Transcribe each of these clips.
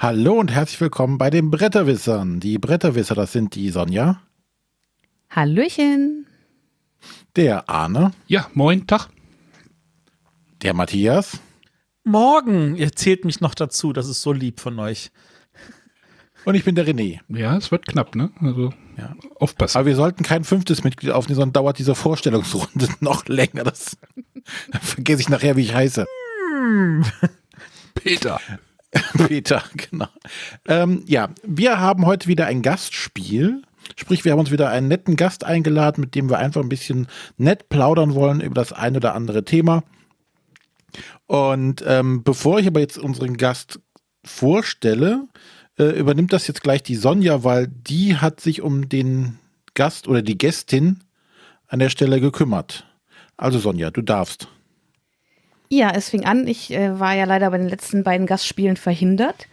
Hallo und herzlich willkommen bei den Bretterwissern. Die Bretterwisser, das sind die Sonja. Hallöchen. Der Arne. Ja, moin, Tag. Der Matthias. Morgen. Ihr zählt mich noch dazu. Das ist so lieb von euch. Und ich bin der René. Ja, es wird knapp, ne? Also ja. aufpassen. Aber wir sollten kein fünftes Mitglied aufnehmen, sondern dauert diese Vorstellungsrunde noch länger. Das, dann vergesse ich nachher, wie ich heiße. Peter. Peter, genau. Ähm, ja, wir haben heute wieder ein Gastspiel. Sprich, wir haben uns wieder einen netten Gast eingeladen, mit dem wir einfach ein bisschen nett plaudern wollen über das ein oder andere Thema. Und ähm, bevor ich aber jetzt unseren Gast vorstelle, äh, übernimmt das jetzt gleich die Sonja, weil die hat sich um den Gast oder die Gästin an der Stelle gekümmert. Also Sonja, du darfst. Ja, es fing an. Ich äh, war ja leider bei den letzten beiden Gastspielen verhindert.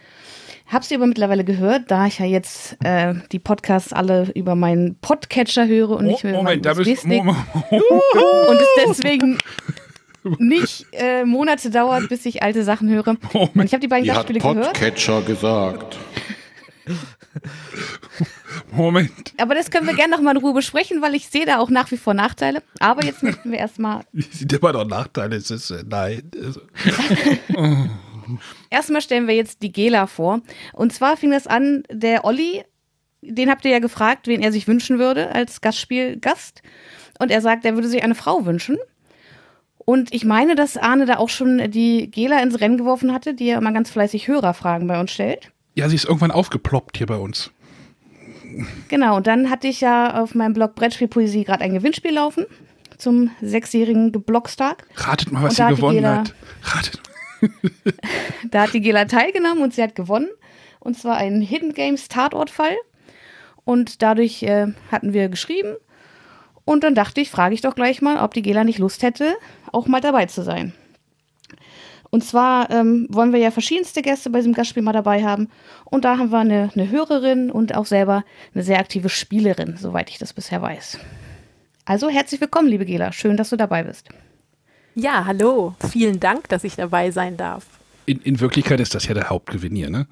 Hab's aber mittlerweile gehört, da ich ja jetzt äh, die Podcasts alle über meinen Podcatcher höre und nicht mehr über Moment, da bist, Moment. und es deswegen nicht äh, Monate dauert, bis ich alte Sachen höre. Und ich habe die beiden Die hat Gastspiele gehört. Podcatcher gesagt. Moment. Aber das können wir gerne noch mal in Ruhe besprechen, weil ich sehe da auch nach wie vor Nachteile. Aber jetzt möchten wir erstmal Sieht immer noch Nachteile. Es ist, äh, nein. Also, Erstmal stellen wir jetzt die Gela vor. Und zwar fing das an, der Olli, den habt ihr ja gefragt, wen er sich wünschen würde als Gastspielgast. Und er sagt, er würde sich eine Frau wünschen. Und ich meine, dass Arne da auch schon die Gela ins Rennen geworfen hatte, die ja immer ganz fleißig Hörerfragen bei uns stellt. Ja, sie ist irgendwann aufgeploppt hier bei uns. Genau, und dann hatte ich ja auf meinem Blog Brettspielpoesie gerade ein Gewinnspiel laufen zum sechsjährigen Geblockstag. Ratet mal, was sie gewonnen Gela- hat. Ratet. Da hat die Gela teilgenommen und sie hat gewonnen. Und zwar einen Hidden Games Tatortfall. Und dadurch äh, hatten wir geschrieben. Und dann dachte ich, frage ich doch gleich mal, ob die Gela nicht Lust hätte, auch mal dabei zu sein. Und zwar ähm, wollen wir ja verschiedenste Gäste bei diesem Gastspiel mal dabei haben. Und da haben wir eine, eine Hörerin und auch selber eine sehr aktive Spielerin, soweit ich das bisher weiß. Also herzlich willkommen, liebe Gela. Schön, dass du dabei bist. Ja, hallo. Vielen Dank, dass ich dabei sein darf. In, in Wirklichkeit ist das ja der Hauptgewinn hier, ne?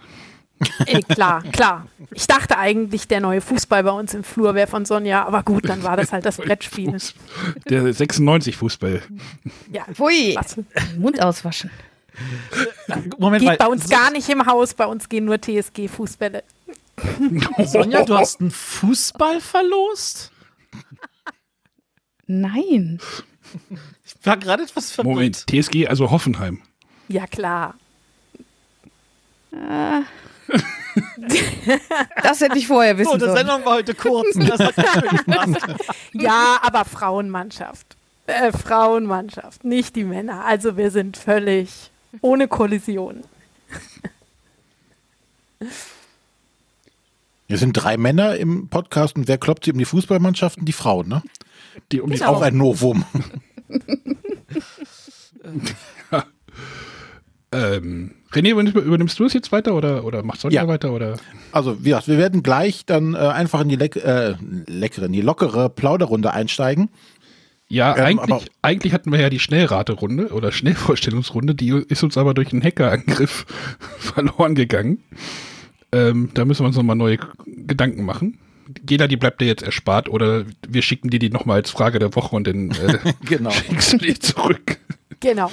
Äh, klar, klar. Ich dachte eigentlich, der neue Fußball bei uns im Flur wäre von Sonja, aber gut, dann war das halt das Brettspiel. Der 96-Fußball. Ja, Pfui, was? Mund auswaschen. Moment Geht mal. bei uns gar nicht im Haus, bei uns gehen nur TSG-Fußbälle. Sonja, du hast einen Fußball verlost? Nein. Ich war gerade etwas verwirrt. Moment, TSG, also Hoffenheim. Ja, klar. Das hätte ich vorher wissen So, die sollen. Sendung war heute kurz. Ja, aber Frauenmannschaft. Äh, Frauenmannschaft, nicht die Männer. Also wir sind völlig ohne Kollision. Wir sind drei Männer im Podcast und wer kloppt sie um die Fußballmannschaften? Die Frauen, ne? Die um die Genau. Auch ein Novum. ähm, René, übernimmst, übernimmst du es jetzt weiter oder, oder macht Sonja Ja. weiter? Oder? Also, wie gesagt, wir werden gleich dann äh, einfach in die leck äh, leckere, in die lockere Plauderrunde einsteigen. Ja, Ähm, eigentlich, eigentlich hatten wir ja die Schnellraterunde oder Schnellvorstellungsrunde, die ist uns aber durch einen Hackerangriff verloren gegangen. Ähm, da müssen wir uns nochmal neue Gedanken machen. Jeder, die bleibt dir jetzt erspart oder wir schicken dir die nochmal als Frage der Woche und dann äh, Genau. schickst du die zurück. Genau.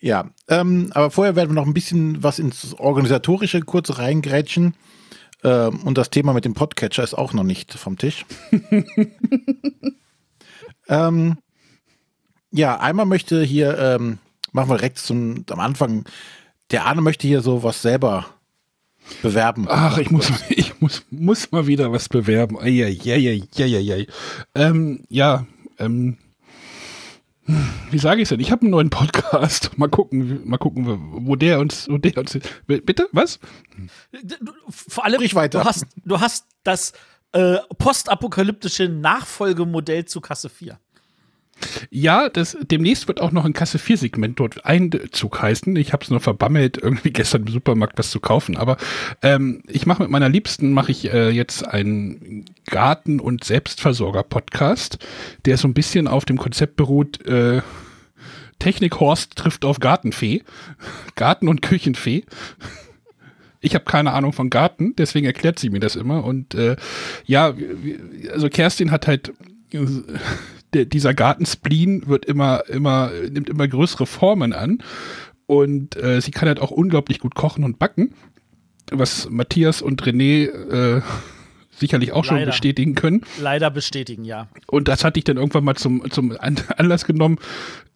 Ja, ähm, aber vorher werden wir noch ein bisschen was ins Organisatorische kurz reingrätschen. Ähm, und das Thema mit dem Podcatcher ist auch noch nicht vom Tisch. ähm, ja, einmal möchte hier, ähm, machen wir direkt zum, am Anfang, der Arne möchte hier so was selber bewerben. Ach, ich muss, ich muss, muss mal wieder was bewerben. Eieieiei. Ähm, ja, ähm, wie sage ich es denn? Ich habe einen neuen Podcast. Mal gucken, mal gucken, wo der uns, wo der uns. Bitte? Was? Du- Vor allem, Sprich weiter. Du, hast, du hast das äh, postapokalyptische Nachfolgemodell zu Kasse 4. Ja, das, demnächst wird auch noch ein Kasse 4 Segment dort Einzug heißen. Ich habe es nur verbammelt, irgendwie gestern im Supermarkt was zu kaufen. Aber ähm, ich mache mit meiner Liebsten, mache ich äh, jetzt einen Garten- und Selbstversorger-Podcast, der so ein bisschen auf dem Konzept beruht, äh, Technikhorst trifft auf Gartenfee. Garten- und Küchenfee. Ich habe keine Ahnung von Garten, deswegen erklärt sie mir das immer. Und äh, ja, also Kerstin hat halt dieser Gartenspleen wird immer, immer, nimmt immer größere Formen an. Und äh, sie kann halt auch unglaublich gut kochen und backen. Was Matthias und René äh, sicherlich auch schon Leider. bestätigen können. Leider bestätigen, ja. Und das hatte ich dann irgendwann mal zum, zum An- Anlass genommen.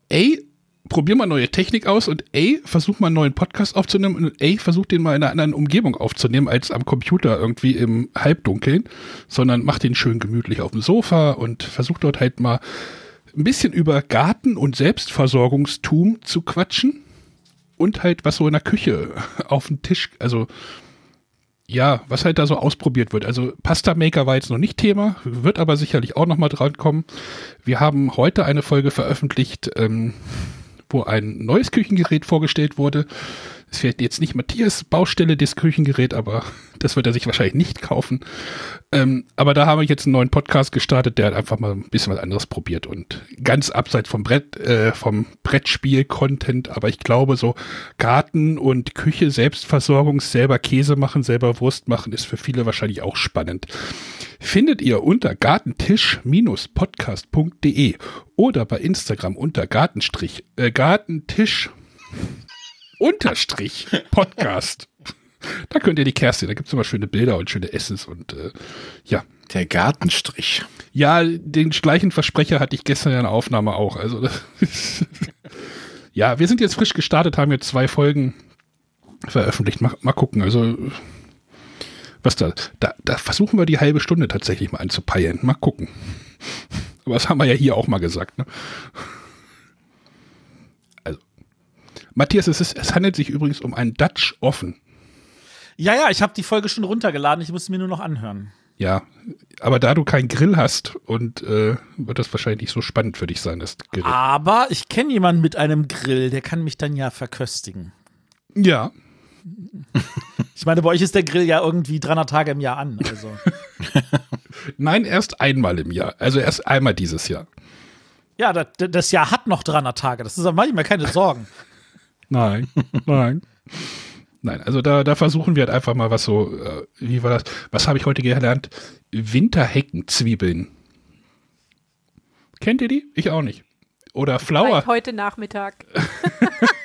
Ey, probier mal neue Technik aus und ey, versuch mal einen neuen Podcast aufzunehmen und ey, versuch den mal in einer anderen Umgebung aufzunehmen als am Computer irgendwie im Halbdunkeln, sondern mach den schön gemütlich auf dem Sofa und versuch dort halt mal ein bisschen über Garten und Selbstversorgungstum zu quatschen und halt was so in der Küche auf dem Tisch, also ja, was halt da so ausprobiert wird. Also Pasta Maker war jetzt noch nicht Thema, wird aber sicherlich auch noch mal dran kommen. Wir haben heute eine Folge veröffentlicht, ähm, wo ein neues Küchengerät vorgestellt wurde. Es wird jetzt nicht Matthias Baustelle des Küchengerät, aber das wird er sich wahrscheinlich nicht kaufen. Ähm, aber da haben wir jetzt einen neuen Podcast gestartet, der hat einfach mal ein bisschen was anderes probiert und ganz abseits vom Brett, äh, vom Brettspiel-Content, aber ich glaube so Garten und Küche, Selbstversorgung, selber Käse machen, selber Wurst machen, ist für viele wahrscheinlich auch spannend. Findet ihr unter gartentisch-podcast.de oder bei Instagram unter Gartenstrich, äh, Gartentisch unterstrich Podcast. Da könnt ihr die Kerstin, da gibt es immer schöne Bilder und schöne Essens und äh, ja. Der Gartenstrich. Ja, den gleichen Versprecher hatte ich gestern in der Aufnahme auch. Also ja, wir sind jetzt frisch gestartet, haben jetzt zwei Folgen veröffentlicht. Mal, mal gucken. Also was da, da, da versuchen wir die halbe Stunde tatsächlich mal anzupeilen. Mal gucken. Aber das haben wir ja hier auch mal gesagt. Ne? Also, Matthias, es, ist, es handelt sich übrigens um ein Dutch Offen. Ja, ja, ich habe die Folge schon runtergeladen. Ich muss sie mir nur noch anhören. Ja, aber da du keinen Grill hast und äh, wird das wahrscheinlich nicht so spannend für dich sein, das Gerät. Aber ich kenne jemanden mit einem Grill, der kann mich dann ja verköstigen. Ja, Ich meine, bei euch ist der Grill ja irgendwie 300 Tage im Jahr an. Also. nein, erst einmal im Jahr. Also erst einmal dieses Jahr. ja, das, das Jahr hat noch 300 Tage. Das ist aber manchmal keine Sorgen. Nein, nein. Nein, also da, da versuchen wir halt einfach mal was so, äh, wie war das? Was habe ich heute gelernt? Winterheckenzwiebeln. Kennt ihr die? Ich auch nicht. Oder Flower, Seit heute Nachmittag.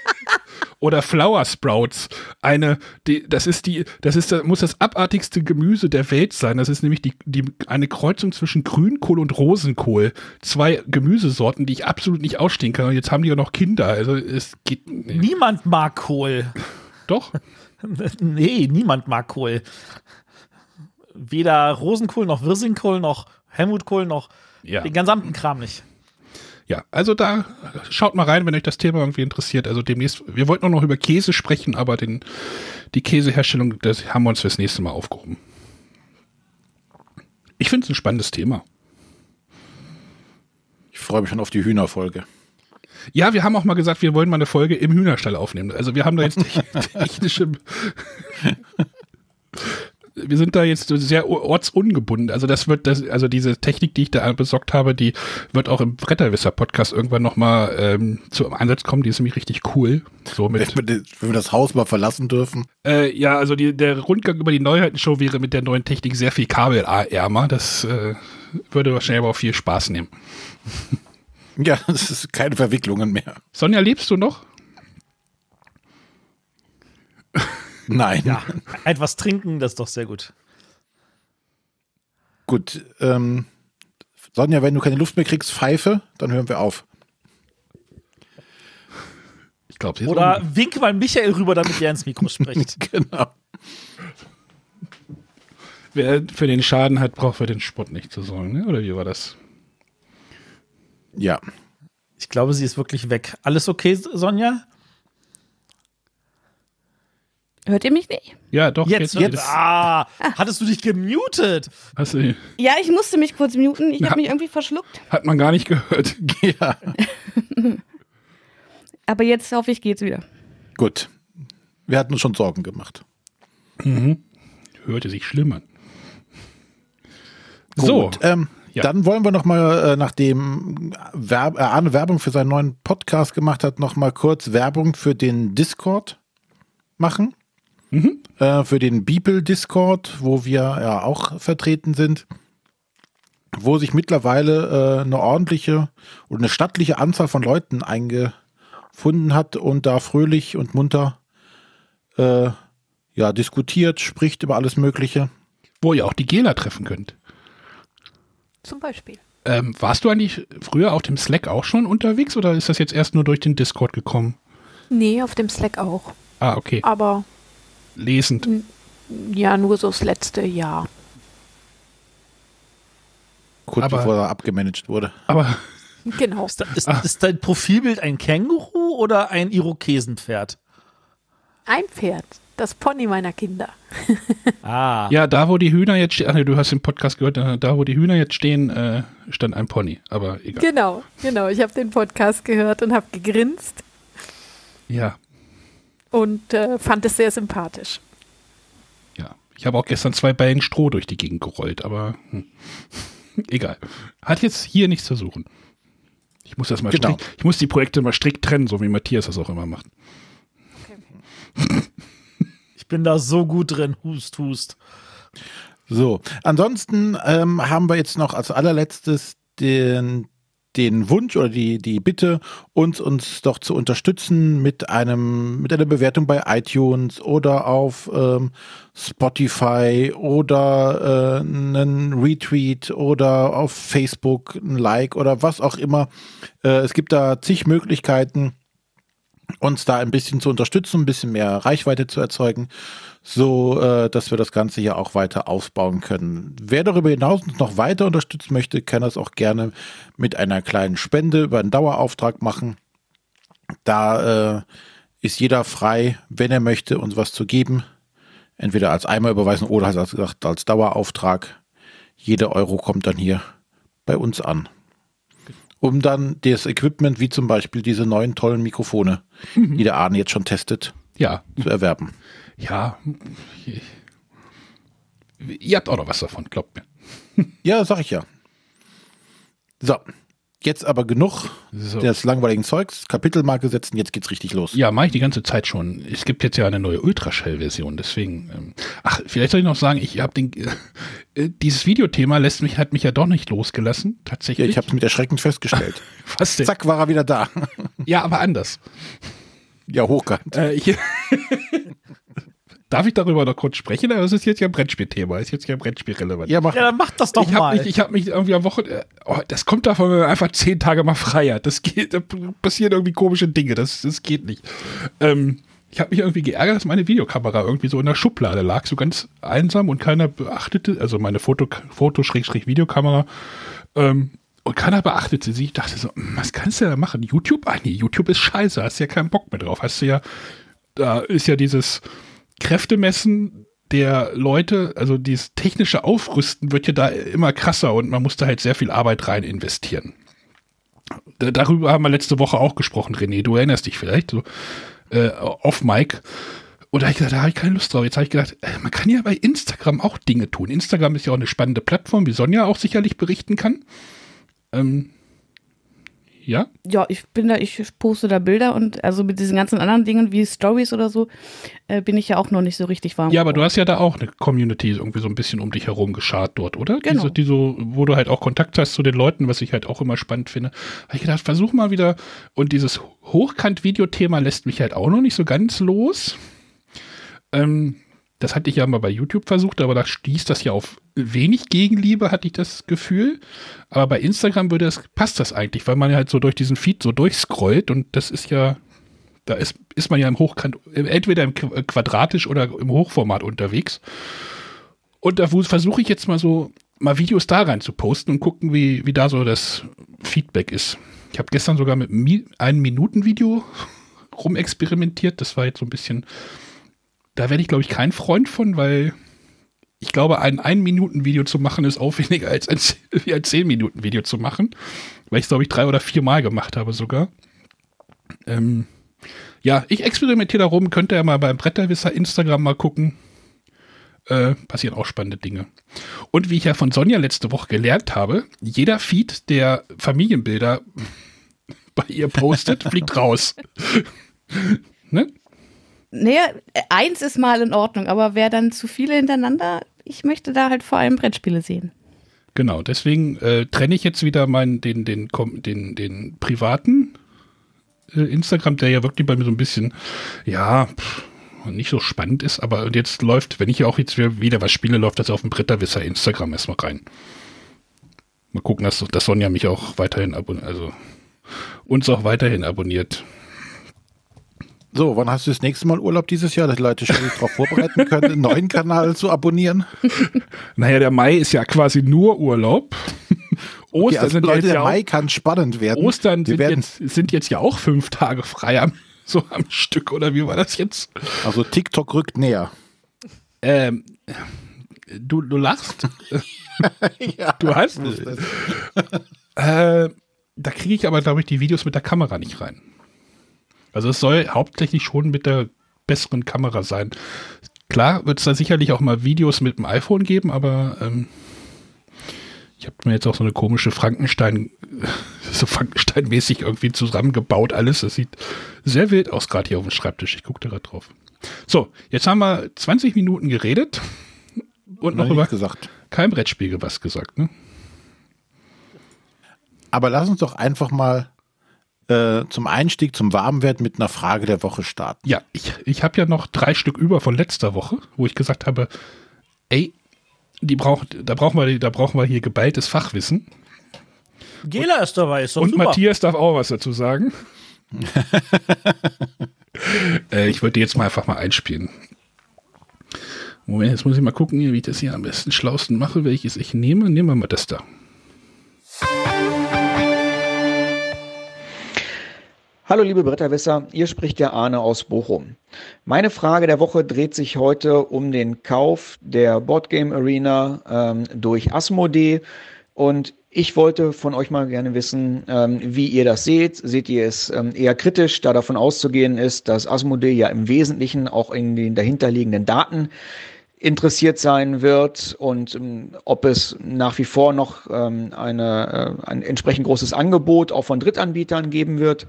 oder Flower Sprouts. Eine, die, das ist die, das ist, das muss das abartigste Gemüse der Welt sein. Das ist nämlich die, die, eine Kreuzung zwischen Grünkohl und Rosenkohl. Zwei Gemüsesorten, die ich absolut nicht ausstehen kann. Und jetzt haben die ja noch Kinder. Also es geht, nee. Niemand mag Kohl. doch. nee, niemand mag Kohl. Weder Rosenkohl noch Wirsingkohl noch Helmutkohl noch Ja. den gesamten Kram nicht. Ja, also da schaut mal rein, wenn euch das Thema irgendwie interessiert. Also demnächst, wir wollten auch noch über Käse sprechen, aber den, die Käseherstellung, das haben wir uns fürs nächste Mal aufgehoben. Ich finde es ein spannendes Thema. Ich freue mich schon auf die Hühnerfolge. Ja, wir haben auch mal gesagt, wir wollen mal eine Folge im Hühnerstall aufnehmen. Also wir haben da jetzt technische. Wir sind da jetzt sehr ortsungebunden. Also das wird, das, also diese Technik, die ich da besorgt habe, die wird auch im Bretterwisser-Podcast irgendwann nochmal ähm, zum Einsatz kommen. Die ist nämlich richtig cool. So mit, Wenn wir, wenn wir das Haus mal verlassen dürfen. äh, ja, also die, der Rundgang über die Neuheitenshow wäre mit der neuen Technik sehr viel kabelärmer. Das äh, würde wahrscheinlich aber auch viel Spaß nehmen. Ja, es ist keine Verwicklungen mehr. Sonja, lebst du noch? Nein. Ja, etwas trinken, das ist doch sehr gut. Gut. Ähm, Sonja, wenn du keine Luft mehr kriegst, pfeife, dann hören wir auf. Ich glaube, sie ist Oder wink mal Michael rüber, damit er ins Mikro spricht. Genau. Wer für den Schaden hat, braucht für den Spott nicht zu sorgen, ne? oder wie war das? Ja. Ich glaube, sie ist wirklich weg. Alles okay, Sonja? Hört ihr mich nicht? Ja, doch, Jetzt, jetzt. jetzt. Ah, hattest du dich gemutet? Hast du, Ja, ich musste mich kurz muten. Ich habe mich irgendwie verschluckt. hat man gar nicht gehört. Ja. Aber jetzt hoffe ich, geht's wieder. Gut. Wir hatten uns schon Sorgen gemacht. Hörte sich schlimm an. So, Gut, ähm, Ja. dann wollen wir noch mal, äh, nachdem Werb äh, Arne Werbung für seinen neuen Podcast gemacht hat, noch mal kurz Werbung für den Discord machen. Äh, für den Beeple Discord, wo wir ja auch vertreten sind, wo sich mittlerweile äh, eine ordentliche oder eine stattliche Anzahl von Leuten eingefunden hat und da fröhlich und munter äh, ja, diskutiert, spricht über alles Mögliche. Wo ihr auch die Gela treffen könnt. Zum Beispiel. Ähm, warst du eigentlich früher auf dem Slack auch schon unterwegs oder ist das jetzt erst nur durch den Discord gekommen? Nee, auf dem Slack auch. Ah, okay. Aber Lesend. ja, nur so das letzte Jahr. Kurz Aber- bevor er abgemanagt wurde. Aber Genau. Ist, da- ist, ist dein Profilbild ein Känguru oder ein Irokesenpferd? Ein Pferd. Das Pony meiner Kinder. Ah. ja, da wo die Hühner jetzt stehen, du hast den Podcast gehört, äh, da wo die Hühner jetzt stehen, äh, stand ein Pony. Aber egal. Genau, genau. Ich habe den Podcast gehört und habe gegrinst Ja, und äh, fand es sehr sympathisch. ja. Ich habe auch gestern zwei Ballen Stroh durch die Gegend gerollt, aber hm. egal. Hat jetzt hier nichts zu suchen. Ich muss das mal Genau. strikt, ich muss die Projekte mal strikt trennen, so wie Matthias das auch immer macht. Ich bin da so gut drin. Hust, hust. So, ansonsten ähm, haben wir jetzt noch als allerletztes den, den Wunsch oder die, die Bitte, uns, uns doch zu unterstützen mit einem, mit einer Bewertung bei iTunes oder auf ähm, Spotify oder äh, einen Retweet oder auf Facebook ein Like oder was auch immer. Äh, es gibt da zig Möglichkeiten, uns da ein bisschen zu unterstützen, ein bisschen mehr Reichweite zu erzeugen, so äh, dass wir das Ganze hier auch weiter ausbauen können. Wer darüber hinaus noch weiter unterstützen möchte, kann das auch gerne mit einer kleinen Spende über einen Dauerauftrag machen. Da äh, ist jeder frei, wenn er möchte, uns was zu geben. Entweder als einmal überweisen oder als, gesagt, als Dauerauftrag. Jeder Euro kommt dann hier bei uns an. Um dann das Equipment, wie zum Beispiel diese neuen tollen Mikrofone, die der Arne jetzt schon testet, Ja, zu erwerben. ja. Ihr habt auch noch was davon, glaubt mir. Ja, sag ich ja. So, jetzt aber genug So. des langweiligen Zeugs. Kapitelmarke setzen, jetzt geht's richtig los. Ja, mache ich die ganze Zeit schon. Es gibt jetzt ja eine neue Ultraschall-Version, deswegen. Ähm, ach, vielleicht soll ich noch sagen, ich habe den. Äh, dieses Videothema lässt mich hat mich ja doch nicht losgelassen, Ja, tatsächlich. ich habe es mit Erschrecken festgestellt. was denn? Zack, war er wieder da. Ja, aber anders. ja, hochkant. Äh, Darf ich darüber noch kurz sprechen? Das ist jetzt ja ein Brettspielthema, ist jetzt ja Brettspielrelevant. Ja, mach. Ja, dann mach das doch ich habe mal. mich, ich hab mich irgendwie am Wochenende, oh, das kommt davon, wenn man einfach zehn Tage mal frei hat. Das geht, da passieren irgendwie komische Dinge, das, das geht nicht. Ähm, ich habe mich irgendwie geärgert, dass meine Videokamera irgendwie so in der Schublade lag, so ganz einsam und keiner beachtete, also meine Foto, Foto-Videokamera, ähm, und keiner beachtete sie. Ich dachte so, hm, was kannst du da machen? YouTube? Ah nee, YouTube ist scheiße, hast ja keinen Bock mehr drauf. Hast du ja, da ist ja dieses Kräftemessen der Leute, also dieses technische Aufrüsten wird ja da immer krasser und man muss da halt sehr viel Arbeit rein investieren. Da, darüber haben wir letzte Woche auch gesprochen, René. Du erinnerst dich vielleicht, so äh, off Mic. Und da habe ich gedacht, da habe ich keine Lust drauf. Jetzt habe ich gedacht, äh, man kann ja bei Instagram auch Dinge tun. Instagram ist ja auch eine spannende Plattform, wie Sonja auch sicherlich berichten kann. Ähm, ja, Ja, ich bin da, ich poste da Bilder und also mit diesen ganzen anderen Dingen wie Stories oder so, äh, bin ich ja auch noch nicht so richtig warm. Ja, aber du hast ja da auch eine Community irgendwie so ein bisschen um dich herum geschart dort, oder? Genau. Diese, die so, wo du halt auch Kontakt hast zu den Leuten, was ich halt auch immer spannend finde. Habe ich gedacht, versuch mal wieder. Und dieses Hochkant-Videothema lässt mich halt auch noch nicht so ganz los. Ähm, das hatte ich ja mal bei YouTube versucht, aber da stieß das ja auf wenig Gegenliebe, hatte ich das Gefühl. Aber bei Instagram würde das, passt das eigentlich, weil man halt so durch diesen Feed so durchscrollt und das ist ja, da ist, ist man ja im Hochkant, entweder im Qu- quadratisch oder im Hochformat unterwegs. Und da versuche ich jetzt mal so, mal Videos da rein zu posten und gucken, wie, wie da so das Feedback ist. Ich habe gestern sogar mit Mi einem Minuten-Video rumexperimentiert. Das war jetzt so ein bisschen, da werde ich glaube ich kein Freund von, weil ich glaube, ein Ein-Minuten-Video zu machen ist aufwendiger als ein, wie ein Zehn-Minuten-Video zu machen. Weil ich es glaube ich drei oder vier Mal gemacht habe sogar. Ähm, ja, ich experimentiere da rum, könnt ihr ja mal beim Bretterwisser Instagram mal gucken. Äh, passieren auch spannende Dinge. Und wie ich ja von Sonja letzte Woche gelernt habe, jeder Feed, der Familienbilder bei ihr postet, fliegt raus. ne? Naja, eins ist mal in Ordnung, aber wer dann zu viele hintereinander, ich möchte da halt vor allem Brettspiele sehen. Genau, deswegen äh, trenne ich jetzt wieder meinen, den, den, den, den, privaten äh, Instagram, der ja wirklich bei mir so ein bisschen, ja, pff, nicht so spannend ist, aber jetzt läuft, wenn ich auch jetzt wieder was spiele, läuft das auf dem Bretterwisser Instagram erstmal rein. Mal gucken, dass, dass Sonja mich auch weiterhin abonniert, also uns auch weiterhin abonniert. So, wann hast du das nächste Mal Urlaub dieses Jahr, dass Leute schon darauf vorbereiten können, einen neuen Kanal zu abonnieren? Naja, der Mai ist ja quasi nur Urlaub. Okay, Ostern also sind Leute, jetzt der ja Mai auch, kann spannend werden. Ostern sind jetzt, sind jetzt ja auch fünf Tage frei am, so am Stück, oder wie war das jetzt? Also TikTok rückt näher. Ähm, du, du lachst. ja, Du hast. Äh, da kriege ich aber, glaube ich, die Videos mit der Kamera nicht rein. Also es soll hauptsächlich schon mit der besseren Kamera sein. Klar wird es da sicherlich auch mal Videos mit dem iPhone geben, aber ähm, ich habe mir jetzt auch so eine komische Frankenstein, so Frankenstein-mäßig irgendwie zusammengebaut alles. Das sieht sehr wild aus, gerade hier auf dem Schreibtisch. Ich gucke da gerade drauf. So, jetzt haben wir 20 Minuten geredet und noch über gesagt. kein Brettspiel was gesagt, ne? Aber lass uns doch einfach mal äh, zum Einstieg, zum Warmwerden mit einer Frage der Woche starten. Ja, ich, ich habe ja noch drei Stück über von letzter Woche, wo ich gesagt habe, ey, die braucht, da brauchen wir, da brauchen wir hier geballtes Fachwissen. Gela ist dabei, ist doch Und super. Matthias darf auch was dazu sagen. äh, ich wollte jetzt mal einfach mal einspielen. Moment, jetzt muss ich mal gucken, wie ich das hier am besten schlausten mache, welches ich nehme. Nehmen wir mal das da. Hallo liebe Bretterwisser, hier spricht der Arne aus Bochum. Meine Frage der Woche dreht sich heute um den Kauf der Boardgame Arena ähm, durch Asmodee und ich wollte von euch mal gerne wissen, ähm, wie ihr das seht. Seht ihr es ähm, eher kritisch, da davon auszugehen ist, dass Asmodee ja im Wesentlichen auch in den dahinterliegenden Daten interessiert sein wird und ähm, ob es nach wie vor noch ähm, eine, äh, ein entsprechend großes Angebot auch von Drittanbietern geben wird.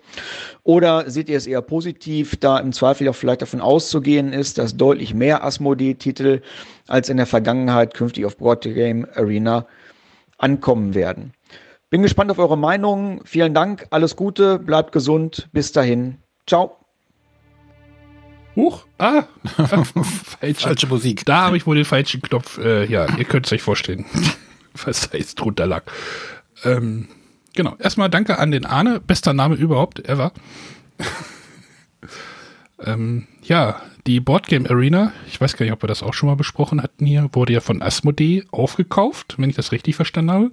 Oder seht ihr es eher positiv, da im Zweifel auch vielleicht davon auszugehen ist, dass deutlich mehr Asmodee-Titel als in der Vergangenheit künftig auf Board Game Arena ankommen werden. Bin gespannt auf eure Meinung. Vielen Dank, alles Gute, bleibt gesund. Bis dahin. Ciao. Huch, ah, falsch. Falsche Musik. Da habe ich wohl den falschen Knopf. Äh, ja, ihr könnt es euch vorstellen, was da jetzt drunter lag. Ähm, genau. Erstmal danke an den Arne. Bester Name überhaupt, ever. ähm, ja, die Boardgame Arena, ich weiß gar nicht, ob wir das auch schon mal besprochen hatten hier, wurde ja von Asmodee aufgekauft, wenn ich das richtig verstanden habe.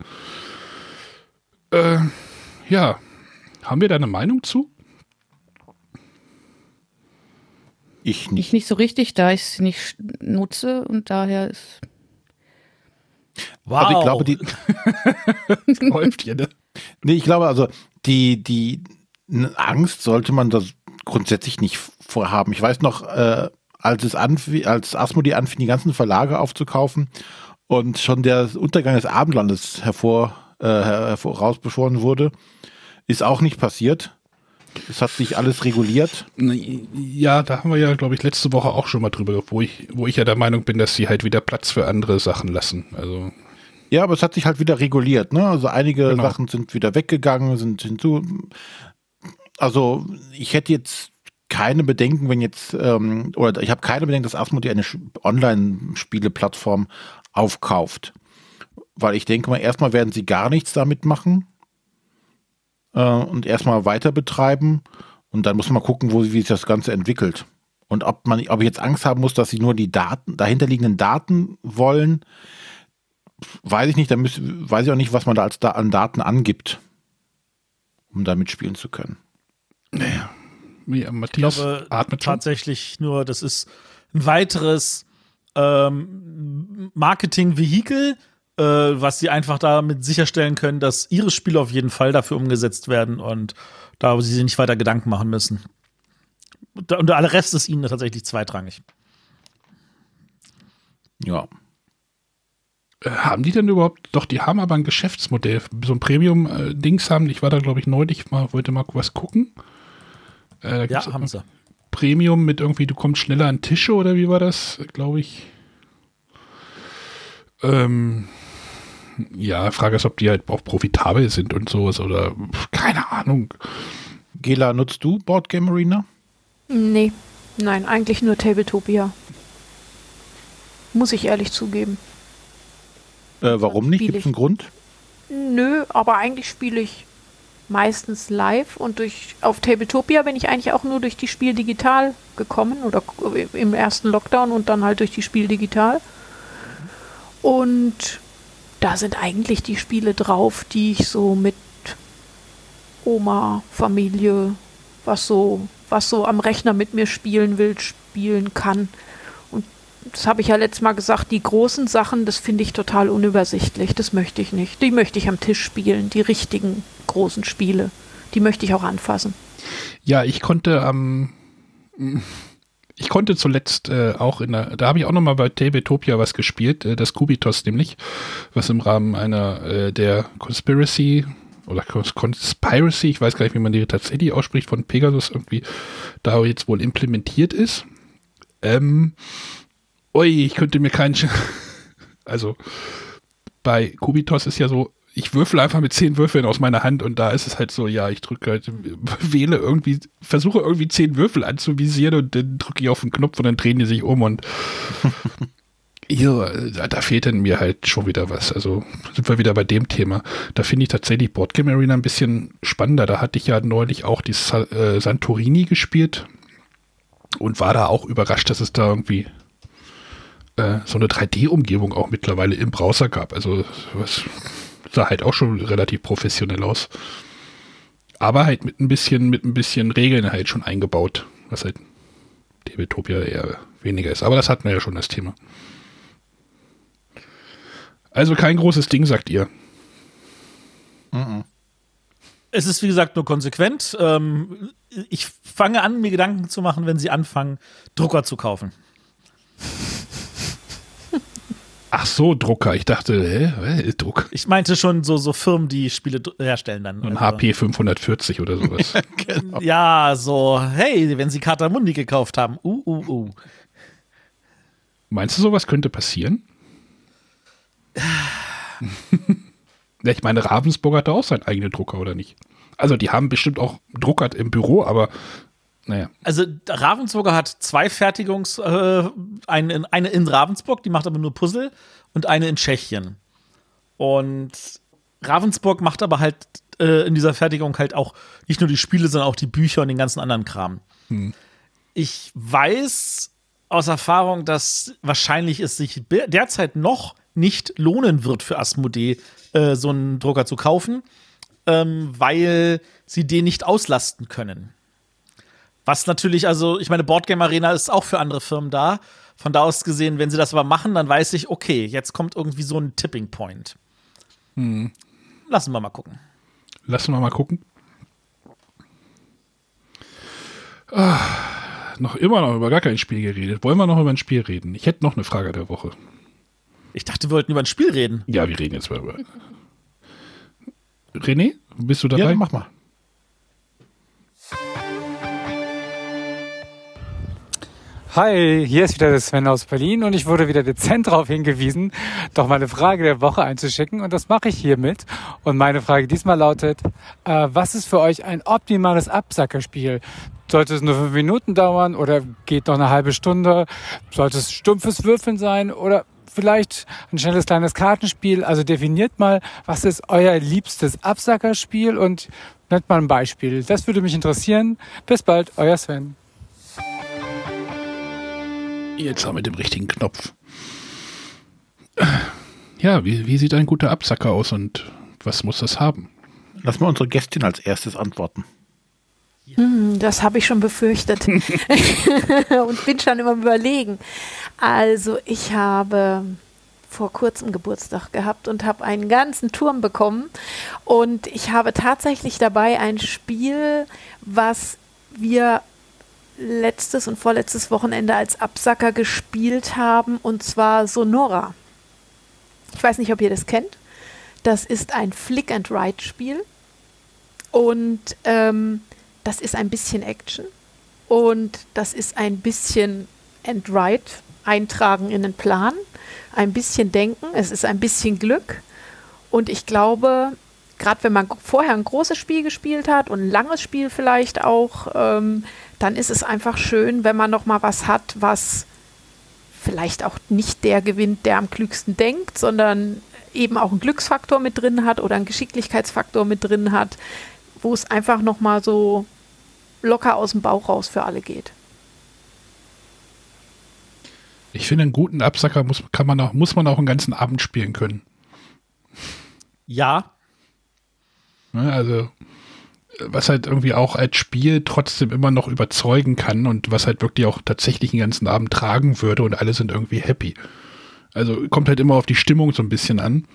Äh, ja, haben wir da eine Meinung zu? Ich nicht. Ich nicht so richtig, da ich es nicht nutze und daher ist. wow. Also ich glaube, die, Läuft hier, ne? nee, ich glaube, also die, die Angst sollte man das grundsätzlich nicht vorhaben. Ich weiß noch, äh, als es anf- als Asmodee anfing, die ganzen Verlage aufzukaufen und schon der Untergang des Abendlandes hervor, äh, her- hervor rausbeschworen wurde, ist auch nicht passiert. Es hat sich alles reguliert. Ja, da haben wir ja, glaube ich, letzte Woche auch schon mal drüber, wo ich, wo ich ja der Meinung bin, dass sie halt wieder Platz für andere Sachen lassen. Also, Ja, aber es hat sich halt wieder reguliert. Ne? Also einige Genau. Sachen sind wieder weggegangen, sind hinzu. Also ich hätte jetzt keine Bedenken, wenn jetzt, ähm, oder ich habe keine Bedenken, dass Asmodee eine Online-Spiele-Plattform aufkauft. Weil ich denke mal, erstmal werden sie gar nichts damit machen äh, und erstmal weiter betreiben und dann muss man mal gucken, wo, wie sich das Ganze entwickelt. Und ob man, ob ich jetzt Angst haben muss, dass sie nur die Daten, dahinterliegenden Daten wollen, weiß ich nicht, da müß, weiß ich auch nicht, was man da als da an Daten angibt, um da mitspielen zu können. ja, Ich Matthias glaube atmet schon. tatsächlich nur, das ist ein weiteres ähm, Marketing-Vehikel, äh, was sie einfach damit sicherstellen können, dass ihre Spiele auf jeden Fall dafür umgesetzt werden und da sie sich nicht weiter Gedanken machen müssen. Und der Rest ist ihnen tatsächlich zweitrangig. Ja. Äh, Haben die denn überhaupt, doch, die haben aber ein Geschäftsmodell, so ein Premium-Dings haben, ich war da, glaube ich, neulich mal, wollte mal was gucken. Äh, Ja, haben sie. Premium mit irgendwie, du kommst schneller an Tische oder wie war das, glaube ich? Ähm, ja, Frage ist, ob die halt auch profitabel sind und sowas oder keine Ahnung. Gela, nutzt du Board Game Arena? Nee, nein, eigentlich nur Tabletopia. Muss ich ehrlich zugeben. Äh, warum nicht? Gibt es einen Grund? Nö, aber eigentlich spiele ich meistens live und durch auf Tabletopia bin ich eigentlich auch nur durch die Spiel digital gekommen oder im ersten Lockdown und dann halt durch die Spiel digital. Und da sind eigentlich die Spiele drauf, die ich so mit Oma, Familie, was so, was so am Rechner mit mir spielen will, spielen kann. Und das habe ich ja letztes Mal gesagt, die großen Sachen, das finde ich total unübersichtlich. Das möchte ich nicht. Die möchte ich am Tisch spielen, die richtigen großen Spiele. Die möchte ich auch anfassen. Ja, ich konnte am ich konnte zuletzt äh, auch in der, da habe ich auch noch mal bei Tabletopia was gespielt, äh, das Kubitos nämlich, was im Rahmen einer äh, der Conspiracy oder Cons Conspiracy, ich weiß gar nicht, wie man die tatsächlich ausspricht, von Pegasus irgendwie da jetzt wohl implementiert ist. Ähm, ui, ich könnte mir keinen, also bei Kubitos ist ja so, ich würfel einfach mit zehn Würfeln aus meiner Hand und da ist es halt so, ja, ich drücke halt, wähle irgendwie, versuche irgendwie zehn Würfel anzuvisieren und dann drücke ich auf den Knopf und dann drehen die sich um und ja, da, da fehlt dann mir halt schon wieder was. Also sind wir wieder bei dem Thema. Da finde ich tatsächlich Boardgame Arena ein bisschen spannender. Da hatte ich ja neulich auch die Sa äh, Santorini gespielt und war da auch überrascht, dass es da irgendwie äh, so eine 3D-Umgebung auch mittlerweile im Browser gab. Also was sah halt auch schon relativ professionell aus. Aber halt mit ein bisschen, mit ein bisschen Regeln halt schon eingebaut, was halt Tabletopia eher weniger ist. Aber das hatten wir ja schon das Thema. Also kein großes Ding, sagt ihr. Es ist, wie gesagt, nur konsequent. Ähm, ich fange an, mir Gedanken zu machen, wenn sie anfangen, Drucker zu kaufen. Ach so, Drucker. Ich dachte, hä, hä Druck. Ich meinte schon so, so Firmen, die Spiele herstellen dann. Ein Also, HP 540 oder sowas. Ja, so, hey, wenn sie Katamundi gekauft haben. Uh, uh, uh. Meinst du, sowas könnte passieren? ja, ich meine, Ravensburg hat da auch seinen eigenen Drucker, oder nicht? Also, die haben bestimmt auch Drucker im Büro, aber naja. Also Ravensburger hat zwei Fertigungs, äh, eine, in, eine in Ravensburg, die macht aber nur Puzzle und eine in Tschechien. Und Ravensburg macht aber halt äh, in dieser Fertigung halt auch nicht nur die Spiele, sondern auch die Bücher und den ganzen anderen Kram. Ich weiß aus Erfahrung, dass wahrscheinlich es sich derzeit noch nicht lohnen wird für Asmodee, äh, so einen Drucker zu kaufen, ähm, weil sie den nicht auslasten können. Was natürlich, also, ich meine, Boardgame Arena ist auch für andere Firmen da. Von da aus gesehen, wenn sie das aber machen, dann weiß ich, okay, jetzt kommt irgendwie so ein Tipping Point. Lassen wir mal gucken. Lassen wir mal gucken. Ah, noch immer noch über gar kein Spiel geredet. Wollen wir noch über ein Spiel reden? Ich hätte noch eine Frage der Woche. Ich dachte, wir wollten über ein Spiel reden. Ja, wir reden jetzt mal über. René, bist du dabei? Ja, mach mal. Hi, hier ist wieder der Sven aus Berlin und ich wurde wieder dezent darauf hingewiesen, doch meine Frage der Woche einzuschicken und das mache ich hiermit. Und meine Frage diesmal lautet, äh, was ist für euch ein optimales Absackerspiel? Sollte es nur fünf Minuten dauern oder geht noch eine halbe Stunde? Sollte es stumpfes Würfeln sein oder vielleicht ein schnelles kleines Kartenspiel? Also definiert mal, was ist euer liebstes Absackerspiel und nennt mal ein Beispiel. Das würde mich interessieren. Bis bald, euer Sven. Jetzt haben wir den richtigen Knopf. Ja, wie, wie sieht ein guter Absacker aus und was muss das haben? Lass mal unsere Gästin als erstes antworten. Hm, Das habe ich schon befürchtet und bin schon immer überlegen. Also ich habe vor kurzem Geburtstag gehabt und habe einen ganzen Turm bekommen und ich habe tatsächlich dabei ein Spiel, was wir letztes und vorletztes Wochenende als Absacker gespielt haben und zwar Sonora. Ich weiß nicht, ob ihr das kennt. Das ist ein Flick-and-Ride-Spiel und ähm, das ist ein bisschen Action Und das ist ein bisschen Endwrite, eintragen in den Plan, ein bisschen denken, es ist ein bisschen Glück. Und ich glaube, gerade wenn man vorher ein großes Spiel gespielt hat und ein langes Spiel vielleicht auch, ähm, dann ist es einfach schön, wenn man noch mal was hat, was vielleicht auch nicht der gewinnt, der am klügsten denkt, sondern eben auch einen Glücksfaktor mit drin hat oder einen Geschicklichkeitsfaktor mit drin hat, wo es einfach noch mal so locker aus dem Bauch raus für alle geht. Ich finde, einen guten Absacker muss, kann man auch, muss man auch einen ganzen Abend spielen können. Ja. Ne, also, was halt irgendwie auch als Spiel trotzdem immer noch überzeugen kann und was halt wirklich auch tatsächlich den ganzen Abend tragen würde und alle sind irgendwie happy. Also kommt halt immer auf die Stimmung so ein bisschen an.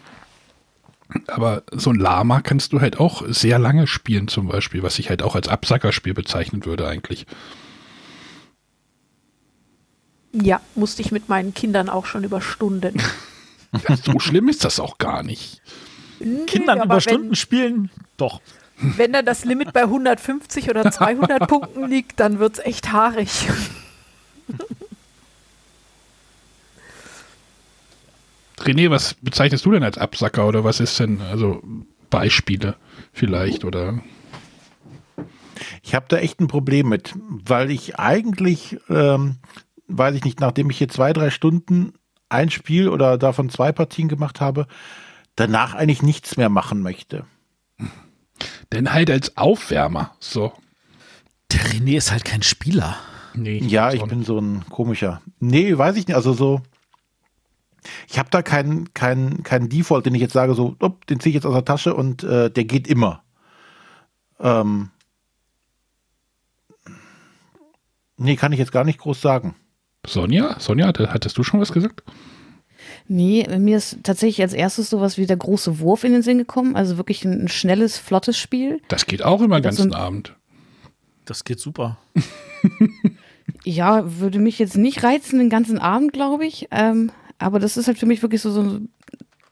Aber so ein Lama kannst du halt auch sehr lange spielen, zum Beispiel, was ich halt auch als Absackerspiel bezeichnen würde, eigentlich. Ja, musste ich mit meinen Kindern auch schon über Stunden. Ja, so schlimm ist das auch gar nicht. Nö, Kindern aber über Stunden spielen, doch. Wenn dann das Limit bei 150 oder 200 Punkten liegt, dann wird es echt haarig. René, was bezeichnest du denn als Absacker oder was ist denn, also Beispiele vielleicht oder? Ich habe da echt ein Problem mit, weil ich eigentlich, ähm, weiß ich nicht, nachdem ich hier zwei, drei Stunden ein Spiel oder davon zwei Partien gemacht habe, danach eigentlich nichts mehr machen möchte. Denn halt als Aufwärmer, so. Der René ist halt kein Spieler. Nee, Ja, ich bin so ein komischer. Nee, weiß ich nicht. Also so, ich habe da keinen keinen keinen Default, den ich jetzt sage, so, upp, den ziehe ich jetzt aus der Tasche und äh, der geht immer. Ähm, nee, kann ich jetzt gar nicht groß sagen. Sonja, Sonja, hatte- hattest du schon was gesagt? Nee, mir ist tatsächlich als erstes sowas wie der große Wurf in den Sinn gekommen. Also wirklich ein, ein schnelles, flottes Spiel. Das geht auch immer den ganzen Abend. Das geht super. Ja, würde mich jetzt nicht reizen den ganzen Abend, glaube ich. Ähm, aber das ist halt für mich wirklich so, so ein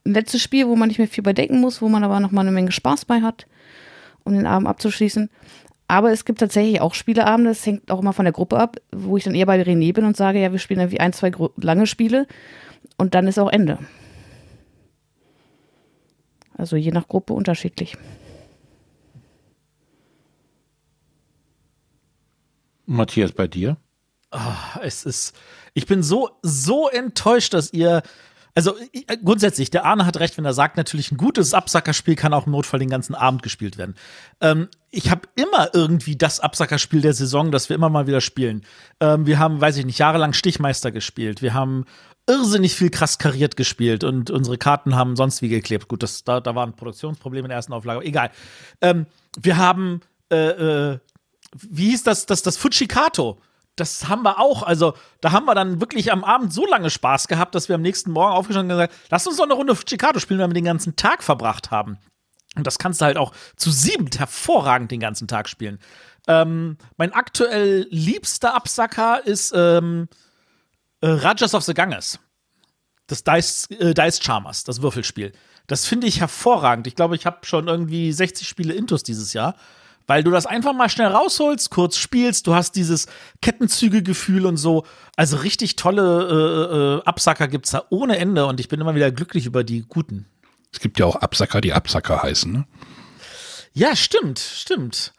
letztes Spiel, wo man nicht mehr viel bei denken muss, wo man aber noch mal eine Menge Spaß bei hat, um den Abend abzuschließen. Aber es gibt tatsächlich auch Spieleabende, das hängt auch immer von der Gruppe ab, wo ich dann eher bei René bin und sage, ja, wir spielen irgendwie ein, zwei lange Spiele und dann ist auch Ende. Also je nach Gruppe unterschiedlich. Matthias, bei dir? Es ist, ich bin so, so enttäuscht, dass ihr, also ich- grundsätzlich, der Arne hat recht, wenn er sagt, natürlich ein gutes Absackerspiel kann auch im Notfall den ganzen Abend gespielt werden. Ähm, ich habe immer irgendwie das Absackerspiel der Saison, das wir immer mal wieder spielen. Ähm, wir haben, weiß ich nicht, jahrelang Stichmeister gespielt. Wir haben irrsinnig viel krass kariert gespielt und unsere Karten haben sonst wie geklebt. Gut, das, da, da waren Produktionsprobleme in der ersten Auflage, aber egal. Ähm, wir haben, äh, äh, wie hieß das, das, das Fujikato? Das haben wir auch. Also, da haben wir dann wirklich am Abend so lange Spaß gehabt, dass wir am nächsten Morgen aufgestanden und gesagt, lass uns doch eine Runde Fujikato spielen, weil wir den ganzen Tag verbracht haben. Und das kannst du halt auch zu sieben hervorragend den ganzen Tag spielen. Ähm, mein aktuell liebster Absacker ist ähm, äh, Rajas of the Ganges. Das Dice, äh, Dice Charmers, das Würfelspiel. Das finde ich hervorragend. Ich glaube, ich habe schon irgendwie 60 Spiele Intus dieses Jahr, weil du das einfach mal schnell rausholst, kurz spielst, du hast dieses Kettenzüge-Gefühl und so. Also richtig tolle äh, äh, Absacker gibt's da ohne Ende und ich bin immer wieder glücklich über die guten. Es gibt ja auch Absacker, die Absacker heißen. Ne? Ja, stimmt, stimmt.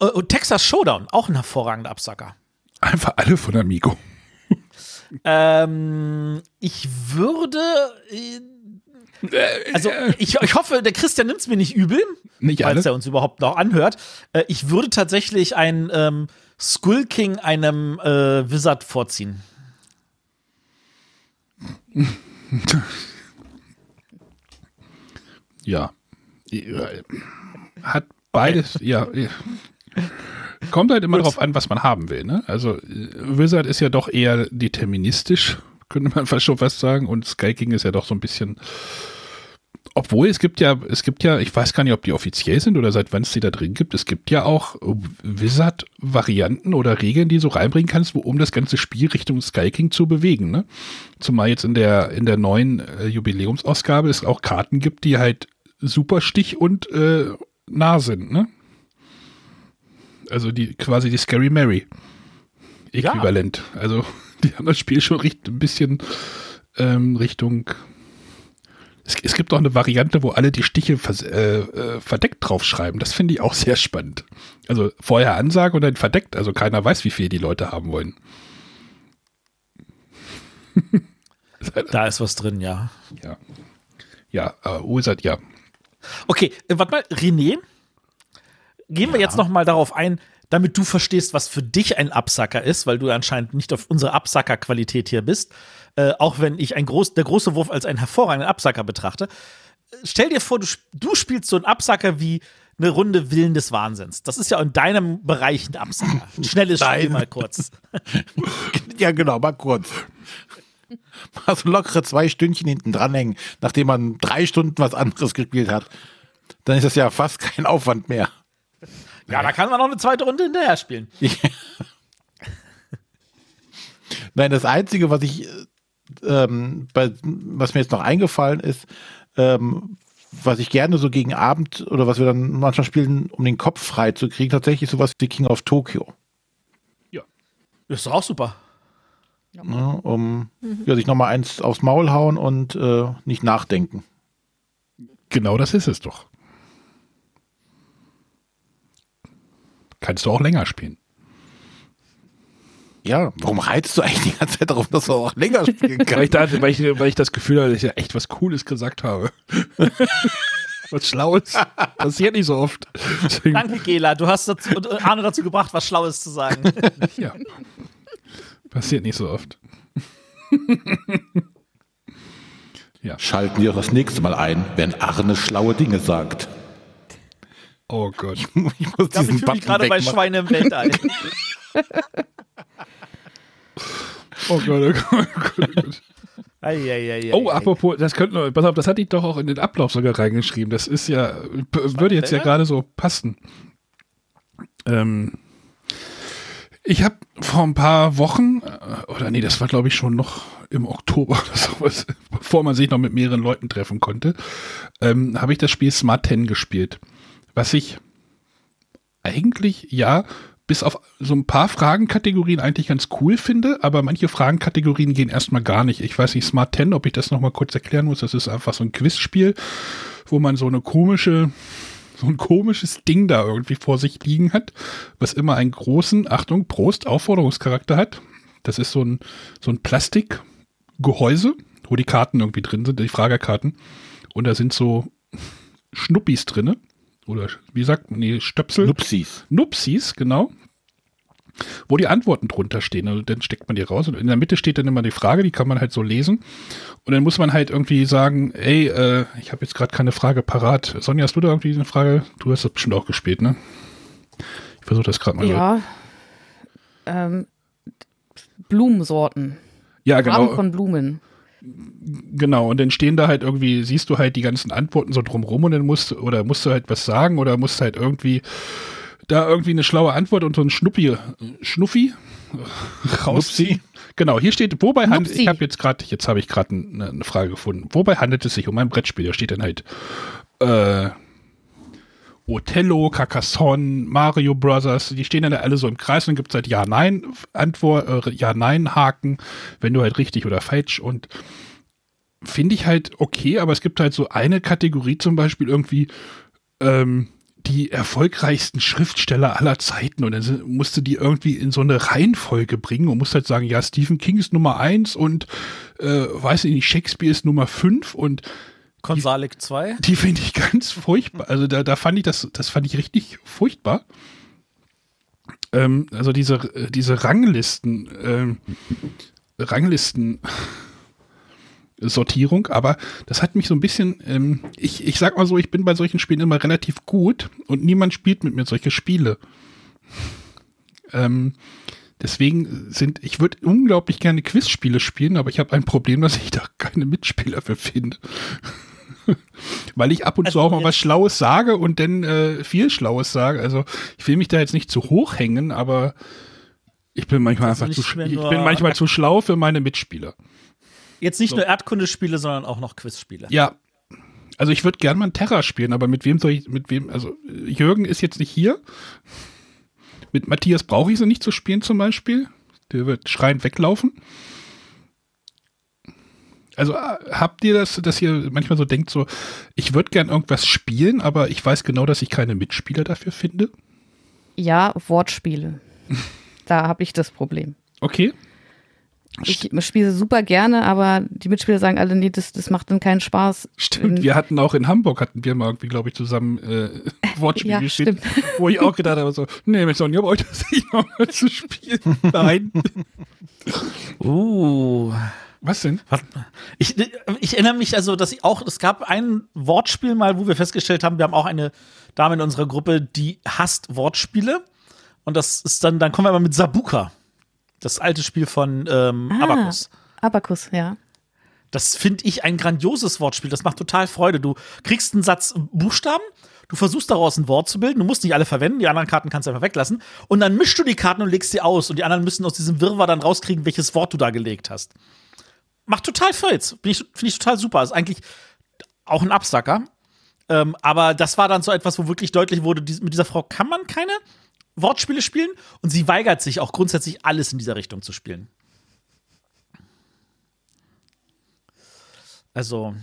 Äh, Und Texas Showdown, auch ein hervorragender Absacker. Einfach alle von Amigo. Ähm, ich würde. Äh, also, ich, ich hoffe, der Christian nimmt es mir nicht übel, Nicht alle. falls er uns überhaupt noch anhört. Äh, ich würde tatsächlich ein ähm, Skull King einem äh, Wizard vorziehen. Ja. Hat beides, ja. Kommt halt immer darauf an, was man haben will. Ne? Also Wizard ist ja doch eher deterministisch, könnte man fast schon fast sagen. Und Sky King ist ja doch so ein bisschen. Obwohl es gibt ja, es gibt ja, ich weiß gar nicht, ob die offiziell sind oder seit wann es die da drin gibt. Es gibt ja auch Wizard-Varianten oder Regeln, die du so reinbringen kannst, wo, um das ganze Spiel Richtung Sky King zu bewegen. Ne? Zumal jetzt in der, in der neuen äh, Jubiläumsausgabe es auch Karten gibt, die halt super stich und äh, nah sind, ne? Also die quasi die Scary Mary. Äquivalent. Also die haben das Spiel schon richt, ein bisschen ähm, Richtung. Es, es gibt auch eine Variante, wo alle die Stiche vers äh, äh, verdeckt draufschreiben. Das finde ich auch sehr spannend. Also vorher Ansage und dann verdeckt. Also keiner weiß, wie viel die Leute haben wollen. Da ist was drin, ja. Ja. Ja, äh, Ursat, ja. Okay, äh, warte mal, René, gehen wir jetzt noch mal darauf ein, damit du verstehst, was für dich ein Absacker ist, weil du anscheinend nicht auf unsere Absacker-Qualität hier bist, äh, auch wenn ich ein groß, der große Wurf als einen hervorragenden Absacker betrachte. Stell dir vor, du, du spielst so einen Absacker wie eine Runde Willen des Wahnsinns. Das ist ja in deinem Bereich ein Absacker. Schnelles Spiel mal kurz. Ja, genau, mal kurz. Mal so lockere zwei Stündchen hinten dranhängen, nachdem man drei Stunden was anderes gespielt hat. Dann ist das ja fast kein Aufwand mehr. Ja, da kann man noch eine zweite Runde hinterher spielen. Nein, das Einzige, was ich, äh, ähm, bei, was mir jetzt noch eingefallen ist, ähm, was ich gerne so gegen Abend oder was wir dann manchmal spielen, um den Kopf frei zu kriegen, tatsächlich sowas wie King of Tokyo. Das ist doch auch super. Ne, um ja, sich nochmal eins aufs Maul hauen und äh, nicht nachdenken. Genau das ist es doch. Kannst du auch länger spielen. Ja, warum reizt du eigentlich die ganze Zeit darauf, dass du auch länger spielen Weil ich, kannst? dachte, weil, ich, weil ich das Gefühl hatte, dass ich ja echt was Cooles gesagt habe. was Schlaues. Passiert nicht so oft. Deswegen, Danke, Gela. Du hast dazu, und, äh, Arne dazu gebracht, was Schlaues zu sagen. ja. Passiert nicht so oft. ja. Schalten wir das nächste Mal ein, wenn Arne schlaue Dinge sagt. Oh Gott. Ich muss Ich glaube, diesen ich gerade bei. Schweine im Weltall. Oh Gott, oh Gott, oh Gott, oh Gott. Eieieiei. Oh, apropos, das könnte, pass auf, das hatte ich doch auch in den Ablauf sogar reingeschrieben. Das ist ja, würde jetzt ja gerade so passen. Ähm, ich habe vor ein paar Wochen, äh, oder nee, das war glaube ich schon noch im Oktober oder sowas, bevor man sich noch mit mehreren Leuten treffen konnte, ähm, habe ich das Spiel Smart 10 gespielt. Was ich eigentlich, ja, bis auf so ein paar Fragenkategorien eigentlich ganz cool finde, aber manche Fragenkategorien gehen erstmal gar nicht. Ich weiß nicht, Smart 10, ob ich das nochmal kurz erklären muss. Das ist einfach so ein Quizspiel, wo man so eine komische, so ein komisches Ding da irgendwie vor sich liegen hat, was immer einen großen, Achtung, Prost, Aufforderungscharakter hat. Das ist so ein, so ein Plastikgehäuse, wo die Karten irgendwie drin sind, die Fragekarten. Und da sind so Schnuppis drinne. Oder wie sagt man, nee, Stöpsel. Nupsis. Nupsis, genau. Wo die Antworten drunter stehen. Also dann steckt man die raus und in der Mitte steht dann immer die Frage, die kann man halt so lesen. Und dann muss man halt irgendwie sagen, ey, äh, ich habe jetzt gerade keine Frage parat. Sonja, hast du da irgendwie eine Frage? Du hast das bestimmt auch gespielt, ne? Ich versuche das gerade mal. so- Ja. Ähm, Blumensorten. ja, Farben genau. von Blumen. Genau, und dann stehen da halt irgendwie, siehst du halt die ganzen Antworten so drumrum und dann musst du, oder musst du halt was sagen oder musst halt irgendwie da irgendwie eine schlaue Antwort und so ein Schnuppi, Schnuffi rausziehen. Genau, hier steht, wobei handelt, ich habe jetzt gerade, jetzt habe ich gerade eine, eine Frage gefunden. Wobei handelt es sich um ein Brettspiel? Da steht dann halt äh, Othello, Carcassonne, Mario Brothers, die stehen dann alle so im Kreis und gibt es halt Ja-Nein-Antwort, äh, Ja-Nein-Haken, wenn du halt richtig oder falsch. Und finde ich halt okay, aber es gibt halt so eine Kategorie zum Beispiel irgendwie ähm, die erfolgreichsten Schriftsteller aller Zeiten. Und dann musst du die irgendwie in so eine Reihenfolge bringen und musst halt sagen, ja, Stephen King ist Nummer eins und äh, weiß ich nicht, Shakespeare ist Nummer fünf. Und Konsalik 2. die finde ich ganz furchtbar. Also da, da fand ich das, das fand ich richtig furchtbar. Ähm, also diese, äh, diese Ranglisten, ähm, Ranglisten Sortierung, aber das hat mich so ein bisschen, ähm, ich, ich sag mal so, ich bin bei solchen Spielen immer relativ gut und niemand spielt mit mir solche Spiele. Ähm, deswegen sind, ich würde unglaublich gerne Quizspiele spielen, aber ich habe ein Problem, dass ich da keine Mitspieler für finde. Weil ich ab und zu Also auch mal was Schlaues sage und dann äh, viel Schlaues sage. Also ich will mich da jetzt nicht zu hoch hängen, aber ich bin manchmal Also einfach zu ich bin manchmal zu schlau für meine Mitspieler. Jetzt nicht nur Erdkundespiele, sondern auch noch Quizspiele. Ja. Also ich würde gern mal ein Terra spielen, aber mit wem soll ich, mit wem, also Jürgen ist jetzt nicht hier. Mit Matthias brauche ich sie nicht zu spielen zum Beispiel. Der wird schreiend weglaufen. Also äh, habt ihr das, dass ihr manchmal so denkt, so, ich würde gern irgendwas spielen, aber ich weiß genau, dass ich keine Mitspieler dafür finde? Ja, Wortspiele. da habe ich das Problem. Okay. Ich spiele super gerne, aber die Mitspieler sagen alle, nee, das, das macht dann keinen Spaß. Stimmt, wir hatten auch in Hamburg, hatten wir mal irgendwie, glaube ich, zusammen äh, Wortspiele Ja, gespielt, stimmt. wo ich auch gedacht habe, so, nee, mit Sonja wollte das nicht nochmal zu spielen. Nein. Uh. Was denn? Ich, ich erinnere mich also, dass ich auch, es gab ein Wortspiel mal, wo wir festgestellt haben, wir haben auch eine Dame in unserer Gruppe, die hasst Wortspiele. Und das ist dann, dann kommen wir mal mit Sabuka. Das alte Spiel von ähm, Ah. Abacus. Abakus, ja. Das finde ich ein grandioses Wortspiel. Das macht total Freude. Du kriegst einen Satz Buchstaben, du versuchst daraus ein Wort zu bilden, du musst nicht alle verwenden, die anderen Karten kannst du einfach weglassen. Und dann mischst du die Karten und legst sie aus. Und die anderen müssen aus diesem Wirrwarr dann rauskriegen, welches Wort du da gelegt hast. Macht total Filz. Finde ich, total super. Ist eigentlich auch ein Absacker. Ähm, aber das war dann so etwas, wo wirklich deutlich wurde, dies- mit dieser Frau kann man keine Wortspiele spielen. Und sie weigert sich auch grundsätzlich alles in dieser Richtung zu spielen. Also,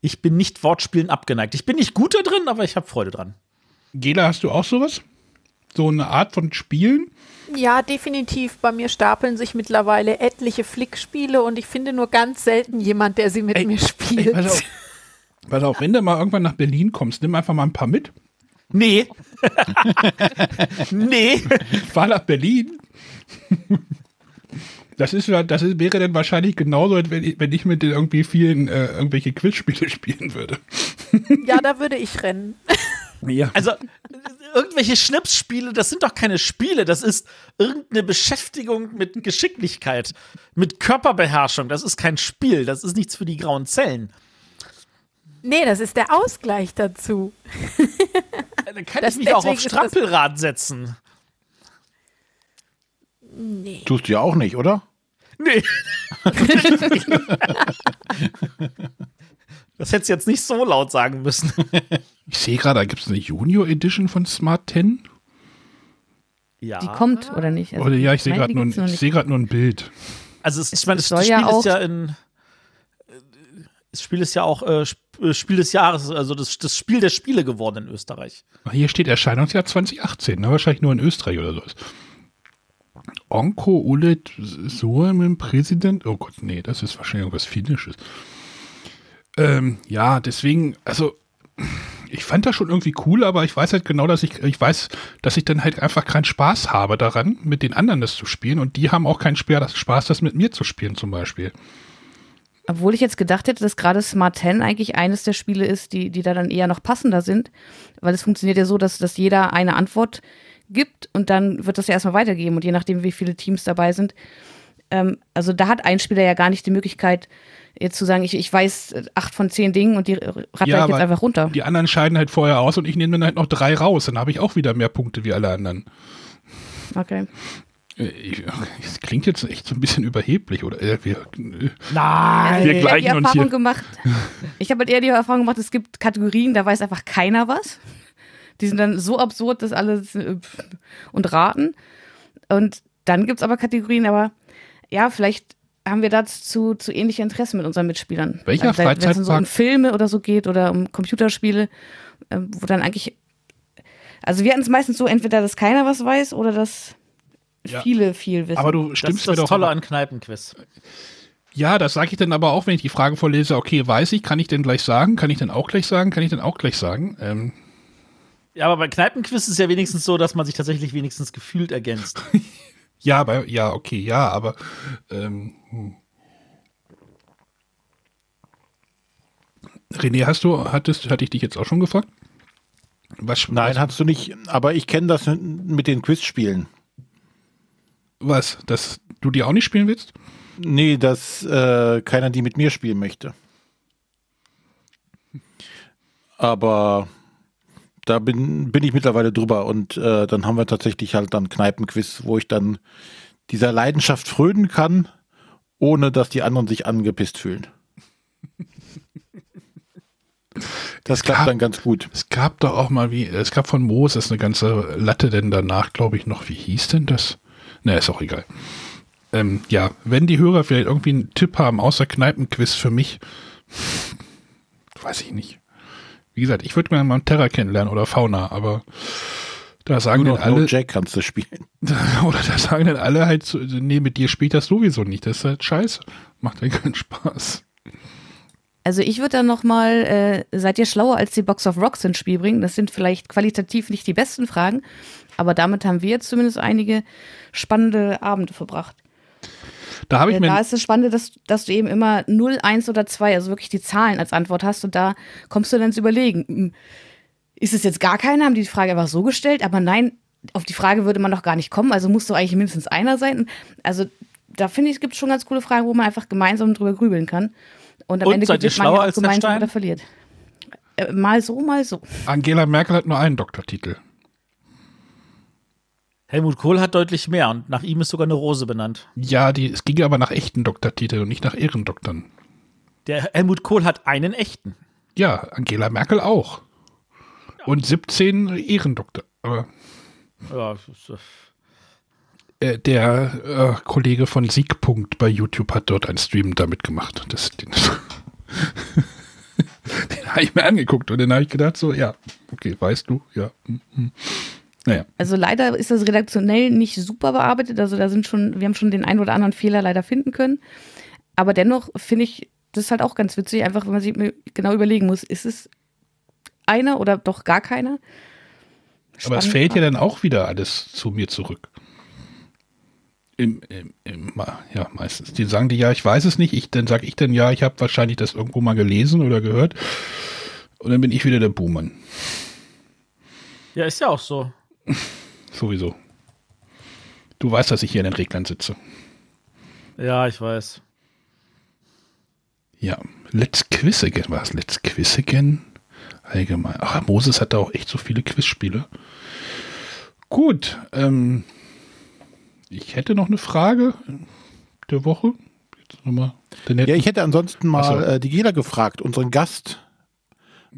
ich bin nicht Wortspielen abgeneigt. Ich bin nicht gut da drin, aber ich habe Freude dran. Gela, hast du auch sowas? So eine Art von Spielen? Ja, definitiv. Bei mir stapeln sich mittlerweile etliche Flickspiele und ich finde nur ganz selten jemand, der sie mit Ey, mir spielt. Pass auf, pass auf, wenn du mal irgendwann nach Berlin kommst, nimm einfach mal ein paar mit. Nee. nee. Fahr nach Berlin. Das ist ja, das ist, wäre dann wahrscheinlich genauso, wenn ich, wenn ich mit den irgendwie vielen äh, irgendwelche Quizspiele spielen würde. ja, da würde ich rennen. Ja. Also, irgendwelche Schnipsspiele, das sind doch keine Spiele. Das ist irgendeine Beschäftigung mit Geschicklichkeit, mit Körperbeherrschung. Das ist kein Spiel. Das ist nichts für die grauen Zellen. Nee, das ist der Ausgleich dazu. Dann kann Das- ich mich auch auf Strampelrad setzen. Nee. Tust du ja auch nicht, oder? Nee. das hättest du jetzt nicht so laut sagen müssen. Ich sehe gerade, da gibt es eine Junior Edition von Smart 10. Ja. Die kommt, oder nicht? Also, Oder ja, ich sehe gerade nur, gerade nur ein Bild. Also es, ich meine, das, das ja Spiel ist auch- ja in das Spiel ist ja auch äh, äh, Spiel des Jahres, also das, das Spiel der Spiele geworden in Österreich. Hier steht Erscheinungsjahr 2018, ne? wahrscheinlich nur in Österreich oder so. Onko Ulet Suomen Präsident. Oh Gott, nee, das ist wahrscheinlich irgendwas Finnisches. Ähm, ja, deswegen, also ich fand das schon irgendwie cool, aber ich weiß halt genau, dass ich, ich weiß, dass ich dann halt einfach keinen Spaß habe daran, mit den anderen das zu spielen und die haben auch keinen Spaß, das mit mir zu spielen zum Beispiel. Obwohl ich jetzt gedacht hätte, dass gerade Smart 10 eigentlich eines der Spiele ist, die, die da dann eher noch passender sind. Weil es funktioniert ja so, dass, dass jeder eine Antwort gibt und dann wird das ja erstmal weitergeben. Und je nachdem, wie viele Teams dabei sind. Ähm, also da hat ein Spieler ja gar nicht die Möglichkeit, jetzt zu sagen, ich, ich weiß äh, acht von zehn Dingen und die ratter ich jetzt einfach runter. Die anderen scheiden halt vorher aus und ich nehme dann halt noch drei raus. Dann habe ich auch wieder mehr Punkte wie alle anderen. Okay. Äh, es klingt jetzt echt so ein bisschen überheblich, oder? Äh, wir, Nein. Wir ich habe die gleichen Erfahrung hier. gemacht. Ich habe halt eher die Erfahrung gemacht, es gibt Kategorien, da weiß einfach keiner was. Die sind dann so absurd, dass alle und raten. Und dann gibt es aber Kategorien, aber ja, vielleicht haben wir dazu zu ähnliche Interessen mit unseren Mitspielern. Welcher Wenn es so um Freizeitpark- Filme oder so geht oder um Computerspiele, äh, wo dann eigentlich. Also wir hatten es meistens so, entweder dass keiner was weiß oder dass Ja. viele viel wissen. aber du Das stimmst ist mir das doch. Tolle an Kneipenquiz. Ja, das sage ich dann aber auch, wenn ich die Frage vorlese, okay, weiß ich, kann ich denn gleich sagen, kann ich denn auch gleich sagen, kann ich denn auch gleich sagen? Ähm, Ja, aber bei Kneipenquiz ist es ja wenigstens so, dass man sich tatsächlich wenigstens gefühlt ergänzt. ja, bei, ja, okay, ja, aber ähm, hm. René, hast du, hattest, hatte ich dich jetzt auch schon gefragt? Was, Nein, was, hast du nicht. Aber ich kenne das mit den Quizspielen. was, dass du die auch nicht spielen willst? Nee, dass äh, keiner die mit mir spielen möchte. Aber da bin, bin ich mittlerweile drüber und äh, dann haben wir tatsächlich halt dann Kneipenquiz, wo ich dann dieser Leidenschaft frönen kann, ohne dass die anderen sich angepisst fühlen. Das klappt gab- dann ganz gut. Es gab doch auch mal wie, es gab von Moses eine ganze Latte, denn danach glaube ich noch, wie hieß denn das? Na, ist auch egal. Ähm, ja, wenn die Hörer vielleicht irgendwie einen Tipp haben, außer Kneipenquiz für mich, weiß ich nicht. Wie gesagt, ich würde gerne mal Terra kennenlernen oder Fauna, aber da sagen Nur dann noch No alle, Jack kannst du spielen. oder da sagen dann alle halt, so, nee, mit dir spielt das sowieso nicht, das ist halt scheiße. Macht ja keinen Spaß. Also ich würde dann nochmal, äh, seid ihr schlauer als die Box of Rocks ins Spiel bringen? Das sind vielleicht qualitativ nicht die besten Fragen, aber damit haben wir jetzt zumindest einige spannende Abende verbracht. Da habe ich mir, da ist das Spannende, dass, dass du eben immer 0, 1 oder 2, also wirklich die Zahlen als Antwort hast und da kommst du dann ins Überlegen. hm, Ist es jetzt gar keiner? Haben die die Frage einfach so gestellt? Aber nein, auf die Frage würde man doch gar nicht kommen, also muss doch eigentlich mindestens einer sein. Also da finde ich, es gibt schon ganz coole Fragen, wo man einfach gemeinsam drüber grübeln kann. Und am Und Ende seid ihr gewinnt man schlauer ja als der gemeinsam Stein? oder verliert. Äh, mal so, mal so. Angela Merkel hat nur einen Doktortitel. Helmut Kohl hat deutlich mehr und nach ihm ist sogar eine Rose benannt. Ja, die, es ging aber nach echten Doktortiteln und nicht nach Ehrendoktoren. Der Helmut Kohl hat einen echten. Ja, Angela Merkel auch. Und 17 Ehrendoktor. Aber Ja, das ist, äh, äh, der äh, Kollege von Siegpunkt bei YouTube hat dort einen Stream damit gemacht. Das, den den habe ich mir angeguckt und dann habe ich gedacht, so, ja, okay, weißt du, ja. hm, hm. Naja, Also leider ist das redaktionell nicht super bearbeitet. Also da sind schon, wir haben schon den einen oder anderen Fehler leider finden können. Aber dennoch finde ich das halt auch ganz witzig, einfach wenn man sich genau überlegen muss, ist es einer oder doch gar keiner? aber es fällt ja dann auch wieder alles zu mir zurück. Im, im, im, ja, meistens. Die sagen die, ja, ich weiß es nicht. Ich, dann sage ich dann, ja, ich habe wahrscheinlich das irgendwo mal gelesen oder gehört. Und dann bin ich wieder der Buhmann. ja, ist ja auch so. Sowieso. Du weißt, dass ich hier in den Reglern sitze. Ja, ich weiß. Ja, Let's Quiz Again. War es Let's Quiz Again? Allgemein. Ach, Moses hat da auch echt so viele Quizspiele. Gut, ähm, ich hätte noch eine Frage der Woche. Jetzt nochmal. Den Ja, ich hätte ansonsten mal so. äh, die Gela gefragt, unseren Gast,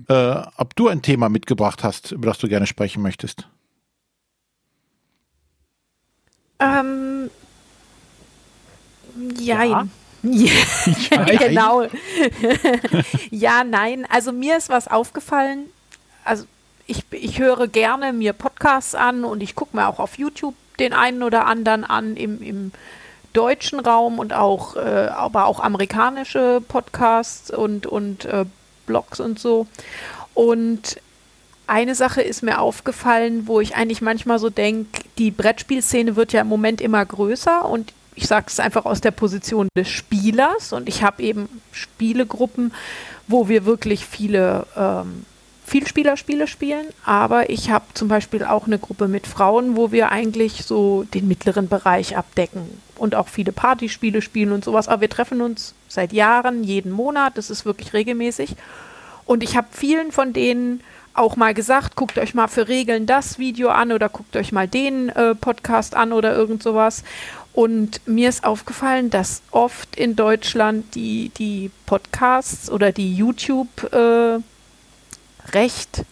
äh, ob du ein Thema mitgebracht hast, über das du gerne sprechen möchtest. Ähm, ja. Ja? ja genau. ja, nein. Also mir ist was aufgefallen. Also ich, ich höre gerne mir Podcasts an und ich gucke mir auch auf YouTube den einen oder anderen an im, im deutschen Raum und auch, äh, aber auch amerikanische Podcasts und, und äh, Blogs und so. Und eine Sache ist mir aufgefallen, wo ich eigentlich manchmal so denke, die Brettspielszene wird ja im Moment immer größer und ich sage es einfach aus der Position des Spielers und ich habe eben Spielegruppen, wo wir wirklich viele ähm, Vielspielerspiele spielen, aber ich habe zum Beispiel auch eine Gruppe mit Frauen, wo wir eigentlich so den mittleren Bereich abdecken und auch viele Partyspiele spielen und sowas, aber wir treffen uns seit Jahren, jeden Monat, das ist wirklich regelmäßig und ich habe vielen von denen auch mal gesagt, guckt euch mal für Regeln das Video an oder guckt euch mal den äh, Podcast an oder irgend sowas. Und mir ist aufgefallen, dass oft in Deutschland die, die Podcasts oder die YouTube äh, recht,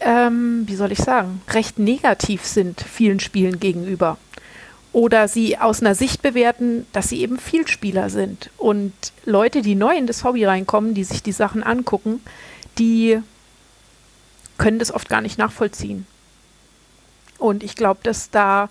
ähm, wie soll ich sagen, recht negativ sind vielen Spielen gegenüber. Oder sie aus einer Sicht bewerten, dass sie eben Vielspieler sind. Und Leute, die neu in das Hobby reinkommen, die sich die Sachen angucken, die können das oft gar nicht nachvollziehen. Und ich glaube, dass da,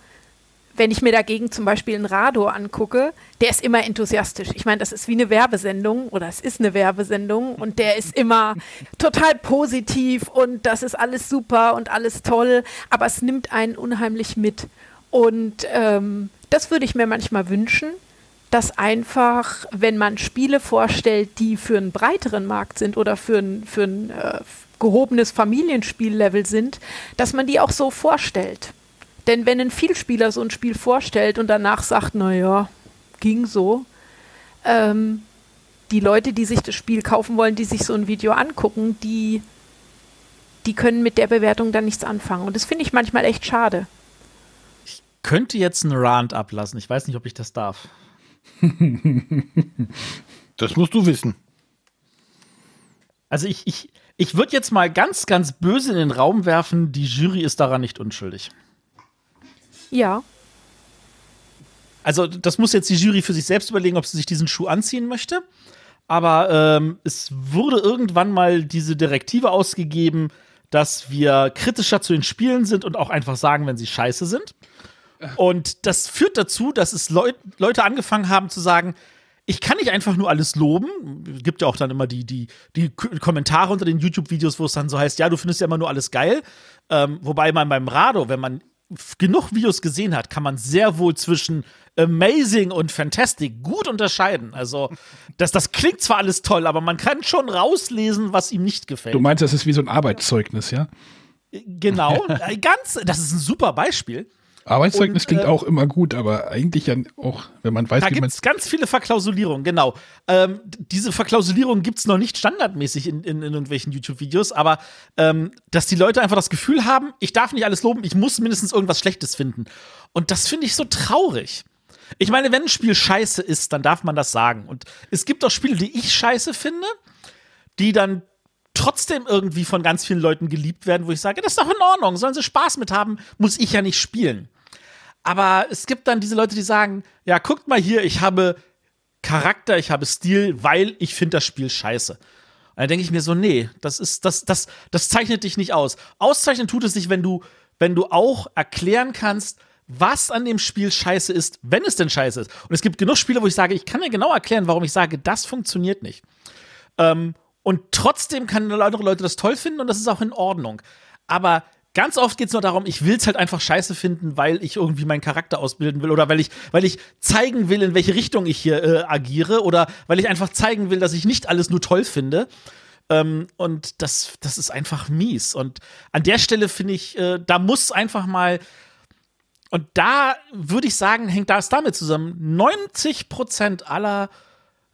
wenn ich mir dagegen zum Beispiel einen Rado angucke, der ist immer enthusiastisch. Ich meine, das ist wie eine Werbesendung oder es ist eine Werbesendung und der ist immer total positiv und das ist alles super und alles toll, aber es nimmt einen unheimlich mit. Und ähm, das würde ich mir manchmal wünschen, dass einfach, wenn man Spiele vorstellt, die für einen breiteren Markt sind oder für ein, für ein äh, gehobenes Familienspiellevel sind, dass man die auch so vorstellt. Denn wenn ein Vielspieler so ein Spiel vorstellt und danach sagt, naja, ging so, ähm, die Leute, die sich das Spiel kaufen wollen, die sich so ein Video angucken, die, die können mit der Bewertung dann nichts anfangen. Und das finde ich manchmal echt schade. Könnte jetzt einen Rant ablassen. Ich weiß nicht, ob ich das darf. Das musst du wissen. Also ich, ich, Ich würde jetzt mal ganz, ganz böse in den Raum werfen, die Jury ist daran nicht unschuldig. Ja. Also, das muss jetzt die Jury für sich selbst überlegen, ob sie sich diesen Schuh anziehen möchte. Aber ähm, es wurde irgendwann mal diese Direktive ausgegeben, dass wir kritischer zu den Spielen sind und auch einfach sagen, wenn sie scheiße sind. Und das führt dazu, dass es Leut Leute angefangen haben zu sagen, ich kann nicht einfach nur alles loben. Es gibt ja auch dann immer die, die, die Kommentare unter den YouTube-Videos, wo es dann so heißt, ja, du findest ja immer nur alles geil. Ähm, wobei man beim Rado, wenn man genug Videos gesehen hat, kann man sehr wohl zwischen amazing und fantastic gut unterscheiden. Also, das, das klingt zwar alles toll, aber man kann schon rauslesen, was ihm nicht gefällt. Du meinst, das ist wie so ein Arbeitszeugnis, ja? Genau, äh, ganz, das ist ein super Beispiel. Arbeitszeugnis Und, klingt äh, auch immer gut, aber eigentlich ja auch, wenn man weiß, Da wie man gibt es ganz viele Verklausulierungen, genau. Ähm, diese Verklausulierung gibt es noch nicht standardmäßig in, in, in irgendwelchen YouTube-Videos, aber ähm, dass die Leute einfach das Gefühl haben, ich darf nicht alles loben, ich muss mindestens irgendwas Schlechtes finden. Und das finde ich so traurig. Ich meine, wenn ein Spiel scheiße ist, dann darf man das sagen. Und es gibt auch Spiele, die ich scheiße finde, die dann trotzdem irgendwie von ganz vielen Leuten geliebt werden, wo ich sage, das ist doch in Ordnung, sollen sie Spaß mit haben, muss ich ja nicht spielen. Aber es gibt dann diese Leute, die sagen, ja, guckt mal hier, ich habe Charakter, ich habe Stil, weil ich finde das Spiel scheiße. Und dann denke ich mir so, nee, das ist, das, das, das zeichnet dich nicht aus. Auszeichnen tut es sich, wenn du, wenn du auch erklären kannst, was an dem Spiel scheiße ist, wenn es denn scheiße ist. Und es gibt genug Spiele, wo ich sage, ich kann dir genau erklären, warum ich sage, das funktioniert nicht. Ähm, und trotzdem können andere Leute das toll finden und das ist auch in Ordnung. Aber ganz oft geht es nur darum, ich will es halt einfach scheiße finden, weil ich irgendwie meinen Charakter ausbilden will oder weil ich, weil ich zeigen will, in welche Richtung ich hier äh, agiere oder weil ich einfach zeigen will, dass ich nicht alles nur toll finde. Ähm, und das, das ist einfach mies. Und an der Stelle finde ich, äh, da muss einfach mal und da würde ich sagen, hängt das damit zusammen. 90% aller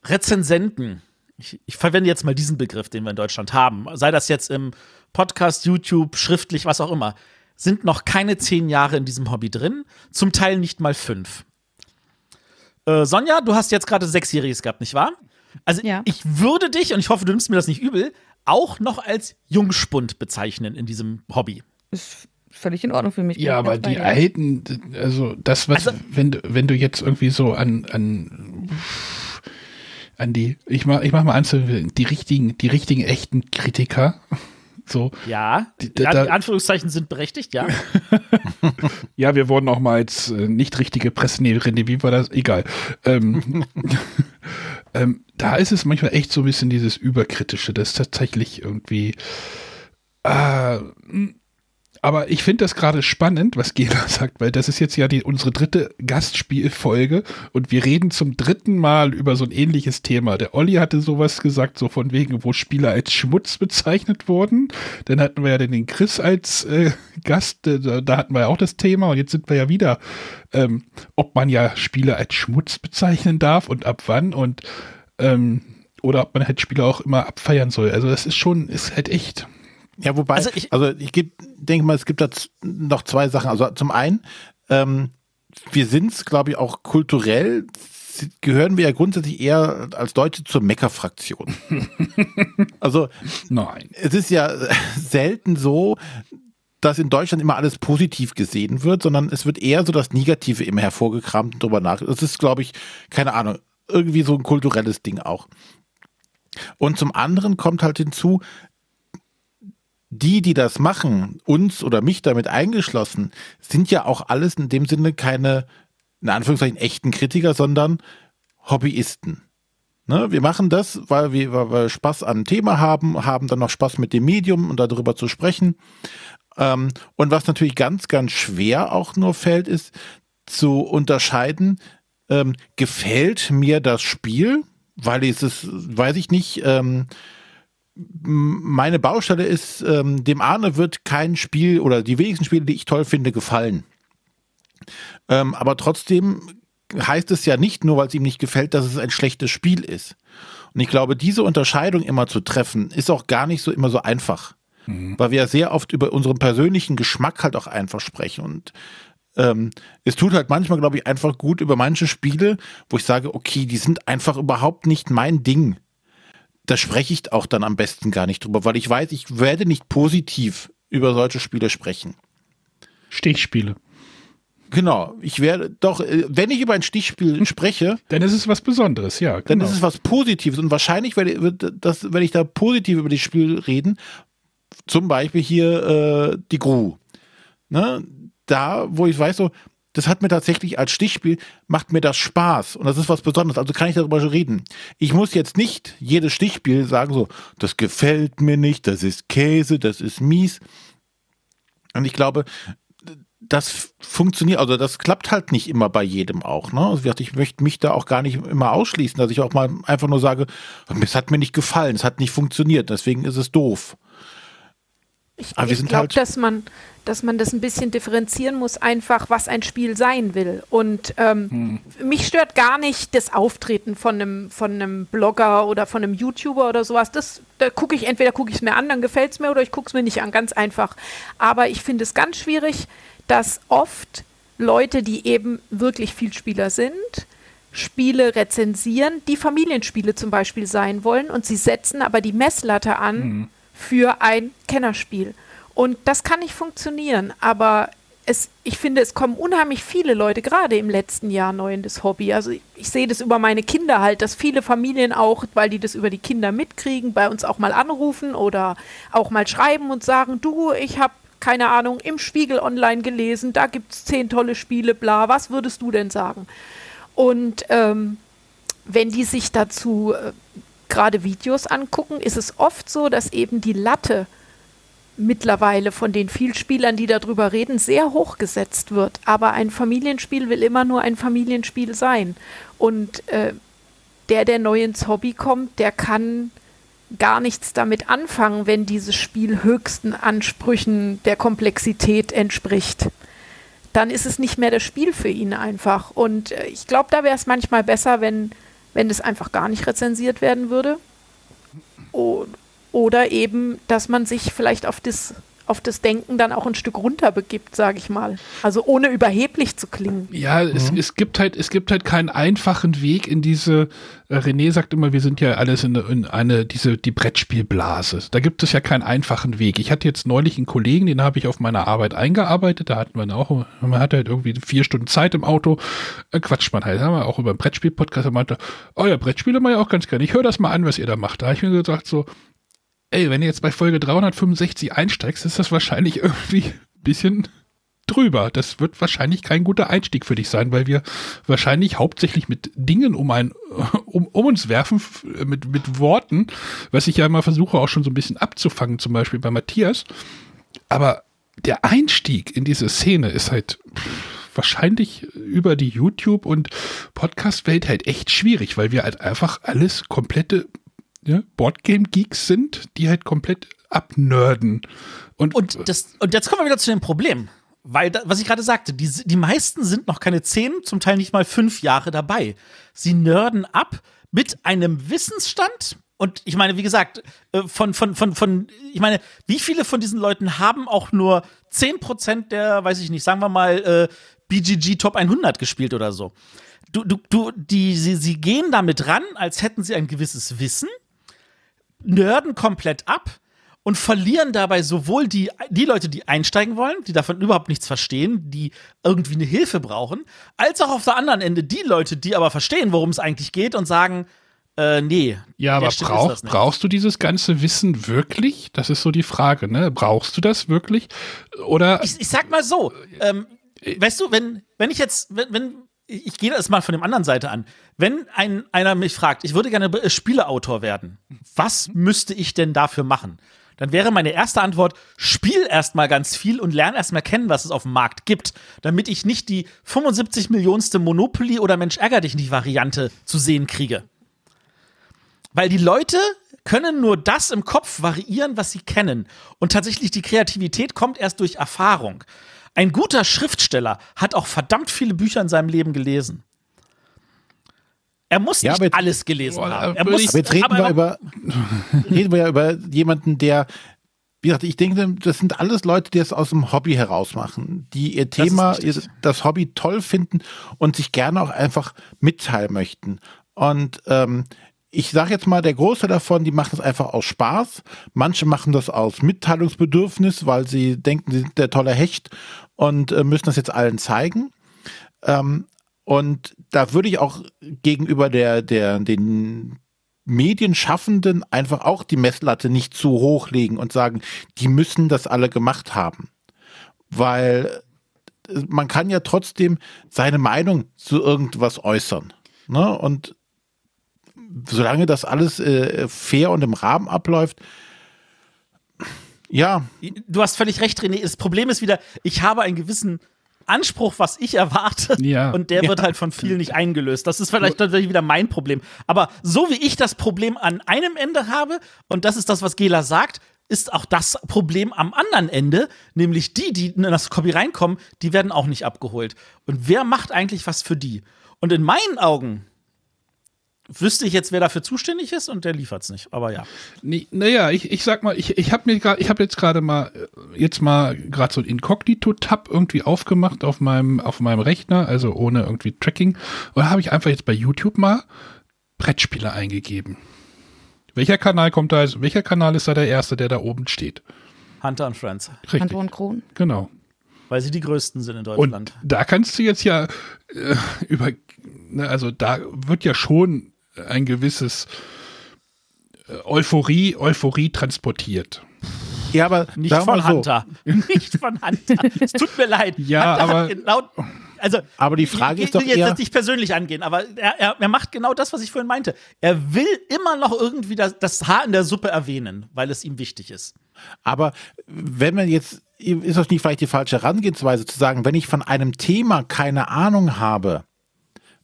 Rezensenten, ich, ich verwende jetzt mal diesen Begriff, den wir in Deutschland haben, sei das jetzt im Podcast, YouTube, schriftlich, was auch immer, sind noch keine zehn Jahre in diesem Hobby drin, zum Teil nicht mal fünf. Äh, Sonja, du hast jetzt gerade Sechsjähriges gehabt, nicht wahr? Also Ja. ich würde dich, und ich hoffe, du nimmst mir das nicht übel, auch noch als Jungspund bezeichnen in diesem Hobby. Ist völlig in Ordnung für mich. Ja, aber die dir. alten, also das, was, Also- wenn, du- wenn du jetzt irgendwie so an, an, an die, ich mach, ich mach mal an, die richtigen, die richtigen echten Kritiker, so, Ja, Die- die, da- da- Anführungszeichen sind berechtigt, ja. ja, wir wurden auch mal als äh, nicht richtige Presse, nee, René, wie war das? Egal. Ähm, ähm, da ist es manchmal echt so ein bisschen dieses Überkritische, das ist tatsächlich irgendwie, äh, aber ich finde das gerade spannend, was Gela sagt, weil das ist jetzt ja die, unsere dritte Gastspielfolge und wir reden zum dritten Mal über so ein ähnliches Thema. Der Olli hatte sowas gesagt, so von wegen, wo Spieler als Schmutz bezeichnet wurden. Dann hatten wir ja den Chris als äh, Gast, äh, da, hatten wir ja auch das Thema und jetzt sind wir ja wieder, ähm, ob man ja Spieler als Schmutz bezeichnen darf und ab wann und ähm, oder ob man halt Spieler auch immer abfeiern soll. Also das ist schon, ist halt echt. Ja, wobei, Also also ich- ich, geb- denke mal, es gibt da noch zwei Sachen. Also zum einen, ähm, wir sind es, glaube ich, auch kulturell, gehören wir ja grundsätzlich eher als Deutsche zur Mecker-Fraktion. also Nein. es ist ja selten so, dass in Deutschland immer alles positiv gesehen wird, sondern es wird eher so das Negative immer hervorgekramt und drüber nach. Das ist, glaube ich, keine Ahnung, irgendwie so ein kulturelles Ding auch. Und zum anderen kommt halt hinzu, die, die das machen, uns oder mich damit eingeschlossen, sind ja auch alles in dem Sinne keine, in Anführungszeichen, echten Kritiker, sondern Hobbyisten. Ne, wir machen das, weil wir, weil wir Spaß dem Thema haben, haben dann noch Spaß mit dem Medium und darüber zu sprechen. Ähm, und was natürlich ganz, ganz schwer auch nur fällt, ist zu unterscheiden, ähm, gefällt mir das Spiel, weil es ist, weiß ich nicht, ähm, meine Baustelle ist, ähm, dem Arne wird kein Spiel oder die wenigsten Spiele, die ich toll finde, gefallen. Ähm, aber trotzdem heißt es ja nicht nur, weil es ihm nicht gefällt, dass es ein schlechtes Spiel ist. Und ich glaube, diese Unterscheidung immer zu treffen, ist auch gar nicht so immer so einfach. Weil wir ja sehr oft über unseren persönlichen Geschmack halt auch einfach sprechen. Und ähm, es tut halt manchmal, glaube ich, einfach gut über manche Spiele, wo ich sage, okay, die sind einfach überhaupt nicht mein Ding. Da spreche ich auch dann am besten gar nicht drüber, weil ich weiß, ich werde nicht positiv über solche Spiele sprechen. Stichspiele. Genau, ich werde doch, äh, wenn ich über ein Stichspiel spreche, Dann ist es was Besonderes, ja. dann Genau. ist es was Positives und wahrscheinlich werde, das, werde ich da positiv über das Spiel reden. Zum Beispiel hier äh, die Gru. Ne? Da, wo ich weiß, so, das hat mir tatsächlich als Stichspiel, macht mir das Spaß und das ist was Besonderes, also kann ich darüber schon reden. Ich muss jetzt nicht jedes Stichspiel sagen, so, das gefällt mir nicht, das ist Käse, das ist mies. Und ich glaube, das funktioniert, also das klappt halt nicht immer bei jedem auch. Ne? Also ich möchte mich da auch gar nicht immer ausschließen, dass ich auch mal einfach nur sage, es hat mir nicht gefallen, es hat nicht funktioniert, deswegen ist es doof. Ich, Aber wir ich glaube, halt- dass man, dass man das ein bisschen differenzieren muss, einfach was ein Spiel sein will. Und ähm, mich stört gar nicht das Auftreten von einem, von einem Blogger oder von einem YouTuber oder sowas. Das, da gucke ich, entweder gucke ich es mir an, dann gefällt es mir, oder ich gucke es mir nicht an, ganz einfach. Aber ich finde es ganz schwierig, dass oft Leute, die eben wirklich Vielspieler sind, Spiele rezensieren, die Familienspiele zum Beispiel sein wollen und sie setzen aber die Messlatte an für ein Kennerspiel. Und das kann nicht funktionieren, aber es, ich finde, es kommen unheimlich viele Leute, gerade im letzten Jahr neu in das Hobby. Also ich, ich sehe das über meine Kinder halt, dass viele Familien auch, weil die das über die Kinder mitkriegen, bei uns auch mal anrufen oder auch mal schreiben und sagen, du, ich habe keine Ahnung, im Spiegel online gelesen, da gibt es zehn tolle Spiele, bla, was würdest du denn sagen? Und ähm, wenn die sich dazu äh, gerade Videos angucken, ist es oft so, dass eben die Latte mittlerweile von den Vielspielern, die darüber reden, sehr hoch gesetzt wird. Aber ein Familienspiel will immer nur ein Familienspiel sein. Und äh, der, der neu ins Hobby kommt, der kann gar nichts damit anfangen, wenn dieses Spiel höchsten Ansprüchen der Komplexität entspricht. Dann ist es nicht mehr das Spiel für ihn einfach. Und äh, ich glaube, da wäre es manchmal besser, wenn, wenn es einfach gar nicht rezensiert werden würde. Oder eben, dass man sich vielleicht auf das, auf das Denken dann auch ein Stück runterbegibt, sage ich mal. Also ohne überheblich zu klingen. Ja, es, es gibt halt, es gibt halt keinen einfachen Weg in diese, äh, René sagt immer, wir sind ja alles in, in eine, diese, die Brettspielblase. Da gibt es ja keinen einfachen Weg. Ich hatte jetzt neulich einen Kollegen, den habe ich auf meiner Arbeit eingearbeitet, da hatten wir auch, man hatte halt irgendwie vier Stunden Zeit im Auto, äh, quatscht man halt, haben wir auch über einen Brettspiel-Podcast, er meinte, oh ja, Brettspiele mal ja auch ganz gerne, ich höre das mal an, was ihr da macht. Da habe ich mir gesagt so, ey, wenn du jetzt bei Folge 365 einsteigst, ist das wahrscheinlich irgendwie ein bisschen drüber. Das wird wahrscheinlich kein guter Einstieg für dich sein, weil wir wahrscheinlich hauptsächlich mit Dingen um, ein, um, um uns werfen, mit, mit Worten, was ich ja immer versuche auch schon so ein bisschen abzufangen, zum Beispiel bei Matthias. Aber der Einstieg in diese Szene ist halt wahrscheinlich über die YouTube- und Podcast-Welt halt echt schwierig, weil wir halt einfach alles komplette ja, Boardgame-Geeks sind, die halt komplett abnörden. Und, Und, das, und jetzt kommen wir wieder zu dem Problem. Weil, da, was ich gerade sagte, die, die meisten sind noch keine zehn, zum Teil nicht mal fünf Jahre dabei. Sie nörden ab mit einem Wissensstand. Und ich meine, wie gesagt, äh, von, von, von, von, ich meine, wie viele von diesen Leuten haben auch nur 10% der, weiß ich nicht, sagen wir mal, äh, BGG Top 100 gespielt oder so? Du, du, du, die, sie, sie gehen damit ran, als hätten sie ein gewisses Wissen nörden komplett ab und verlieren dabei sowohl die, die Leute, die einsteigen wollen, die davon überhaupt nichts verstehen, die irgendwie eine Hilfe brauchen, als auch auf der anderen Ende die Leute, die aber verstehen, worum es eigentlich geht und sagen, äh, nee. ja, aber brauch, brauchst du dieses ganze Wissen wirklich? Das ist so die Frage, ne? Brauchst du das wirklich? Oder ich, ich sag mal so, ähm, weißt du, wenn, wenn ich jetzt, wenn, wenn ich, ich gehe das mal von der anderen Seite an. Wenn ein, einer mich fragt, ich würde gerne äh, Spieleautor werden, was müsste ich denn dafür machen? Dann wäre meine erste Antwort, spiel erstmal ganz viel und lerne erstmal kennen, was es auf dem Markt gibt, damit ich nicht die 75 Millionste Monopoly oder Mensch ärger dich nicht Variante zu sehen kriege. Weil die Leute können nur das im Kopf variieren, was sie kennen. Und tatsächlich die Kreativität kommt erst durch Erfahrung. Ein guter Schriftsteller hat auch verdammt viele Bücher in seinem Leben gelesen. Er muss Ja, nicht alles gelesen Boah, haben. Er muss, Aber jetzt reden aber- wir über, reden wir ja über jemanden, der, wie gesagt, ich denke, das sind alles Leute, die es aus dem Hobby heraus machen, die ihr Thema, richtig. ihr, das Hobby toll finden und sich gerne auch einfach mitteilen möchten. Und ähm, ich sage jetzt mal, der Großteil davon, die machen das einfach aus Spaß. Manche machen das aus Mitteilungsbedürfnis, weil sie denken, sie sind der tolle Hecht und äh, müssen das jetzt allen zeigen. Ähm, und da würde ich auch gegenüber der, der, den Medienschaffenden einfach auch die Messlatte nicht zu hoch legen und sagen, die müssen das alle gemacht haben. Weil äh, man kann ja trotzdem seine Meinung zu irgendwas äußern. Ne? Und solange das alles äh, fair und im Rahmen abläuft, ja. Du hast völlig recht, René. Das Problem ist wieder, ich habe einen gewissen Anspruch, was ich erwarte. Ja. Und der Ja. wird halt von vielen nicht eingelöst. Das ist vielleicht natürlich wieder mein Problem. Aber so wie ich das Problem an einem Ende habe, und das ist das, was Gela sagt, ist auch das Problem am anderen Ende, nämlich die, die in das Copy reinkommen, die werden auch nicht abgeholt. Und wer macht eigentlich was für die? Und in meinen Augen wüsste ich jetzt, wer dafür zuständig ist, und der liefert's nicht. Aber ja. Nee, naja, ich, ich sag mal, ich, ich habe mir gerade, ich habe jetzt gerade mal, äh, jetzt mal gerade so ein Inkognito-Tab irgendwie aufgemacht auf meinem, auf meinem Rechner, also ohne irgendwie Tracking. Und da habe ich einfach jetzt bei YouTube mal Brettspiele eingegeben. Welcher Kanal kommt da, als- welcher Kanal ist da der erste, der da oben steht? Hunter und Friends. Richtig, Hand und Kron. genau. Weil sie die größten sind in Und Deutschland. da kannst du jetzt ja äh, über, ne, also da wird ja schon ein gewisses äh, Euphorie, Euphorie transportiert. Ja, aber Nicht von so, Hunter. Nicht von Hunter. Es tut mir leid. Ja, Hunter aber- laut. Also, Aber die Frage ich, ist doch ich will jetzt eher- nicht persönlich angehen, aber er, er, er macht genau das, was ich vorhin meinte. Er will immer noch irgendwie das, das Haar in der Suppe erwähnen, weil es ihm wichtig ist. Aber wenn man jetzt, ist das nicht vielleicht die falsche Herangehensweise zu sagen, wenn ich von einem Thema keine Ahnung habe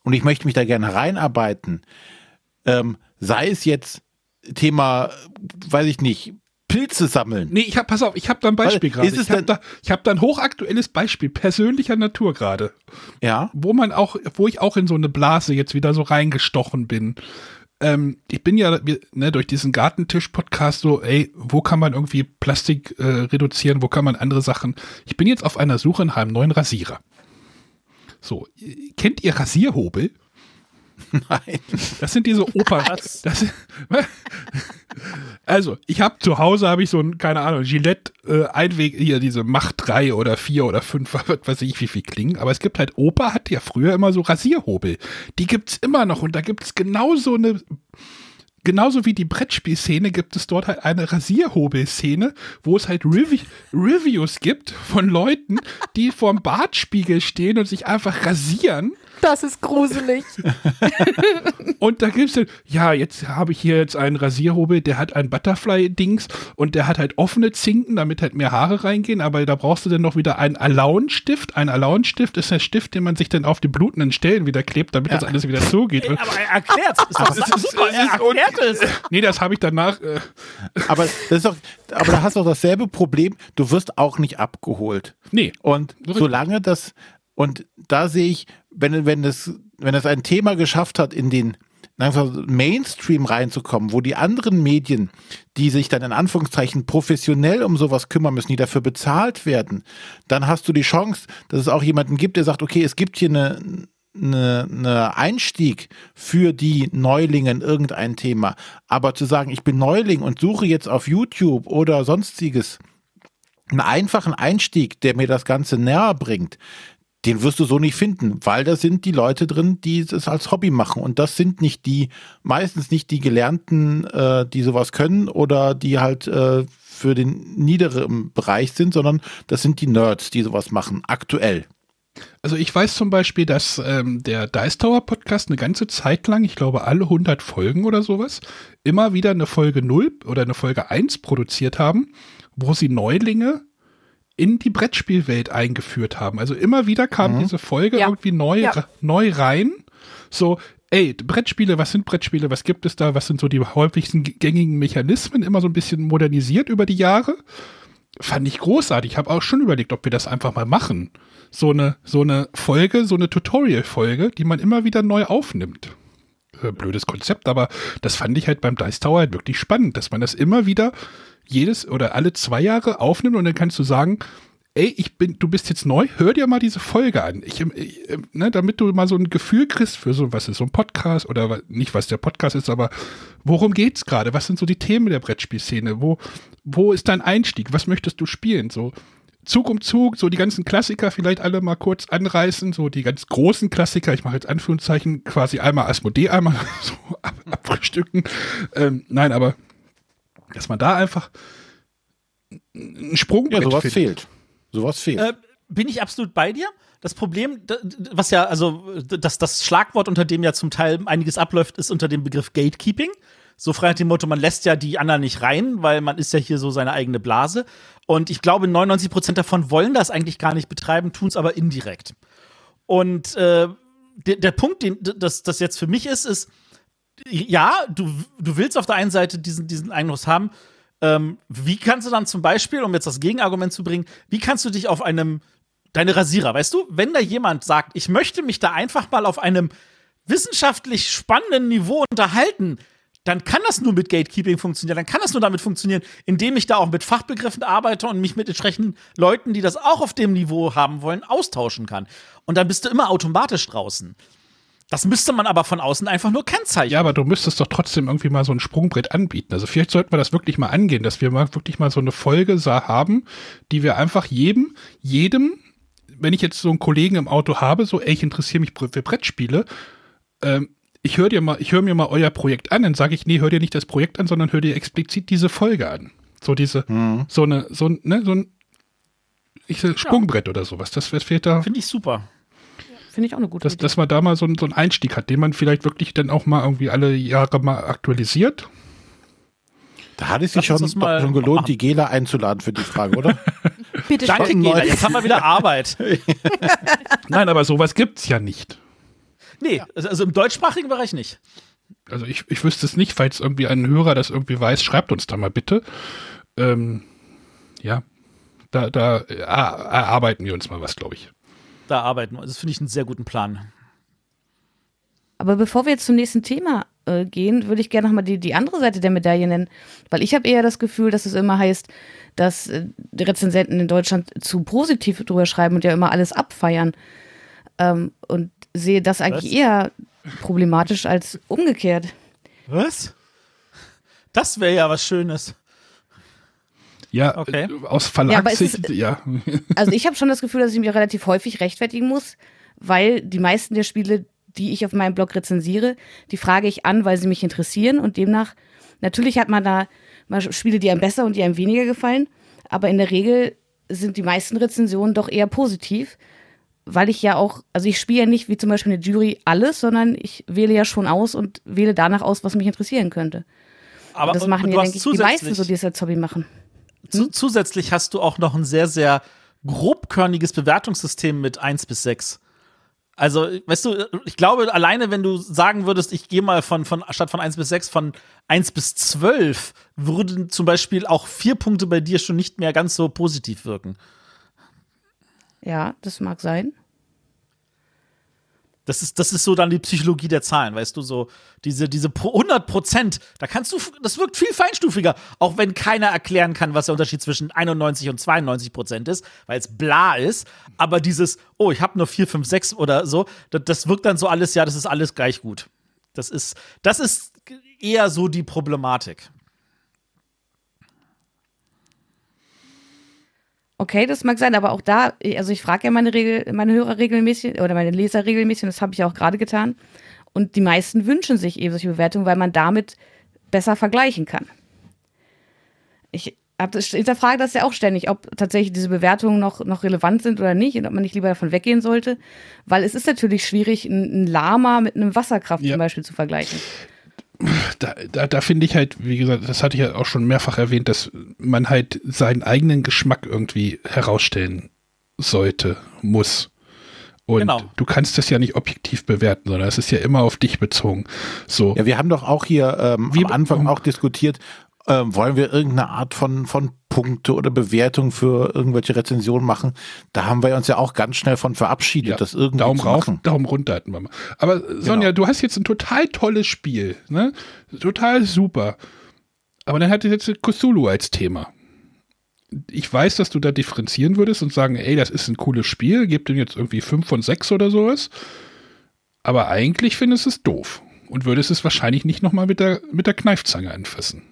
und ich möchte mich da gerne reinarbeiten, ähm, sei es jetzt Thema, weiß ich nicht, Pilze sammeln. Nee, ich hab, pass auf, ich habe da ein Beispiel gerade. Ich habe da, ich hab da ein hochaktuelles Beispiel persönlicher Natur gerade, Ja. wo man auch, wo ich auch in so eine Blase jetzt wieder so reingestochen bin. Ähm, ich bin ja ne, durch diesen Gartentisch-Podcast so, ey, wo kann man irgendwie Plastik äh, reduzieren, wo kann man andere Sachen. Ich bin jetzt auf einer Suche nach einem neuen Rasierer. So, kennt ihr Rasierhobel? Nein. Das sind diese Oper. Das, also, ich habe zu Hause habe ich so ein, keine Ahnung, Gillette äh, Einweg, hier diese Macht 3 oder 4 oder 5, was weiß ich, wie viel klingen. Aber es gibt halt, Opa hatte ja früher immer so Rasierhobel. Die gibt's immer noch und da gibt's genauso eine. Genauso wie die Brettspielszene gibt es dort halt eine Rasierhobelszene, wo es halt Revi Reviews gibt von Leuten, die vorm Bartspiegel stehen und sich einfach rasieren. Das ist gruselig. Und da gibt's dann, ja, jetzt habe ich hier jetzt einen Rasierhobel, der hat ein Butterfly-Dings und der hat halt offene Zinken, damit halt mehr Haare reingehen, aber da brauchst du dann noch wieder einen Alaun-Stift. Ein Alaun-Stift ist der Stift, den man sich dann auf die blutenden Stellen wieder klebt, damit das alles wieder zugeht. Und, Aber er erklärt's. Ist doch ist- super, es er erklärt es. nee, das habe ich danach. Äh, Aber das ist doch, aber da hast du doch dasselbe Problem. Du wirst auch nicht abgeholt. nee. Und solange das, und da sehe ich, wenn, wenn es, wenn es ein Thema geschafft hat, in den Mainstream reinzukommen, wo die anderen Medien, die sich dann in Anführungszeichen professionell um sowas kümmern müssen, die dafür bezahlt werden, dann hast du die Chance, dass es auch jemanden gibt, der sagt, okay, es gibt hier eine, eine, eine Einstieg für die Neulinge in irgendein Thema. Aber zu sagen, ich bin Neuling und suche jetzt auf YouTube oder sonstiges einen einfachen Einstieg, der mir das Ganze näher bringt, den wirst du so nicht finden, weil da sind die Leute drin, die es als Hobby machen. Und das sind nicht die, meistens nicht die Gelernten, äh, die sowas können oder die halt äh, für den niederen Bereich sind, sondern das sind die Nerds, die sowas machen, aktuell. Also ich weiß zum Beispiel, dass ähm, der Dice Tower Podcast eine ganze Zeit lang, ich glaube alle 100 Folgen oder sowas, immer wieder eine Folge 0 oder eine Folge 1 produziert haben, wo sie Neulinge in die Brettspielwelt eingeführt haben. Also immer wieder kam diese Folge Ja. irgendwie neu, Ja. neu rein. So, ey, Brettspiele, was sind Brettspiele, was gibt es da, was sind so die häufigsten gängigen Mechanismen, immer so ein bisschen modernisiert über die Jahre. Fand ich großartig. Ich habe auch schon überlegt, ob wir das einfach mal machen. So eine, so eine Folge, so eine Tutorial-Folge, die man immer wieder neu aufnimmt. Äh, Blödes Konzept, aber das fand ich halt beim Dice Tower halt wirklich spannend, dass man das immer wieder jedes oder alle zwei Jahre aufnimmt und dann kannst du sagen, ey, ich bin, du bist jetzt neu, hör dir mal diese Folge an. Ich, ich, ne, damit du mal so ein Gefühl kriegst für so, was ist so ein Podcast oder nicht, was der Podcast ist, aber worum geht's gerade? Was sind so die Themen der Brettspielszene? Wo, wo ist dein Einstieg? Was möchtest du spielen? So, Zug um Zug, so die ganzen Klassiker vielleicht alle mal kurz anreißen, so die ganz großen Klassiker, ich mache jetzt Anführungszeichen, quasi einmal Asmodee, einmal so ab, abfrühstücken. Ähm, nein, aber dass man da einfach einen Sprung Ja, sowas fehlt. Sowas fehlt. Äh, bin ich absolut bei dir. Das Problem, was ja, also das, das Schlagwort, unter dem ja zum Teil einiges abläuft, ist unter dem Begriff Gatekeeping. So frei nach dem Motto, man lässt ja die anderen nicht rein, weil man ist ja hier so seine eigene Blase. Und ich glaube, 99 Prozent davon wollen das eigentlich gar nicht betreiben, tun es aber indirekt. Und äh, der, der Punkt, den das, das jetzt für mich ist, ist, ja, du, du willst auf der einen Seite diesen, diesen Einfluss haben. Ähm, wie kannst du dann zum Beispiel, um jetzt das Gegenargument zu bringen, wie kannst du dich auf einem, deine Rasierer, weißt du, wenn da jemand sagt, ich möchte mich da einfach mal auf einem wissenschaftlich spannenden Niveau unterhalten, dann kann das nur mit Gatekeeping funktionieren. Dann kann das nur damit funktionieren, indem ich da auch mit Fachbegriffen arbeite und mich mit entsprechenden Leuten, die das auch auf dem Niveau haben wollen, austauschen kann. Und dann bist du immer automatisch draußen. Das müsste man aber von außen einfach nur kennzeichnen. Ja, aber du müsstest doch trotzdem irgendwie mal so ein Sprungbrett anbieten. Also vielleicht sollten wir das wirklich mal angehen, dass wir mal wirklich mal so eine Folge sa- haben, die wir einfach jedem, jedem, wenn ich jetzt so einen Kollegen im Auto habe, so, ey, ich interessiere mich für Brettspiele, ähm, ich höre dir mal, ich höre mir mal euer Projekt an, dann sage ich, nee, hör dir nicht das Projekt an, sondern hör dir explizit diese Folge an. So diese, so eine, so ein, ne, so ein ich, sag, Sprungbrett oder sowas. Das das fehlt da. Finde ich super. Finde ich auch eine gute dass, Idee. dass man da mal so, einen- so einen Einstieg hat, den man vielleicht wirklich dann auch mal irgendwie alle Jahre mal aktualisiert. da hat es sich schon, schon gelohnt, machen. die Gela einzuladen für die Frage, oder? Bitte Danke, schön. Gela. Jetzt haben wir wieder Arbeit. Nein, aber sowas gibt's ja nicht. Nee, also im deutschsprachigen Bereich nicht. Also ich, ich wüsste es nicht, falls irgendwie ein Hörer das irgendwie weiß, schreibt uns da mal bitte. Ähm, ja, da, da äh, erarbeiten wir uns mal was, glaube ich. Da arbeiten. Das finde ich einen sehr guten Plan. Aber bevor wir jetzt zum nächsten Thema äh, gehen, würde ich gerne nochmal die, die andere Seite der Medaille nennen. Weil ich habe eher das Gefühl, dass es immer heißt, dass äh, die Rezensenten in Deutschland zu positiv drüber schreiben und ja immer alles abfeiern. Ähm, und sehe das eigentlich Was? eher problematisch als umgekehrt. Was? Das wäre ja was Schönes. Ja, Okay. aus Verlagssicht, ja. Also ich habe schon das Gefühl, dass ich mich relativ häufig rechtfertigen muss, weil die meisten der Spiele, die ich auf meinem Blog rezensiere, die frage ich an, weil sie mich interessieren und demnach, natürlich hat man da mal Spiele, die einem besser und die einem weniger gefallen, aber in der Regel sind die meisten Rezensionen doch eher positiv, weil ich ja auch, also ich spiele ja nicht wie zum Beispiel eine Jury alles, sondern ich wähle ja schon aus und wähle danach aus, was mich interessieren könnte. Aber das und- machen und ja, denke ich, die meisten, so die es als Hobby machen. Zu, zusätzlich hast du auch noch ein sehr, sehr grobkörniges Bewertungssystem mit 1 bis 6. Also, weißt du, ich glaube, alleine, wenn du sagen würdest, ich gehe mal von, von, statt von 1 bis 6, von 1 bis 12, würden zum Beispiel auch vier Punkte bei dir schon nicht mehr ganz so positiv wirken. Ja, das mag sein. Das ist, das ist so dann die Psychologie der Zahlen, weißt du, so diese, diese pro- 100 Prozent, da kannst du, das wirkt viel feinstufiger, auch wenn keiner erklären kann, was der Unterschied zwischen 91 und 92 Prozent ist, weil es bla ist, aber dieses, oh, ich habe nur 4, 5, 6 oder so, das, das wirkt dann so alles, ja, das ist alles gleich gut. Das ist, das ist eher so die Problematik. Okay, das mag sein, aber auch da, also ich frage ja meine, Regel, meine Hörer regelmäßig oder meine Leser regelmäßig, und das habe ich auch gerade getan. Und die meisten wünschen sich eben solche Bewertungen, weil man damit besser vergleichen kann. Ich hinterfrage das ja auch ständig, ob tatsächlich diese Bewertungen noch, noch relevant sind oder nicht und ob man nicht lieber davon weggehen sollte. Weil es ist natürlich schwierig, ein Lama mit einem Wasserkraft Ja. zum Beispiel zu vergleichen. Da, da, da finde ich halt, wie gesagt, das hatte ich ja auch schon mehrfach erwähnt, dass man halt seinen eigenen Geschmack irgendwie herausstellen sollte, muss. Und Genau. du kannst das ja nicht objektiv bewerten, sondern es ist ja immer auf dich bezogen. So. Ja, wir haben doch auch hier ähm, Wie- am Anfang auch diskutiert, ähm, wollen wir irgendeine Art von, von Punkte oder Bewertung für irgendwelche Rezensionen machen? Da haben wir uns ja auch ganz schnell von verabschiedet, Ja, das irgendwie Daumen zu rauf, machen. Daumen runter hatten wir mal. Aber Sonja, du hast jetzt ein total tolles Spiel, ne? Total super. Aber dann hatte jetzt Cthulhu als Thema. ich weiß, dass du da differenzieren würdest und sagen, ey, das ist ein cooles Spiel, gib dem jetzt irgendwie 5 von 6 oder sowas. Aber eigentlich findest du es doof und würdest es wahrscheinlich nicht nochmal mit der, mit der Kneifzange anfassen.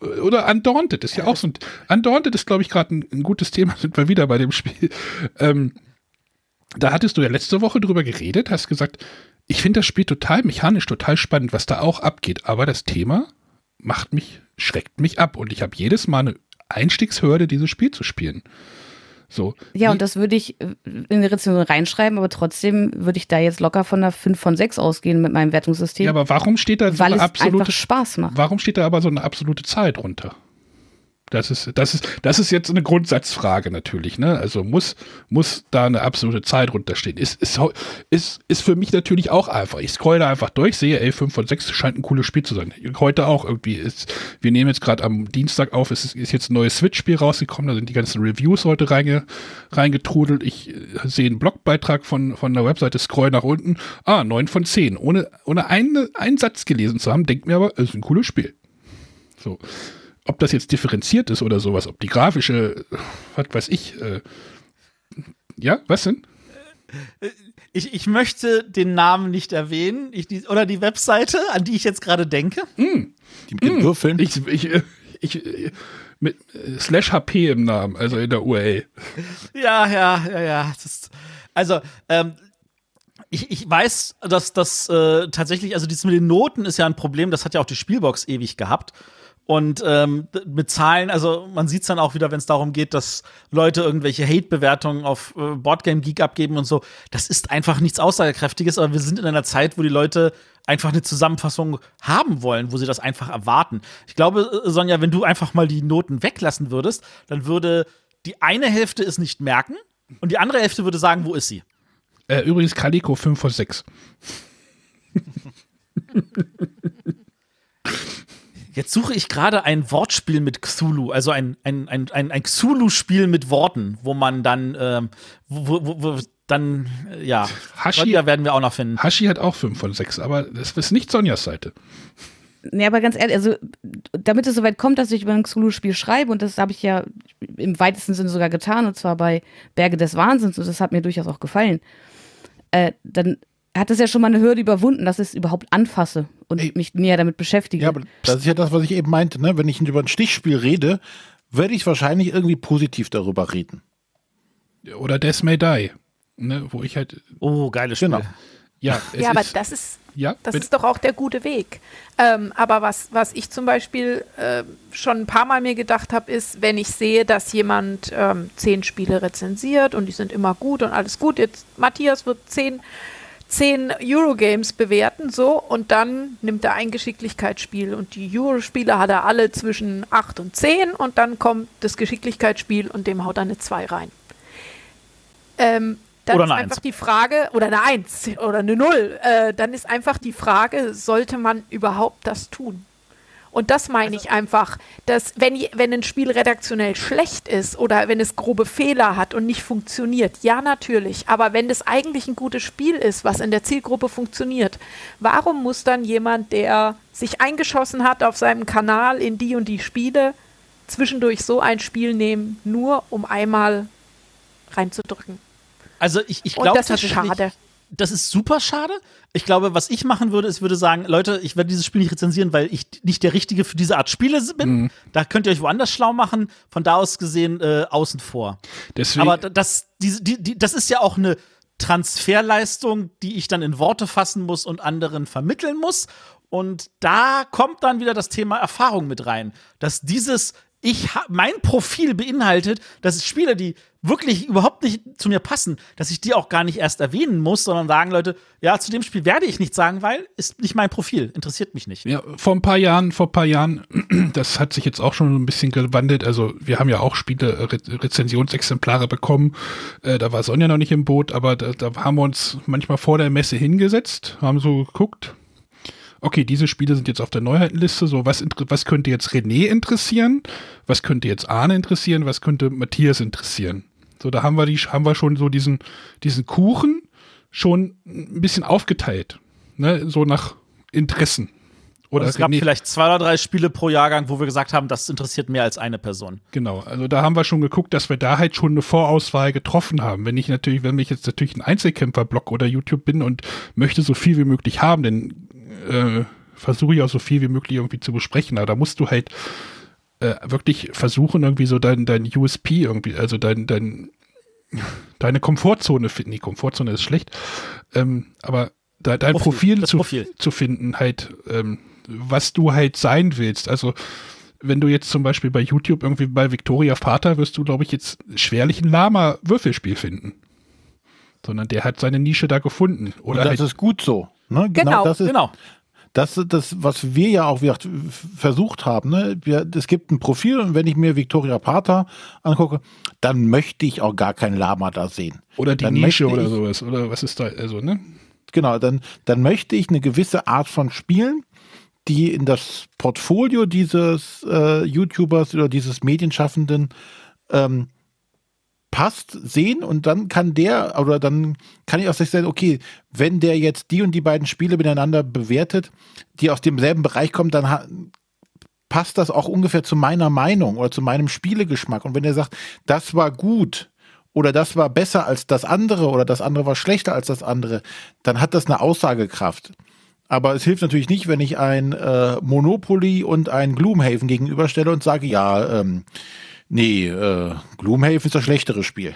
Oder Undaunted ist ja auch so ein. Undaunted ist, glaube ich, gerade ein, ein, gutes Thema, sind wir wieder bei dem Spiel. Ähm, da hattest du ja letzte Woche drüber geredet, hast gesagt, ich finde das Spiel total mechanisch, total spannend, was da auch abgeht, aber das Thema macht mich, schreckt mich ab und ich habe jedes Mal eine Einstiegshürde, dieses Spiel zu spielen. So. Ja, und das würde ich in die Rezension reinschreiben, aber trotzdem würde ich da jetzt locker von einer 5 von 6 ausgehen mit meinem Wertungssystem. Ja, aber warum steht da so weil eine absolute Spaß macht? Warum steht da aber so eine absolute Zahl drunter? Das ist, das ist, das ist jetzt eine Grundsatzfrage natürlich, ne? Also muss, muss da eine absolute Zahl drunter stehen. Ist, ist, ist, ist für mich natürlich auch einfach. Ich scroll da einfach durch, sehe, ey, 5 von 6 scheint ein cooles Spiel zu sein. Heute auch irgendwie ist, wir nehmen jetzt gerade am Dienstag auf, es ist, ist jetzt ein neues Switch-Spiel rausgekommen, da sind die ganzen Reviews heute reinge, reingetrudelt. Ich äh, sehe einen Blogbeitrag von, von der Webseite, scroll nach unten, ah, 9 von 10. Ohne, ohne einen, einen Satz gelesen zu haben, denkt mir aber, es ist ein cooles Spiel. So ob das jetzt differenziert ist oder sowas, ob die grafische, was weiß ich, äh, ja, was denn? Ich, ich möchte den Namen nicht erwähnen ich, die, oder die Webseite, an die ich jetzt gerade denke. Mm. Die mit den mm. Würfeln. Ich, ich, ich, mit äh, slash HP im Namen, also in der URL. Ja, ja, ja, ja. Ist, also, ähm, ich, ich weiß, dass das äh, tatsächlich, also dieses mit den Noten ist ja ein Problem, das hat ja auch die Spielbox ewig gehabt. Und ähm, mit Zahlen, also man sieht es dann auch wieder, wenn es darum geht, dass Leute irgendwelche Hate-Bewertungen auf äh, Boardgame Geek abgeben und so. Das ist einfach nichts Aussagekräftiges, aber wir sind in einer Zeit, wo die Leute einfach eine Zusammenfassung haben wollen, wo sie das einfach erwarten. Ich glaube, äh, Sonja, wenn du einfach mal die Noten weglassen würdest, dann würde die eine Hälfte es nicht merken und die andere Hälfte würde sagen, wo ist sie? Äh, übrigens Calico 5 von 6. Jetzt suche ich gerade ein Wortspiel mit Cthulhu, also ein, ein, ein, ein, ein Cthulhu-Spiel mit Worten, wo man dann, ähm, wo, wo, wo, dann, äh, ja, Hashi, ja, werden wir auch noch finden. Hashi hat auch 5 von 6, aber das ist nicht Sonjas Seite. Nee, aber ganz ehrlich, also damit es soweit kommt, dass ich über ein Cthulhu-Spiel schreibe, und das habe ich ja im weitesten Sinne sogar getan, und zwar bei Berge des Wahnsinns, und das hat mir durchaus auch gefallen, äh, dann hat es ja schon mal eine Hürde überwunden, dass ich es überhaupt anfasse und Ey. mich näher damit beschäftige. Ja, aber das ist ja das, was ich eben meinte, ne? Wenn ich über ein Stichspiel rede, werde ich wahrscheinlich irgendwie positiv darüber reden. Oder Death May Die, ne? Wo ich halt. Oh, geiles Spiel. Genau. Ja, ja aber das ist, ja, das ist doch auch der gute Weg. Ähm, aber was, was ich zum Beispiel äh, schon ein paar Mal mir gedacht habe, ist, wenn ich sehe, dass jemand ähm, zehn Spiele rezensiert und die sind immer gut und alles gut, jetzt Matthias wird zehn zehn Eurogames bewerten, so, und dann nimmt er ein Geschicklichkeitsspiel und die Eurospiele hat er alle zwischen 8 und 10 und dann kommt das Geschicklichkeitsspiel und dem haut er eine 2 rein. Ähm, dann oder ist einfach die Frage, oder eine 1 oder eine 0, äh, dann ist einfach die Frage, sollte man überhaupt das tun? Und das meine also, ich einfach, dass wenn, wenn ein Spiel redaktionell schlecht ist oder wenn es grobe Fehler hat und nicht funktioniert, ja natürlich, aber wenn das eigentlich ein gutes Spiel ist, was in der Zielgruppe funktioniert, warum muss dann jemand, der sich eingeschossen hat auf seinem Kanal in die und die Spiele, zwischendurch so ein Spiel nehmen, nur um einmal reinzudrücken? Also ich, ich glaube, das ist schade das ist super schade. Ich glaube, was ich machen würde, ist, würde sagen, Leute, ich werde dieses Spiel nicht rezensieren, weil ich nicht der Richtige für diese Art Spiele bin. Mhm. Da könnt ihr euch woanders schlau machen. Von da aus gesehen äh, außen vor. Deswegen Aber das, die, die, die, das ist ja auch eine Transferleistung, die ich dann in Worte fassen muss und anderen vermitteln muss. Und da kommt dann wieder das Thema Erfahrung mit rein. Dass dieses ich mein Profil beinhaltet, dass es Spieler, die wirklich überhaupt nicht zu mir passen, dass ich die auch gar nicht erst erwähnen muss, sondern sagen Leute, ja, zu dem Spiel werde ich nichts sagen, weil ist nicht mein Profil, interessiert mich nicht. Ja, vor ein paar Jahren, vor ein paar Jahren, das hat sich jetzt auch schon ein bisschen gewandelt. Also wir haben ja auch Spiele, Re Rezensionsexemplare bekommen. Äh, da war Sonja noch nicht im Boot, aber da, da haben wir uns manchmal vor der Messe hingesetzt, haben so geguckt, okay, diese Spiele sind jetzt auf der Neuheitenliste, so was, was könnte jetzt René interessieren, was könnte jetzt Arne interessieren, was könnte Matthias interessieren. So, da haben wir, die, haben wir schon so diesen, diesen Kuchen schon ein bisschen aufgeteilt, ne, so nach Interessen. Oder es gab René- vielleicht zwei oder drei Spiele pro Jahrgang, wo wir gesagt haben, das interessiert mehr als eine Person. Genau, also da haben wir schon geguckt, dass wir da halt schon eine Vorauswahl getroffen haben. Wenn ich natürlich, wenn ich jetzt natürlich ein Einzelkämpfer-Blog oder YouTube bin und möchte so viel wie möglich haben, dann äh, versuche ich auch so viel wie möglich irgendwie zu besprechen. Aber da musst du halt äh, wirklich versuchen, irgendwie so dein, dein USP irgendwie, also dein, dein, deine Komfortzone finden. Die Komfortzone ist schlecht, ähm, aber dein Profil, Profil, zu, Profil. zu finden, halt, ähm, was du halt sein willst. Also wenn du jetzt zum Beispiel bei YouTube irgendwie bei Victoria Vater wirst du, glaube ich, jetzt schwerlich ein Lama-Würfelspiel finden. Sondern der hat seine Nische da gefunden. Und Oder das halt, ist gut so. Ne? Genau, das ist, Genau. Das ist das, was wir ja auch gesagt, versucht haben. Ne? Wir, es gibt ein Profil und wenn ich mir Victoria Pater angucke, dann möchte ich auch gar kein Lama da sehen. oder die dann Nische oder ich- sowas. Oder was ist da? Also, ne? Genau, dann, dann möchte ich eine gewisse Art von Spielen, die in das Portfolio dieses äh, YouTubers oder dieses Medienschaffenden ähm, passt, sehen und dann kann der oder dann kann ich auch sich sagen, okay, wenn der jetzt die und die beiden Spiele miteinander bewertet, die aus demselben Bereich kommen, dann passt das auch ungefähr zu meiner Meinung oder zu meinem Spielegeschmack. Und wenn er sagt, das war gut oder das war besser als das andere oder das andere war schlechter als das andere, dann hat das eine Aussagekraft. Aber es hilft natürlich nicht, wenn ich ein äh, Monopoly und ein Gloomhaven gegenüberstelle und sage, ja, ähm, nee, äh, Gloomhaven ist das schlechtere Spiel.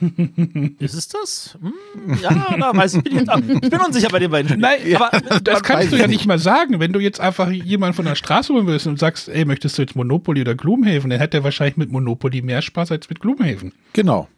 Ist es das? Hm, ja, da weiß ich, bin ich, jetzt ich bin unsicher bei den beiden. Spielen. Nein, aber Das kannst du ja nicht. nicht mal sagen. Wenn du jetzt einfach jemanden von der Straße holen willst und sagst, ey, möchtest du jetzt Monopoly oder Gloomhaven, dann hat der wahrscheinlich mit Monopoly mehr Spaß als mit Gloomhaven. Genau.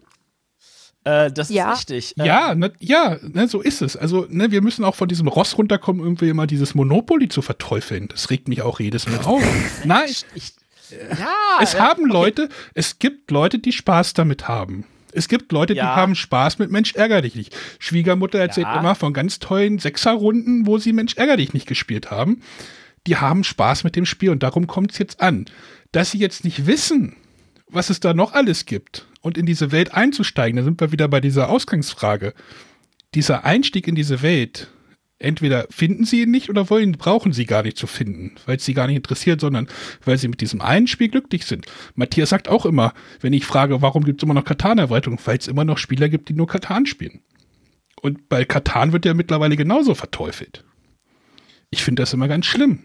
Äh, das Ja. ist richtig. Äh, Ja, ne, ja, ne, so ist es. Also, ne, wir müssen auch von diesem Ross runterkommen, irgendwie immer dieses Monopoly zu verteufeln. Das regt mich auch jedes Mal auf. Nein, Ich, ja, es äh, haben Leute, es gibt Leute, die Spaß damit haben. Es gibt Leute, die Ja. haben Spaß mit Mensch ärger dich nicht. Schwiegermutter erzählt Ja. immer von ganz tollen Sechserrunden, wo sie Mensch ärger dich nicht gespielt haben. Die haben Spaß mit dem Spiel und darum kommt es jetzt an. Dass sie jetzt nicht wissen, was es da noch alles gibt und in diese Welt einzusteigen, da sind wir wieder bei dieser Ausgangsfrage. Dieser Einstieg in diese Welt, entweder finden sie ihn nicht oder wollen, brauchen sie gar nicht zu finden, weil es sie gar nicht interessiert, sondern weil sie mit diesem einen Spiel glücklich sind. Matthias sagt auch immer, wenn ich frage, warum gibt es immer noch Katan-Erweiterungen, weil es immer noch Spieler gibt, die nur Katan spielen. Und bei Katan wird ja mittlerweile genauso verteufelt. Ich finde das immer ganz schlimm.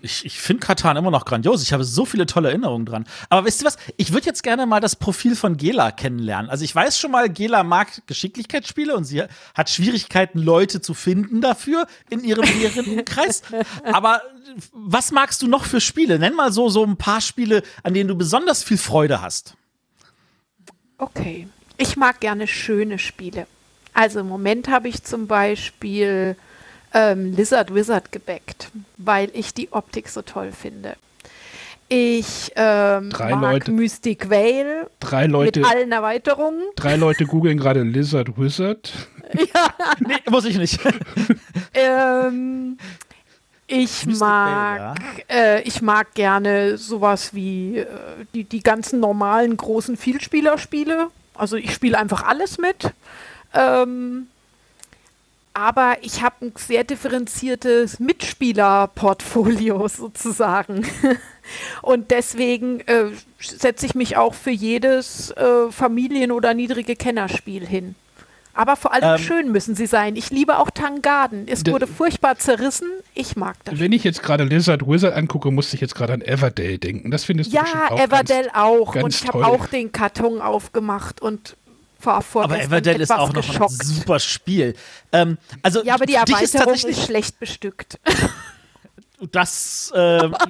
Ich, ich finde Katan immer noch grandios. Ich habe so viele tolle Erinnerungen dran. Aber wisst ihr was? Ich würde jetzt gerne mal das Profil von Gela kennenlernen. Also ich weiß schon mal, Gela mag Geschicklichkeitsspiele und sie hat Schwierigkeiten, Leute zu finden dafür in ihrem näheren Kreis. Aber was magst du noch für Spiele? Nenn mal so, so ein paar Spiele, an denen du besonders viel Freude hast. Okay. Ich mag gerne schöne Spiele. Also im Moment habe ich zum Beispiel ähm, Lizard Wizard gebackt, weil ich die Optik so toll finde. Ich ähm, Drei mag Leute- Mystic Vale Drei Leute, mit allen Erweiterungen. drei Leute googeln gerade Lizard Wizard. Nee, muss ich nicht. Ähm, ich Mystic mag, Vale, äh, ich mag gerne sowas wie äh, die, die ganzen normalen großen Vielspielerspiele. Also ich spiele einfach alles mit. Ähm, aber ich habe ein sehr differenziertes Mitspielerportfolio sozusagen. Und deswegen äh, setze ich mich auch für jedes äh, Familien- oder niedrige Kennerspiel hin. Aber vor allem Ähm, schön müssen sie sein. Ich liebe auch Tangarden. Es wurde furchtbar zerrissen. Ich mag das. Wenn ich jetzt gerade Lizard Wizard angucke, musste ich jetzt gerade an Everdale denken. Das findest du Ja, bestimmt auch Everdell auch. ganz Und ich habe auch den Karton aufgemacht und war vorgestern Aber Everdell ist auch noch geschockt. ein super Spiel. Ähm, also Ja, aber die ist Erweiterung ist, tatsächlich schlecht bestückt. Das äh,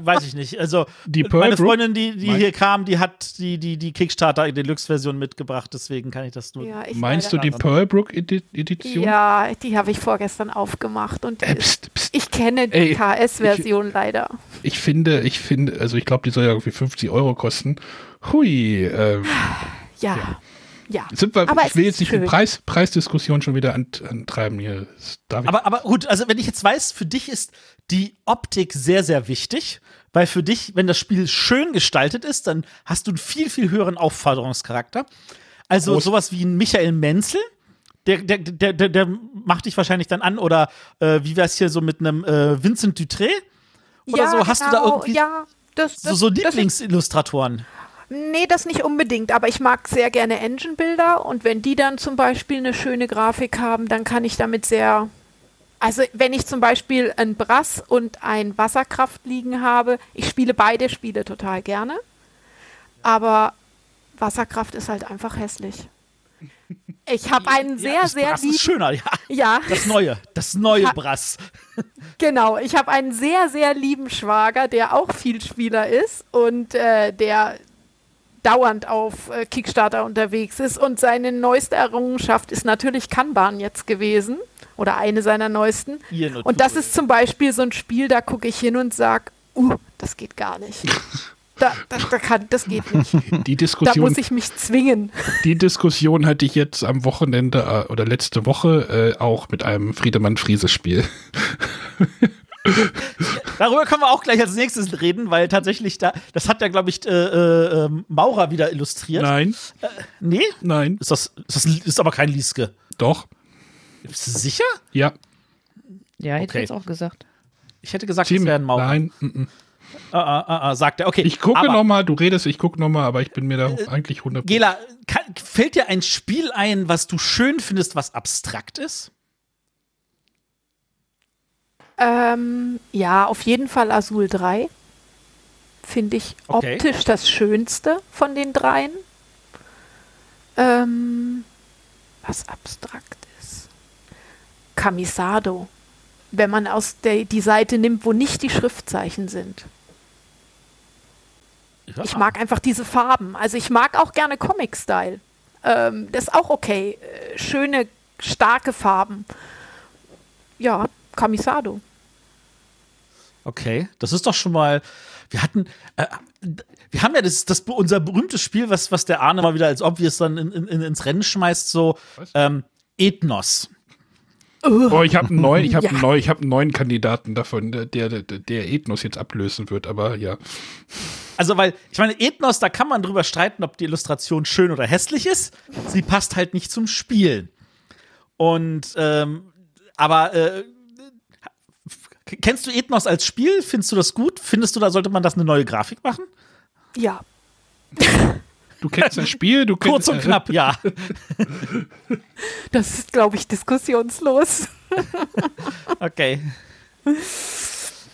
weiß ich nicht. Also Die Pearl meine? Freundin, die, die hier kam, die hat die, die, die Kickstarter Deluxe-Version mitgebracht, deswegen kann ich das nur. Ja, ich Meinst du die Pearlbrook Edi Edition? Ja, die habe ich vorgestern aufgemacht und Äh, ist, pst, pst. ich kenne die KS-Version leider. Ich finde, ich finde, also ich glaube, die soll ja irgendwie 50 Euro kosten. Hui, ähm, Ja, ja. Sind wir, Aber ich es will jetzt nicht die. Preis, Preisdiskussion schon wieder ant, antreiben hier. Das darf ich Aber, aber gut, also wenn ich jetzt weiß, für dich ist die Optik sehr, sehr wichtig, weil für dich, wenn das Spiel schön gestaltet ist, dann hast du einen viel, viel höheren Aufforderungscharakter. Also Groß- sowas wie ein Michael Menzel, der, der, der, der, der macht dich wahrscheinlich dann an oder äh, wie wär's hier so mit einem äh, Vincent Dutré? Oder ja, so, hast du da genau, irgendwie Ja, das, so, das, so das ist- Lieblingsillustratoren? Nee, das nicht unbedingt, aber ich mag sehr gerne Engine-Bilder und wenn die dann zum Beispiel eine schöne Grafik haben, dann kann ich damit sehr. Also wenn ich zum Beispiel ein Brass und ein Wasserkraft liegen habe, ich spiele beide Spiele total gerne, aber Wasserkraft ist halt einfach hässlich. Ich habe einen sehr, ja, das sehr Brass lieben. ist schöner, ja. Ja, Das neue, das neue Ja. Brass. Genau, ich habe einen sehr, sehr lieben Schwager, der auch Vielspieler ist und äh, der dauernd auf äh, Kickstarter unterwegs ist. Und seine neueste Errungenschaft ist natürlich Kanban jetzt gewesen oder eine seiner neuesten. Und das ist zum Beispiel so ein Spiel, da gucke ich hin und sage, uh, das geht gar nicht. Da, da, da kann, das geht nicht. Die Da Diskussion, muss ich mich zwingen. die Diskussion hatte ich jetzt am Wochenende äh, oder letzte Woche äh, auch mit einem Friedemann-Friese-Spiel. Darüber können wir auch gleich als nächstes reden, weil tatsächlich da, das hat ja, glaube ich, äh, äh, ähm, Maurer wieder illustriert. Nein, Nee? nein, Ist das, ist das ist aber kein Lieske. doch, Bist du sicher? ja, Ja, hätte Okay. ich jetzt auch gesagt. Ich hätte gesagt, es ziemlich, wäre ein Maurer. nein, mm, mm. Ah, ah, ah, ah, sagt er. Okay. ich gucke nochmal, du redest, ich gucke nochmal, aber ich bin mir da eigentlich 100 Gela, kann, fällt dir ein Spiel ein, was du schön findest, was abstrakt ist? Ähm, ja, auf jeden Fall Azul 3. Finde ich Okay. optisch das Schönste von den dreien. Ähm, was abstrakt ist. Camisado. Wenn man aus der, die Seite nimmt, wo nicht die Schriftzeichen sind. Ja. Ich mag einfach diese Farben. Also ich mag auch gerne Comic-Style. Ähm, das ist auch okay. Äh, schöne, starke Farben. Ja, Camisado. Okay, das ist doch schon mal. Wir hatten, äh, wir haben ja das, das unser berühmtes Spiel, was, was der Arne mal wieder als obvious dann in, in, ins Rennen schmeißt, so ähm, Ethnos. Oh, ich habe einen neuen, ich habe Ja. einen neuen, ich habe einen neuen Kandidaten davon, der, der, der Ethnos jetzt ablösen wird, aber ja. Also, weil, ich meine, Ethnos, da kann man drüber streiten, ob die Illustration schön oder hässlich ist. Sie passt halt nicht zum Spielen. Und, ähm, aber, äh, kennst du Ethnos als Spiel? Findest du das gut? Findest du, da sollte man das eine neue Grafik machen? Ja, Du kennst das Spiel, du kennst Kurz und knapp, ja. das ist, glaube ich, diskussionslos. Okay.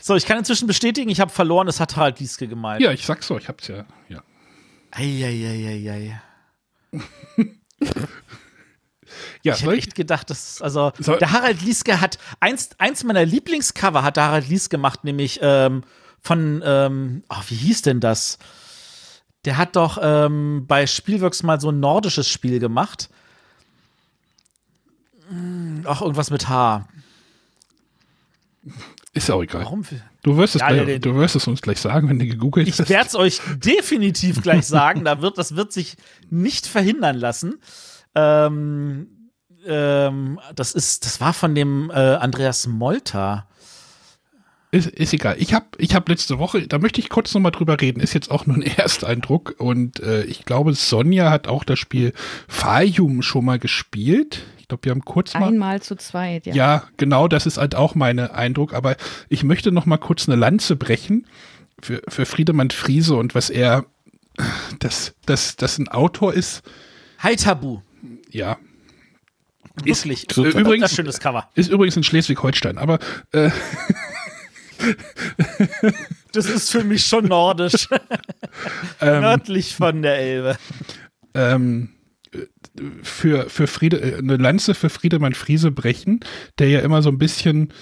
So, ich kann inzwischen bestätigen, ich habe verloren, es hat Harald Lieske gemalt. Ja, ich sag's so, ich hab's ja, ja. Eieieiei. Ja, Ich hätte ich, echt gedacht, dass, also, Soll- der Harald Lieske hat, eins, eins meiner Lieblingscover hat der Harald Lieske gemacht, nämlich ähm, von, ähm, oh, wie hieß denn das? Der hat doch ähm, bei Spielworks mal so ein nordisches Spiel gemacht. Hm, Ach, irgendwas mit H. ist auch egal. Warum? Du wirst es, Ja, gleich, ja, den- du wirst es uns gleich sagen, wenn du gegoogelt Ich hast. werde es euch definitiv gleich sagen. Da wird, das wird sich nicht verhindern lassen. Ähm, ähm, das ist, das war von dem äh, Andreas Molter. Ist, ist egal. Ich habe ich hab letzte Woche, da möchte ich kurz nochmal drüber reden, ist jetzt auch nur ein Ersteindruck und äh, ich glaube, Sonja hat auch das Spiel Fayum schon mal gespielt. Ich glaube, wir haben kurz mal. Einmal zu zweit, ja. Ja, genau, das ist halt auch mein Eindruck. Aber ich möchte noch mal kurz eine Lanze brechen für, für Friedemann Friese und was er, dass das, das ein Autor ist, Hi Tabu. Ja. Ist, äh, übrigens, schönes Cover. ist übrigens in Schleswig-Holstein, aber äh, Das ist für mich schon nordisch. ähm, Nördlich von der Elbe. ähm, für, für Friede, äh, eine Lanze für Friedemann Friese brechen, der ja immer so ein bisschen,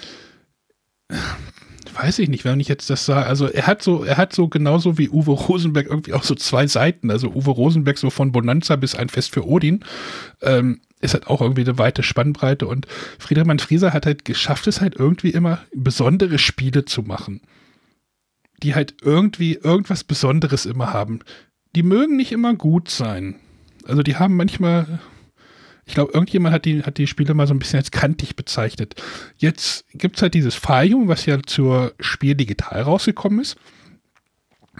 weiß ich nicht, wenn ich jetzt das sage, also er hat so, er hat so genauso wie Uwe Rosenberg irgendwie auch so zwei Seiten, also Uwe Rosenberg so von Bonanza bis ein Fest für Odin, ähm, ist halt auch irgendwie eine weite Spannbreite. Und Friedemann Friese hat halt geschafft, es halt irgendwie immer besondere Spiele zu machen, die halt irgendwie irgendwas Besonderes immer haben. Die mögen nicht immer gut sein. Also die haben manchmal, ich glaube, irgendjemand hat die, hat die Spiele mal so ein bisschen als kantig bezeichnet. Jetzt gibt es halt dieses Farium, was ja zur Spiel digital rausgekommen ist.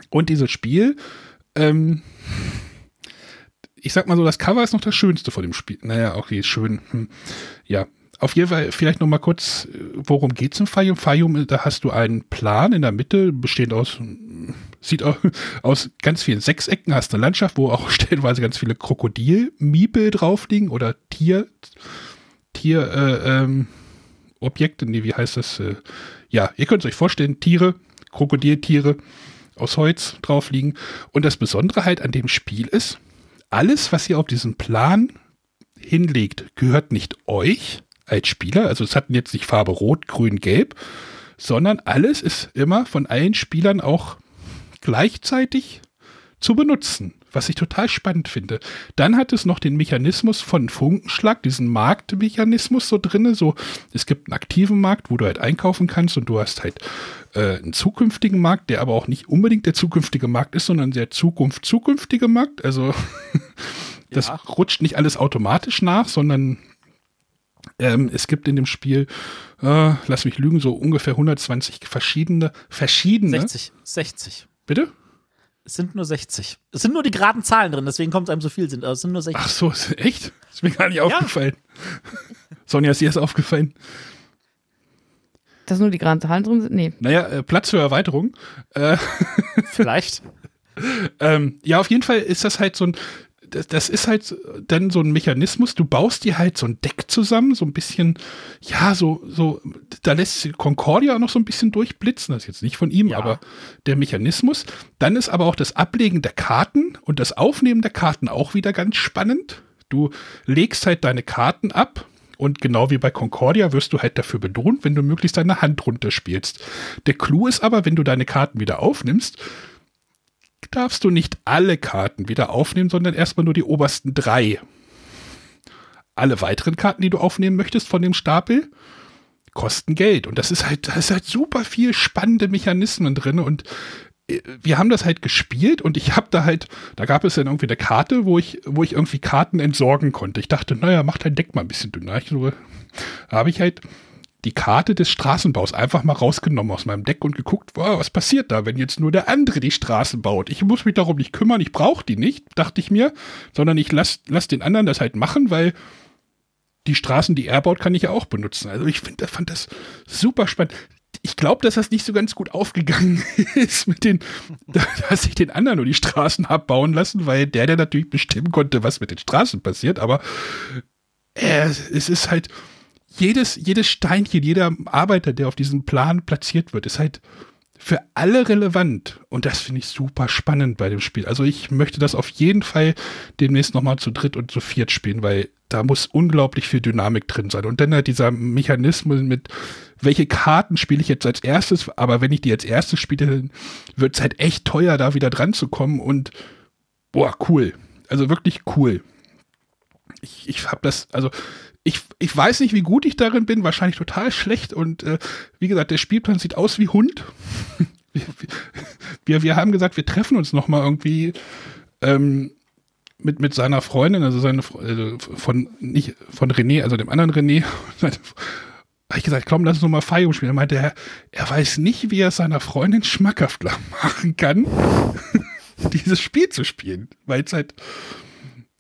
Und dieses Spiel, ähm, ich sag mal so, das Cover ist noch das Schönste von dem Spiel. Naja, okay, schön. Hm. Ja, auf jeden Fall vielleicht noch mal kurz, worum geht's im Fayum? Fayum, da hast du einen Plan in der Mitte, bestehend aus, sieht auch aus ganz vielen Sechsecken, hast eine Landschaft, wo auch stellenweise ganz viele Krokodilmiepel drauf liegen oder Tier, Tier, äh, ähm, Objekte, nee, wie heißt das? Äh, ja, ihr könnt es euch vorstellen, Tiere, Krokodiltiere aus Holz drauf liegen. Und das Besondere halt an dem Spiel ist, alles, was ihr auf diesen Plan hinlegt, gehört nicht euch als Spieler. Also es hat jetzt nicht Farbe Rot, Grün, Gelb, sondern alles ist immer von allen Spielern auch gleichzeitig zu benutzen, was ich total spannend finde. Dann hat es noch den Mechanismus von Funkenschlag, diesen Marktmechanismus so drinne. So, es gibt einen aktiven Markt, wo du halt einkaufen kannst und du hast halt äh, einen zukünftigen Markt, der aber auch nicht unbedingt der zukünftige Markt ist, sondern der Zukunft zukünftige Markt. Also das ja. rutscht nicht alles automatisch nach, sondern ähm, es gibt in dem Spiel, äh, lass mich lügen, so ungefähr 120 verschiedene, verschiedene. 60, 60. Bitte? Es sind nur 60. Es sind nur die geraden Zahlen drin, deswegen kommt es einem so viel sind. Aber es sind nur 60. Ach so, echt? Ist mir gar nicht ja. aufgefallen. Sonja, ist dir das aufgefallen? Dass nur die geraden Zahlen drin sind? Nee. Naja, äh, Platz für Erweiterung. Äh, Vielleicht. ähm, ja, auf jeden Fall ist das halt so ein, das, das, ist halt dann so ein Mechanismus, du baust dir halt so ein Deck zusammen, so ein bisschen, ja, so, so, da lässt Concordia noch so ein bisschen durchblitzen, das ist jetzt nicht von ihm, ja. aber der Mechanismus. Dann ist aber auch das Ablegen der Karten und das Aufnehmen der Karten auch wieder ganz spannend. Du legst halt deine Karten ab und genau wie bei Concordia wirst du halt dafür belohnt, wenn du möglichst deine Hand runterspielst. Der Clou ist aber, wenn du deine Karten wieder aufnimmst, darfst du nicht alle Karten wieder aufnehmen, sondern erstmal nur die obersten drei. Alle weiteren Karten, die du aufnehmen möchtest von dem Stapel, kosten Geld. Und das ist halt, da ist halt super viel spannende Mechanismen drin. Und äh, wir haben das halt gespielt und ich habe da halt, da gab es dann irgendwie eine Karte, wo ich, wo ich irgendwie Karten entsorgen konnte. Ich dachte, naja, mach dein Deck mal ein bisschen dünner. Ich so, habe ich halt die Karte des Straßenbaus einfach mal rausgenommen aus meinem Deck und geguckt, wow, was passiert da, wenn jetzt nur der andere die Straßen baut. Ich muss mich darum nicht kümmern, ich brauche die nicht, dachte ich mir, sondern ich lasse lass den anderen das halt machen, weil die Straßen, die er baut, kann ich ja auch benutzen. Also ich find, fand das super spannend. Ich glaube, dass das nicht so ganz gut aufgegangen ist mit den, dass ich den anderen nur die Straßen habe bauen lassen, weil der, der natürlich bestimmen konnte, was mit den Straßen passiert, aber äh, es ist halt, jedes, jedes Steinchen, jeder Arbeiter, der auf diesem Plan platziert wird, ist halt für alle relevant. Und das finde ich super spannend bei dem Spiel. Also ich möchte das auf jeden Fall demnächst nochmal zu dritt und zu viert spielen, weil da muss unglaublich viel Dynamik drin sein. Und dann halt dieser Mechanismus mit, welche Karten spiele ich jetzt als erstes, aber wenn ich die als erstes spiele, wird es halt echt teuer, da wieder dran zu kommen. Und boah, cool. Also wirklich cool. Ich, ich habe das, also ich, ich weiß nicht, wie gut ich darin bin, wahrscheinlich total schlecht. Und äh, wie gesagt, der Spielplan sieht aus wie Hund. wir, wir haben gesagt, wir treffen uns noch mal irgendwie ähm, mit, mit seiner Freundin, also seine also von nicht von René, also dem anderen René. habe ich gesagt, komm, lass uns noch mal Fire spielen. Er meinte, er, er weiß nicht, wie er seiner Freundin schmackhaft machen kann, dieses Spiel zu spielen, weil es halt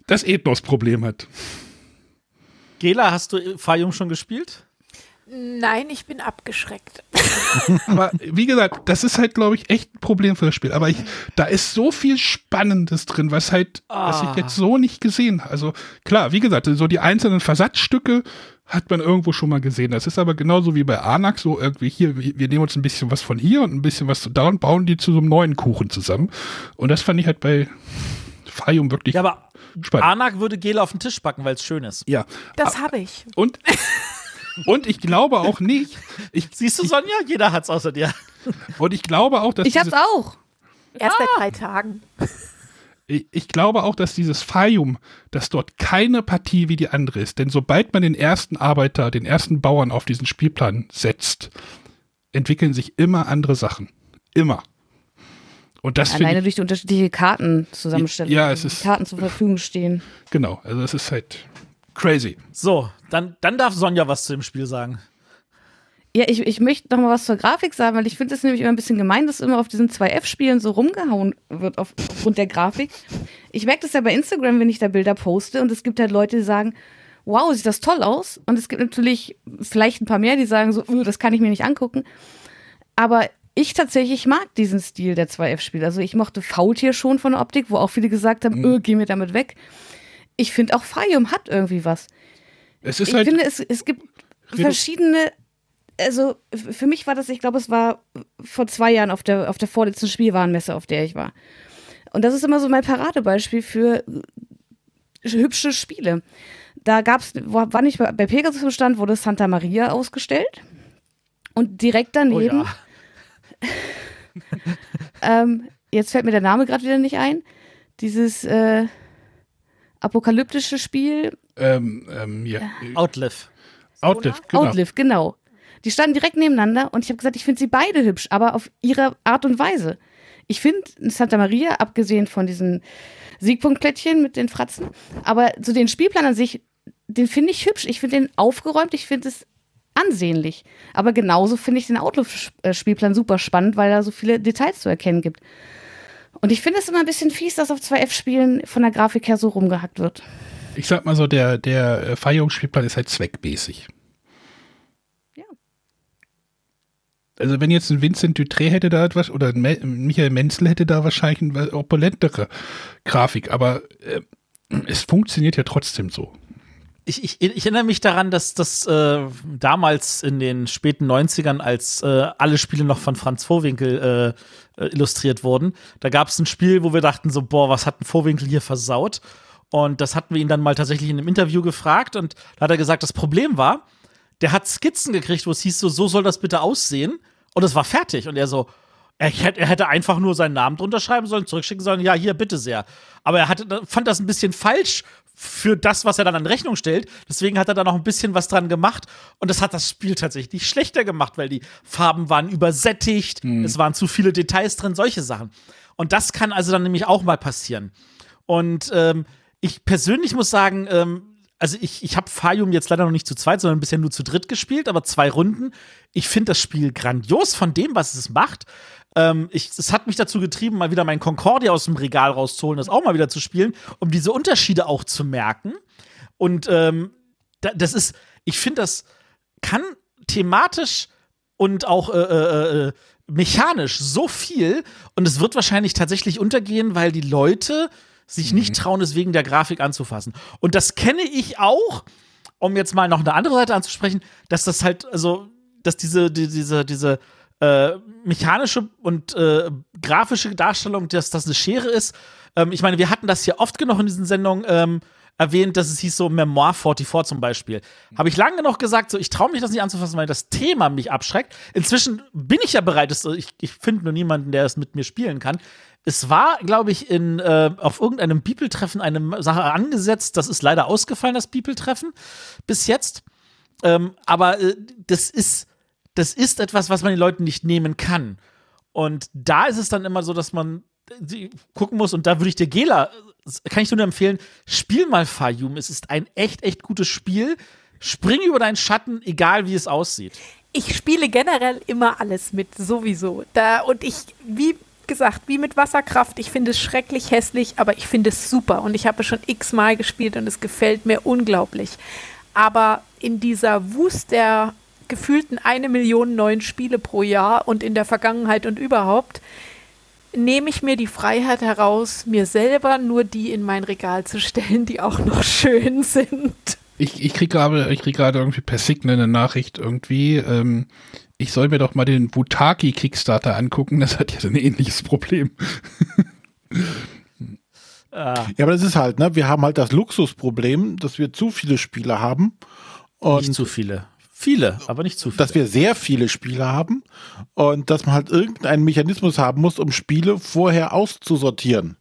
das Ethnos-Problem hat. Gela, hast du Fayum schon gespielt? Nein, ich bin abgeschreckt. Aber wie gesagt, das ist halt, glaube ich, echt ein Problem für das Spiel. Aber ich, da ist so viel Spannendes drin, was halt, ah. was ich jetzt so nicht gesehen habe. Also klar, wie gesagt, so die einzelnen Versatzstücke hat man irgendwo schon mal gesehen. Das ist aber genauso wie bei Anak, so irgendwie hier, wir nehmen uns ein bisschen was von hier und ein bisschen was da und bauen die zu so einem neuen Kuchen zusammen. Und das fand ich halt bei Fayum wirklich. Ja, aber Spannend. Anak würde Gel auf den Tisch packen, weil es schön ist. Ja. Das habe ich. Und, und ich glaube auch nicht. Ich, Siehst du, Sonja? Jeder hat's außer dir. Und ich glaube auch, dass. Ich hab's auch. Erst ah. seit drei Tagen. Ich, ich, glaube auch, dass dieses Fayum, dass dort keine Partie wie die andere ist. Denn sobald man den ersten Arbeiter, den ersten Bauern auf diesen Spielplan setzt, entwickeln sich immer andere Sachen. Immer. Und das Alleine durch die unterschiedlichen Karten zusammenstellen. Ja, es ist. Karten zur Verfügung stehen. Genau, also es ist halt crazy. So, dann, dann darf Sonja was zu dem Spiel sagen. Ja, ich, ich möchte noch mal was zur Grafik sagen, weil ich finde es nämlich immer ein bisschen gemein, dass immer auf diesen 2F-Spielen so rumgehauen wird auf, aufgrund der Grafik. Ich merke das ja bei Instagram, wenn ich da Bilder poste und es gibt halt Leute, die sagen, wow, sieht das toll aus. Und es gibt natürlich vielleicht ein paar mehr, die sagen so, "Uh, das kann ich mir nicht angucken. Aber ich tatsächlich mag diesen Stil der 2F-Spiele. Also ich mochte Faultier schon von der Optik, wo auch viele gesagt haben, öh, geh mir damit weg. Ich finde auch Fayum hat irgendwie was. Es ist ich halt, finde, es, es gibt verschiedene, also für mich war das, ich glaube, es war vor zwei Jahren auf der, auf der vorletzten Spielwarenmesse, auf der ich war. Und das ist immer so mein Paradebeispiel für äh, hübsche Spiele. Da gab es, war nicht bei Pegasus im Stand, wurde Santa Maria ausgestellt. Und direkt Oh daneben, ja. ähm, jetzt fällt mir der Name gerade wieder nicht ein, dieses äh, apokalyptische Spiel, ähm, ähm, ja, Outlive. Outlift, genau. Outlive, genau. Die standen direkt nebeneinander und ich habe gesagt, ich finde sie beide hübsch, aber auf ihre Art und Weise. Ich finde Santa Maria, abgesehen von diesen Siegpunktplättchen mit den Fratzen, aber so den Spielplan an sich, den finde ich hübsch. Ich finde den aufgeräumt, ich finde es ansehnlich. Aber genauso finde ich den Outlook-Spielplan super spannend, weil da so viele Details zu erkennen gibt. Und ich finde es immer ein bisschen fies, dass auf 2F-Spielen von der Grafik her so rumgehackt wird. Ich sag mal so, der, der äh, Feierungsspielplan ist halt zweckmäßig. Ja. Also wenn jetzt ein Vincent Dutré hätte da etwas, oder ein Michael Menzel hätte da wahrscheinlich eine opulentere Grafik, aber äh, es funktioniert ja trotzdem so. Ich, ich, ich erinnere mich daran, dass das äh, damals in den späten 90ern, als äh, alle Spiele noch von Franz Vorwinkel äh, äh, illustriert wurden, da gab es ein Spiel, wo wir dachten so, boah, was hat ein Vorwinkel hier versaut? Und das hatten wir ihn dann mal tatsächlich in einem Interview gefragt und da hat er gesagt, das Problem war, der hat Skizzen gekriegt, wo es hieß so, so soll das bitte aussehen und es war fertig und er so, er hätte, einfach nur seinen Namen drunter schreiben sollen, zurückschicken sollen, ja, hier, bitte sehr. Aber er hatte, fand das ein bisschen falsch für das, was er dann an Rechnung stellt. Deswegen hat er da noch ein bisschen was dran gemacht. Und das hat das Spiel tatsächlich schlechter gemacht, weil die Farben waren übersättigt, es waren zu viele Details drin, solche Sachen. Und das kann also dann nämlich auch mal passieren. Und ähm, ich persönlich muss sagen, ähm, also ich, ich habe Fayum jetzt leider noch nicht zu zweit, sondern bisher nur zu dritt gespielt, aber zwei Runden. Ich finde das Spiel grandios von dem, was es macht. Ähm, ich, es hat mich dazu getrieben, mal wieder mein Concordia aus dem Regal rauszuholen, das auch mal wieder zu spielen, um diese Unterschiede auch zu merken. Und ähm, da, das ist, ich finde, das kann thematisch und auch äh, äh, äh, mechanisch so viel und es wird wahrscheinlich tatsächlich untergehen, weil die Leute sich nicht trauen, es wegen der Grafik anzufassen. Und das kenne ich auch, um jetzt mal noch eine andere Seite anzusprechen, dass das halt, also, dass diese, die, diese, diese äh, mechanische und äh, grafische Darstellung, dass das eine Schere ist. Ähm, ich meine, wir hatten das hier oft genug in diesen Sendungen ähm, erwähnt, dass es hieß so Memoir 44 zum Beispiel. Habe ich lange genug gesagt, so ich traue mich das nicht anzufassen, weil das Thema mich abschreckt. Inzwischen bin ich ja bereit, das, ich, ich finde nur niemanden, der es mit mir spielen kann. Es war, glaube ich, in, äh, auf irgendeinem Bibeltreffen eine Sache angesetzt. Das ist leider ausgefallen, das Bibeltreffen, bis jetzt. Ähm, aber äh, das ist, das ist etwas, was man den Leuten nicht nehmen kann. Und da ist es dann immer so, dass man äh, gucken muss, und da würde ich dir Gela, äh, kann ich nur empfehlen, spiel mal Fayum. Es ist ein echt, echt gutes Spiel. Spring über deinen Schatten, egal wie es aussieht. Ich spiele generell immer alles mit, sowieso. Da, und ich, wie gesagt, wie mit Wasserkraft, ich finde es schrecklich hässlich, aber ich finde es super. Und ich habe es schon x-mal gespielt und es gefällt mir unglaublich. Aber in dieser Wust der gefühlten eine Million neuen Spiele pro Jahr und in der Vergangenheit und überhaupt, nehme ich mir die Freiheit heraus, mir selber nur die in mein Regal zu stellen, die auch noch schön sind. Ich, ich kriege gerade ich krieg gerade irgendwie per Signal eine Nachricht irgendwie. Ähm, ich soll mir doch mal den Butaki Kickstarter angucken. Das hat ja ein ähnliches Problem. Ja, aber das ist halt, ne? Wir haben halt das Luxusproblem, dass wir zu viele Spiele haben. Und nicht zu viele. Viele, aber nicht zu viele. dass wir sehr viele Spiele haben und dass man halt irgendeinen Mechanismus haben muss, um Spiele vorher auszusortieren.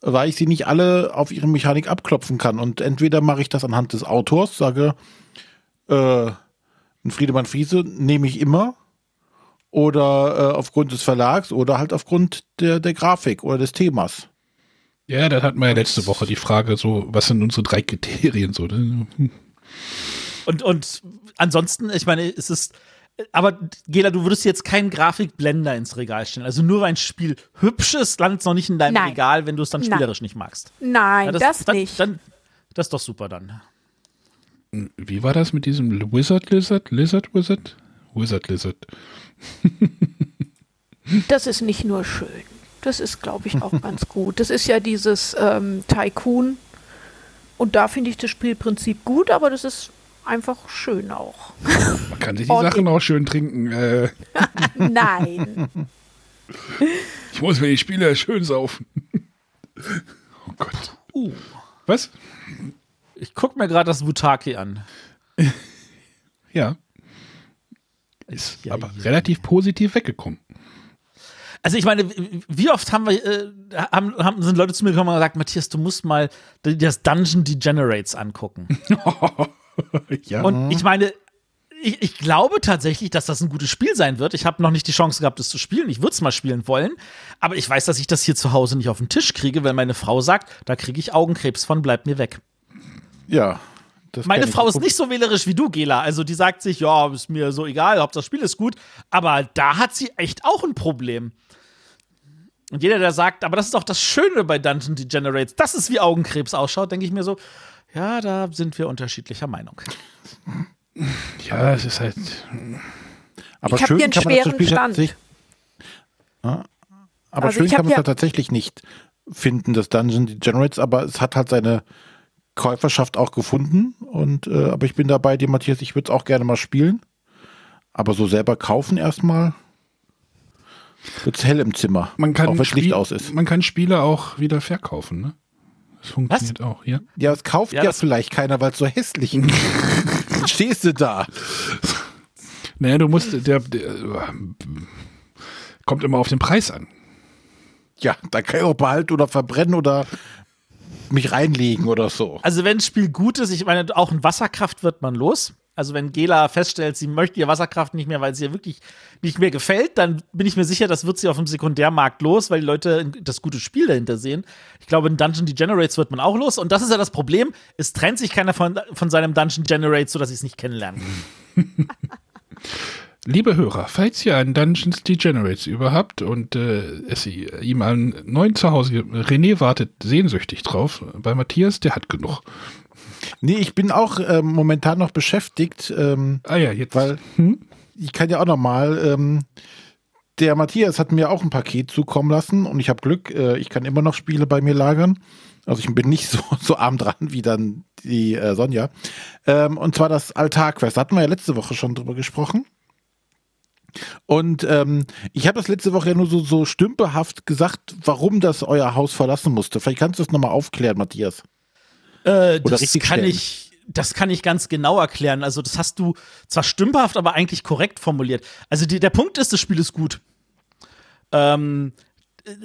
Weil ich sie nicht alle auf ihre Mechanik abklopfen kann. Und entweder mache ich das anhand des Autors, sage, äh, ein Friedemann Friese nehme ich immer, oder äh, aufgrund des Verlags, oder halt aufgrund der, der Grafik oder des Themas. Ja, da hatten wir ja letzte Woche die Frage, so, was sind unsere drei Kriterien? So, ne? Und, und ansonsten, ich meine, es ist, aber Gela, du würdest jetzt keinen Grafikblender ins Regal stellen. Also nur weil ein Spiel hübsch ist, landet es noch nicht in deinem Nein. Regal, wenn du es dann Nein. spielerisch nicht magst. Nein, Ja, das, dann, nicht. Dann, das ist doch super dann. Wie war das mit diesem Wizard Lizard? Lizard Wizard? Wizard Lizard. Das ist nicht nur schön. Das ist, glaube ich, auch ganz gut. Das ist ja dieses ähm, Tycoon. Und da finde ich das Spielprinzip gut, aber das ist einfach schön auch. Man kann sich die Sachen auch schön trinken. Äh, Nein. ich muss mir die Spiele schön saufen. oh Gott. Uh. Was? Ich gucke mir gerade das Wutaki an. Ja. Ist Ja, aber ja. relativ positiv weggekommen. Also ich meine, wie oft haben wir, äh, haben, haben, sind Leute zu mir gekommen und gesagt, Matthias, du musst mal das Dungeon Degenerates angucken. ja. Und ich meine, ich, ich glaube tatsächlich, dass das ein gutes Spiel sein wird. Ich habe noch nicht die Chance gehabt, es zu spielen. Ich würde es mal spielen wollen. Aber ich weiß, dass ich das hier zu Hause nicht auf den Tisch kriege, weil meine Frau sagt, da kriege ich Augenkrebs von, bleibt mir weg. Ja. das Meine. Frau ist nicht so wählerisch wie du, Gela. Also die sagt sich, ja, ist mir so egal, Hauptsache das Spiel ist gut. Aber da hat sie echt auch ein Problem. Und jeder, der sagt, aber das ist auch das Schöne bei Dungeon Degenerates, dass es wie Augenkrebs ausschaut, denke ich mir so, ja, da sind wir unterschiedlicher Meinung. ja, es ist halt. Aber Ich schön hier einen kann man das schweren Spiel Stand. tatsächlich- Ja. Aber Also schön kann man es tatsächlich nicht finden, das Dungeon Degenerates, aber es hat halt seine Käuferschaft auch gefunden. Und äh, aber ich bin dabei, dir, Matthias, ich würde es auch gerne mal spielen. Aber so selber kaufen erstmal. Wird's hell im Zimmer. Man kann, auch wenn das Licht aus ist. man kann Spiele auch wieder verkaufen, ne? Das funktioniert auch, ja. Ja, es kauft Ja, ja, das- vielleicht keiner, weil es so hässlich ist. Stehst du da. Naja, du musst, der, der kommt immer auf den Preis an. Ja, da kann ich auch behalten oder verbrennen oder mich reinlegen oder so. Also wenn ein Spiel gut ist, ich meine, auch in Wasserkraft wird man los. Also wenn Gela feststellt, sie möchte ihr Wasserkraft nicht mehr, weil sie ihr wirklich nicht mehr gefällt, dann bin ich mir sicher, das wird sie auf dem Sekundärmarkt los, weil die Leute das gute Spiel dahinter sehen. Ich glaube, in Dungeon Degenerates wird man auch los. Und das ist ja das Problem. Es trennt sich keiner von, von seinem Dungeon Degenerates, sodass ich es nicht kennenlernen kann. Liebe Hörer, falls ihr einen Dungeons Degenerates überhaupt und äh, es ihm einen neuen Zuhause René wartet sehnsüchtig drauf. Bei Matthias, der hat genug. Nee, ich bin auch ähm, momentan noch beschäftigt, ähm, Ah ja, jetzt. weil ich kann ja auch noch mal, ähm, der Matthias hat mir auch ein Paket zukommen lassen und ich habe Glück, äh, ich kann immer noch Spiele bei mir lagern. Also ich bin nicht so, so arm dran wie dann die äh, Sonja. Ähm, und zwar das Altarquest. Da hatten wir ja letzte Woche schon drüber gesprochen. Und ähm, ich habe das letzte Woche ja nur so, so stümperhaft gesagt, warum das euer Haus verlassen musste. Vielleicht kannst du das nochmal aufklären, Matthias. Äh, Oder das richtig kann stellen. ich, das kann ich ganz genau erklären. Also, das hast du zwar stümperhaft, aber eigentlich korrekt formuliert. Also, die, der Punkt ist, das Spiel ist gut. Ähm,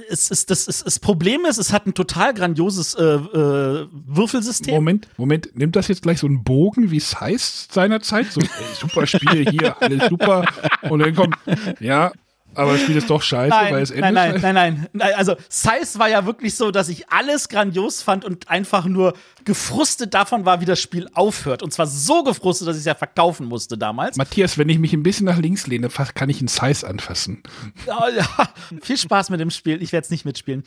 es ist, das, es, das Problem ist, es hat ein total grandioses äh, äh, Würfelsystem. Moment, Moment, nimmt das jetzt gleich so einen Bogen, wie es heißt seinerzeit? So, ey, super Spiel hier, alles super. Und dann kommt, ja, aber das Spiel ist doch scheiße, weil es Nein, endet. nein, nein, nein, nein, nein. Also Size war ja wirklich so, dass ich alles grandios fand und einfach nur gefrustet davon war, wie das Spiel aufhört. Und zwar so gefrustet, dass ich es ja verkaufen musste damals. Matthias, wenn ich mich ein bisschen nach links lehne, kann ich einen Size anfassen. Ja, ja, viel Spaß mit dem Spiel. Ich werde es nicht mitspielen.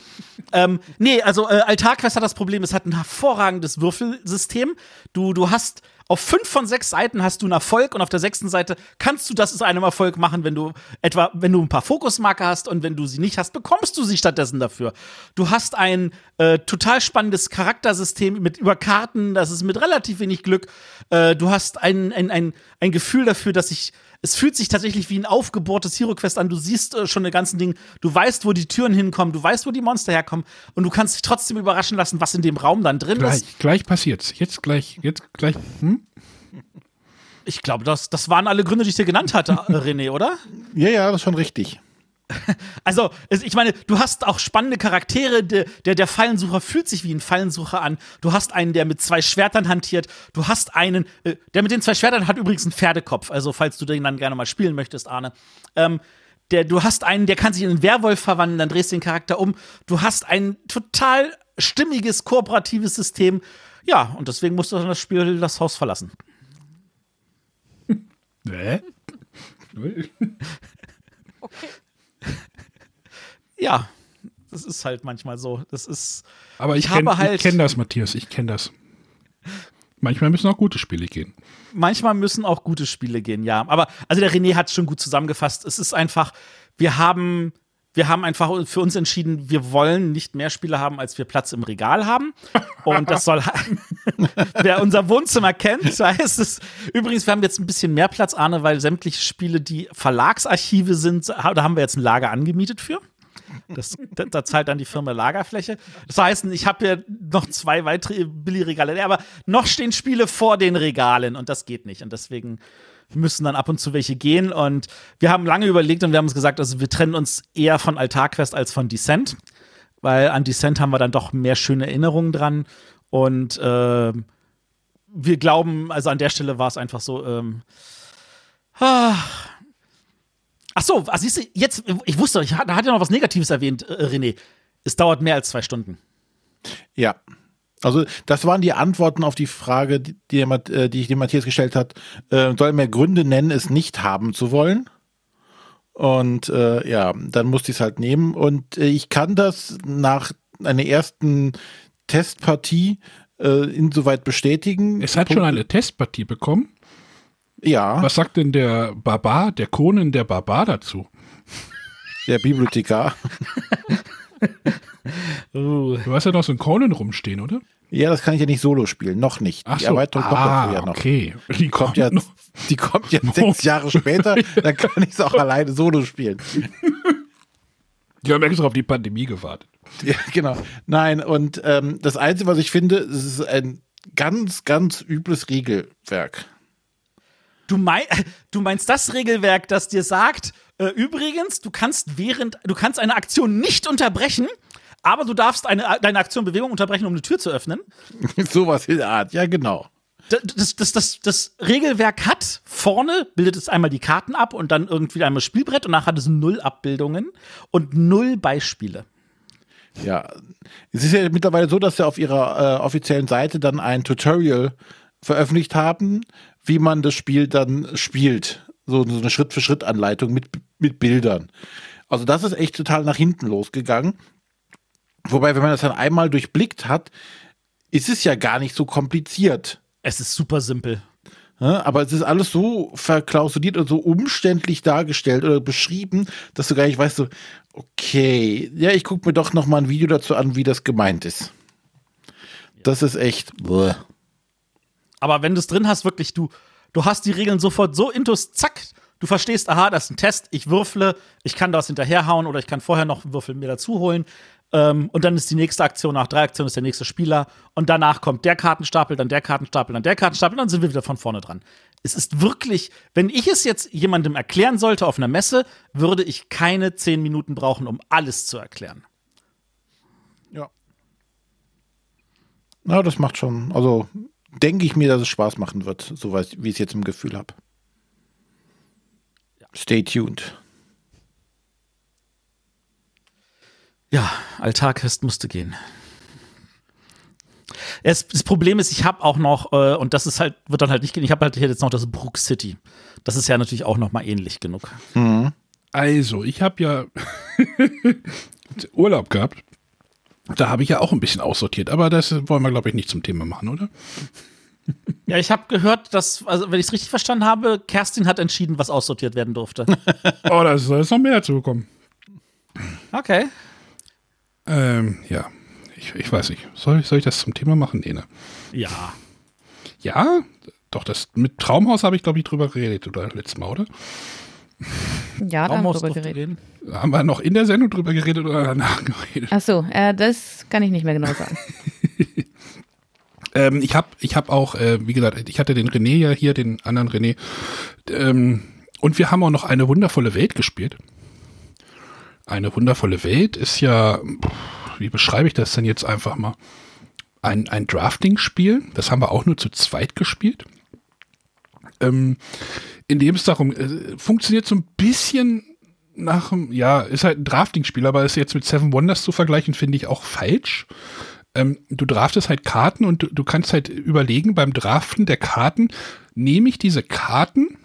ähm, nee, also äh, Altarquest hat das Problem, es hat ein hervorragendes Würfelsystem. Du, du hast auf fünf von sechs Seiten hast du einen Erfolg und auf der sechsten Seite kannst du das zu einem Erfolg machen, wenn du etwa, wenn du ein paar Fokusmarker hast und wenn du sie nicht hast, bekommst du sie stattdessen dafür. Du hast ein äh, total spannendes Charaktersystem mit über Karten, das ist mit relativ wenig Glück. Äh, du hast ein, ein, ein, ein Gefühl dafür, dass ich es fühlt sich tatsächlich wie ein aufgebohrtes Hero Quest an. Du siehst äh, schon die ganzen Dinge. Du weißt, wo die Türen hinkommen. Du weißt, wo die Monster herkommen. Und du kannst dich trotzdem überraschen lassen, was in dem Raum dann drin Gleich, ist. gleich passiert's. Jetzt gleich, jetzt gleich. Hm? Ich glaube, das, das waren alle Gründe, die ich dir genannt hatte, René, oder? Ja, ja, das ist schon richtig. Also, ich meine, du hast auch spannende Charaktere. Der, der, der Fallensucher fühlt sich wie ein Fallensucher an. Du hast einen, der mit zwei Schwertern hantiert. Du hast einen, äh, der mit den zwei Schwertern hat übrigens einen Pferdekopf. Also, falls du den dann gerne mal spielen möchtest, Arne. Ähm, der, du hast einen, der kann sich in einen Werwolf verwandeln, dann drehst du den Charakter um. Du hast ein total stimmiges, kooperatives System. Ja, und deswegen musst du dann das Spiel das Haus verlassen. Hä? Null. Ja, das ist halt manchmal so. Das ist. Aber ich, Ich kenne habe halt- kenn das, Matthias, ich kenne das. Manchmal müssen auch gute Spiele gehen. manchmal müssen auch gute Spiele gehen, ja. Aber also der René hat es schon gut zusammengefasst. Es ist einfach, wir haben, wir haben einfach für uns entschieden, wir wollen nicht mehr Spiele haben, als wir Platz im Regal haben. Und das soll, wer unser Wohnzimmer kennt, weiß es. Übrigens, wir haben jetzt ein bisschen mehr Platz, Arne, weil sämtliche Spiele, die Verlagsarchive sind, da haben wir jetzt ein Lager angemietet für. Das, da, da zahlt dann die Firma Lagerfläche. Das heißt, ich habe hier noch zwei weitere Billigregale, aber noch stehen Spiele vor den Regalen und das geht nicht. Und deswegen müssen dann ab und zu welche gehen. Und wir haben lange überlegt und wir haben uns gesagt, also wir trennen uns eher von Altarquest als von Descent, weil an Descent haben wir dann doch mehr schöne Erinnerungen dran. Und äh, wir glauben, also an der Stelle war es einfach so, ähm, ah, Ach so, ah, siehst du, jetzt, ich wusste, ich, da hat ja noch was Negatives erwähnt, äh, René. Es dauert mehr als zwei Stunden. Ja. Also, das waren die Antworten auf die Frage, die, die, äh, die ich dem Matthias gestellt hat. Äh, soll mir Gründe nennen, es nicht haben zu wollen? Und äh, ja, dann musste ich es halt nehmen. Und äh, ich kann das nach einer ersten Testpartie äh, insoweit bestätigen. Es hat schon eine Testpartie bekommen. Ja, Was sagt denn der Barbar, der Conan der Barbar dazu? der Bibliothekar. Uh. Du hast ja noch so einen Conan rumstehen, oder? Ja, das kann ich ja nicht solo spielen. Noch nicht. Ach die so. Erweiterung kommt ah, ja noch. okay. Die Kommt ja, noch. die kommt ja sechs Jahre später, dann kann ich es auch alleine solo spielen. Die haben extra auf die Pandemie gewartet. Ja, genau. Nein, und ähm, das Einzige, was ich finde, es ist ein ganz, ganz übles Regelwerk. Du, mei du meinst das Regelwerk, das dir sagt, äh, übrigens, du kannst während, du kannst eine Aktion nicht unterbrechen, aber du darfst eine, deine Aktion Bewegung unterbrechen, um eine Tür zu öffnen. Sowas in der Art, ja, genau. Das, das, das, das, Regelwerk hat vorne, bildet es einmal die Karten ab und dann irgendwie einmal Spielbrett und nachher hat es null Abbildungen und null Beispiele. Ja, es ist ja mittlerweile so, dass sie auf ihrer äh, offiziellen Seite dann ein Tutorial veröffentlicht haben, wie man das Spiel dann spielt. So, so eine Schritt-für-Schritt-Anleitung mit, mit Bildern. Also das ist echt total nach hinten losgegangen. Wobei, wenn man das dann einmal durchblickt hat, ist es ja gar nicht so kompliziert. Es ist super simpel. Ja, aber es ist alles so verklausuliert und so umständlich dargestellt oder beschrieben, dass du gar nicht weißt, so, okay, ja, ich gucke mir doch noch mal ein Video dazu an, wie das gemeint ist. Das ist echt. Bäh. Aber wenn du es drin hast, wirklich, du, du hast die Regeln sofort so intus, zack, du verstehst, aha, das ist ein Test, ich würfle, ich kann das hinterherhauen oder ich kann vorher noch einen Würfel mir dazu holen. Ähm, und dann ist die nächste Aktion, nach drei Aktionen ist der nächste Spieler. Und danach kommt der Kartenstapel, dann der Kartenstapel, dann der Kartenstapel, dann sind wir wieder von vorne dran. Es ist wirklich, wenn ich es jetzt jemandem erklären sollte auf einer Messe, würde ich keine zehn Minuten brauchen, um alles zu erklären. Ja. Na, das macht schon. Also denke ich mir, dass es Spaß machen wird, so wie ich es jetzt im Gefühl habe. Stay tuned. Ja, Altarquest musste gehen. Es, das Problem ist, ich habe auch noch, äh, und das ist halt, wird dann halt nicht gehen, ich habe halt hier jetzt noch das Brook City. Das ist ja natürlich auch noch mal ähnlich genug. Also, ich habe ja Urlaub gehabt. Da habe ich ja auch ein bisschen aussortiert, aber das wollen wir, glaube ich, nicht zum Thema machen, oder? Ja, ich habe gehört, dass, also wenn ich es richtig verstanden habe, Kerstin hat entschieden, was aussortiert werden durfte. Oh, da ist, da ist noch mehr dazu gekommen. Okay. Ähm, ja, ich, ich weiß nicht. Soll, ich- soll ich das zum Thema machen? Nee, ne? Ja. Ja, doch, das mit Traumhaus habe ich, glaube ich, drüber geredet, oder letztes Mal, oder? Ja, da haben wir drüber geredet. reden. Haben wir noch in der Sendung drüber geredet oder danach geredet? Ach so, äh, das kann ich nicht mehr genau sagen. Ähm, ich habe ich hab auch, äh, wie gesagt, ich hatte den René ja hier, den anderen René. Ähm, und wir haben auch noch eine wundervolle Welt gespielt. Eine wundervolle Welt ist ja, wie beschreibe ich das denn jetzt einfach mal? Ein, ein Drafting-Spiel, das haben wir auch nur zu zweit gespielt. Ähm, in dem es darum, äh, funktioniert so ein bisschen nach, dem- ja, ist halt ein Drafting-Spiel, aber ist jetzt mit Seven Wonders zu vergleichen, finde ich auch falsch ähm, du draftest halt Karten und du, du kannst halt überlegen beim Draften der Karten, nehme ich diese Karten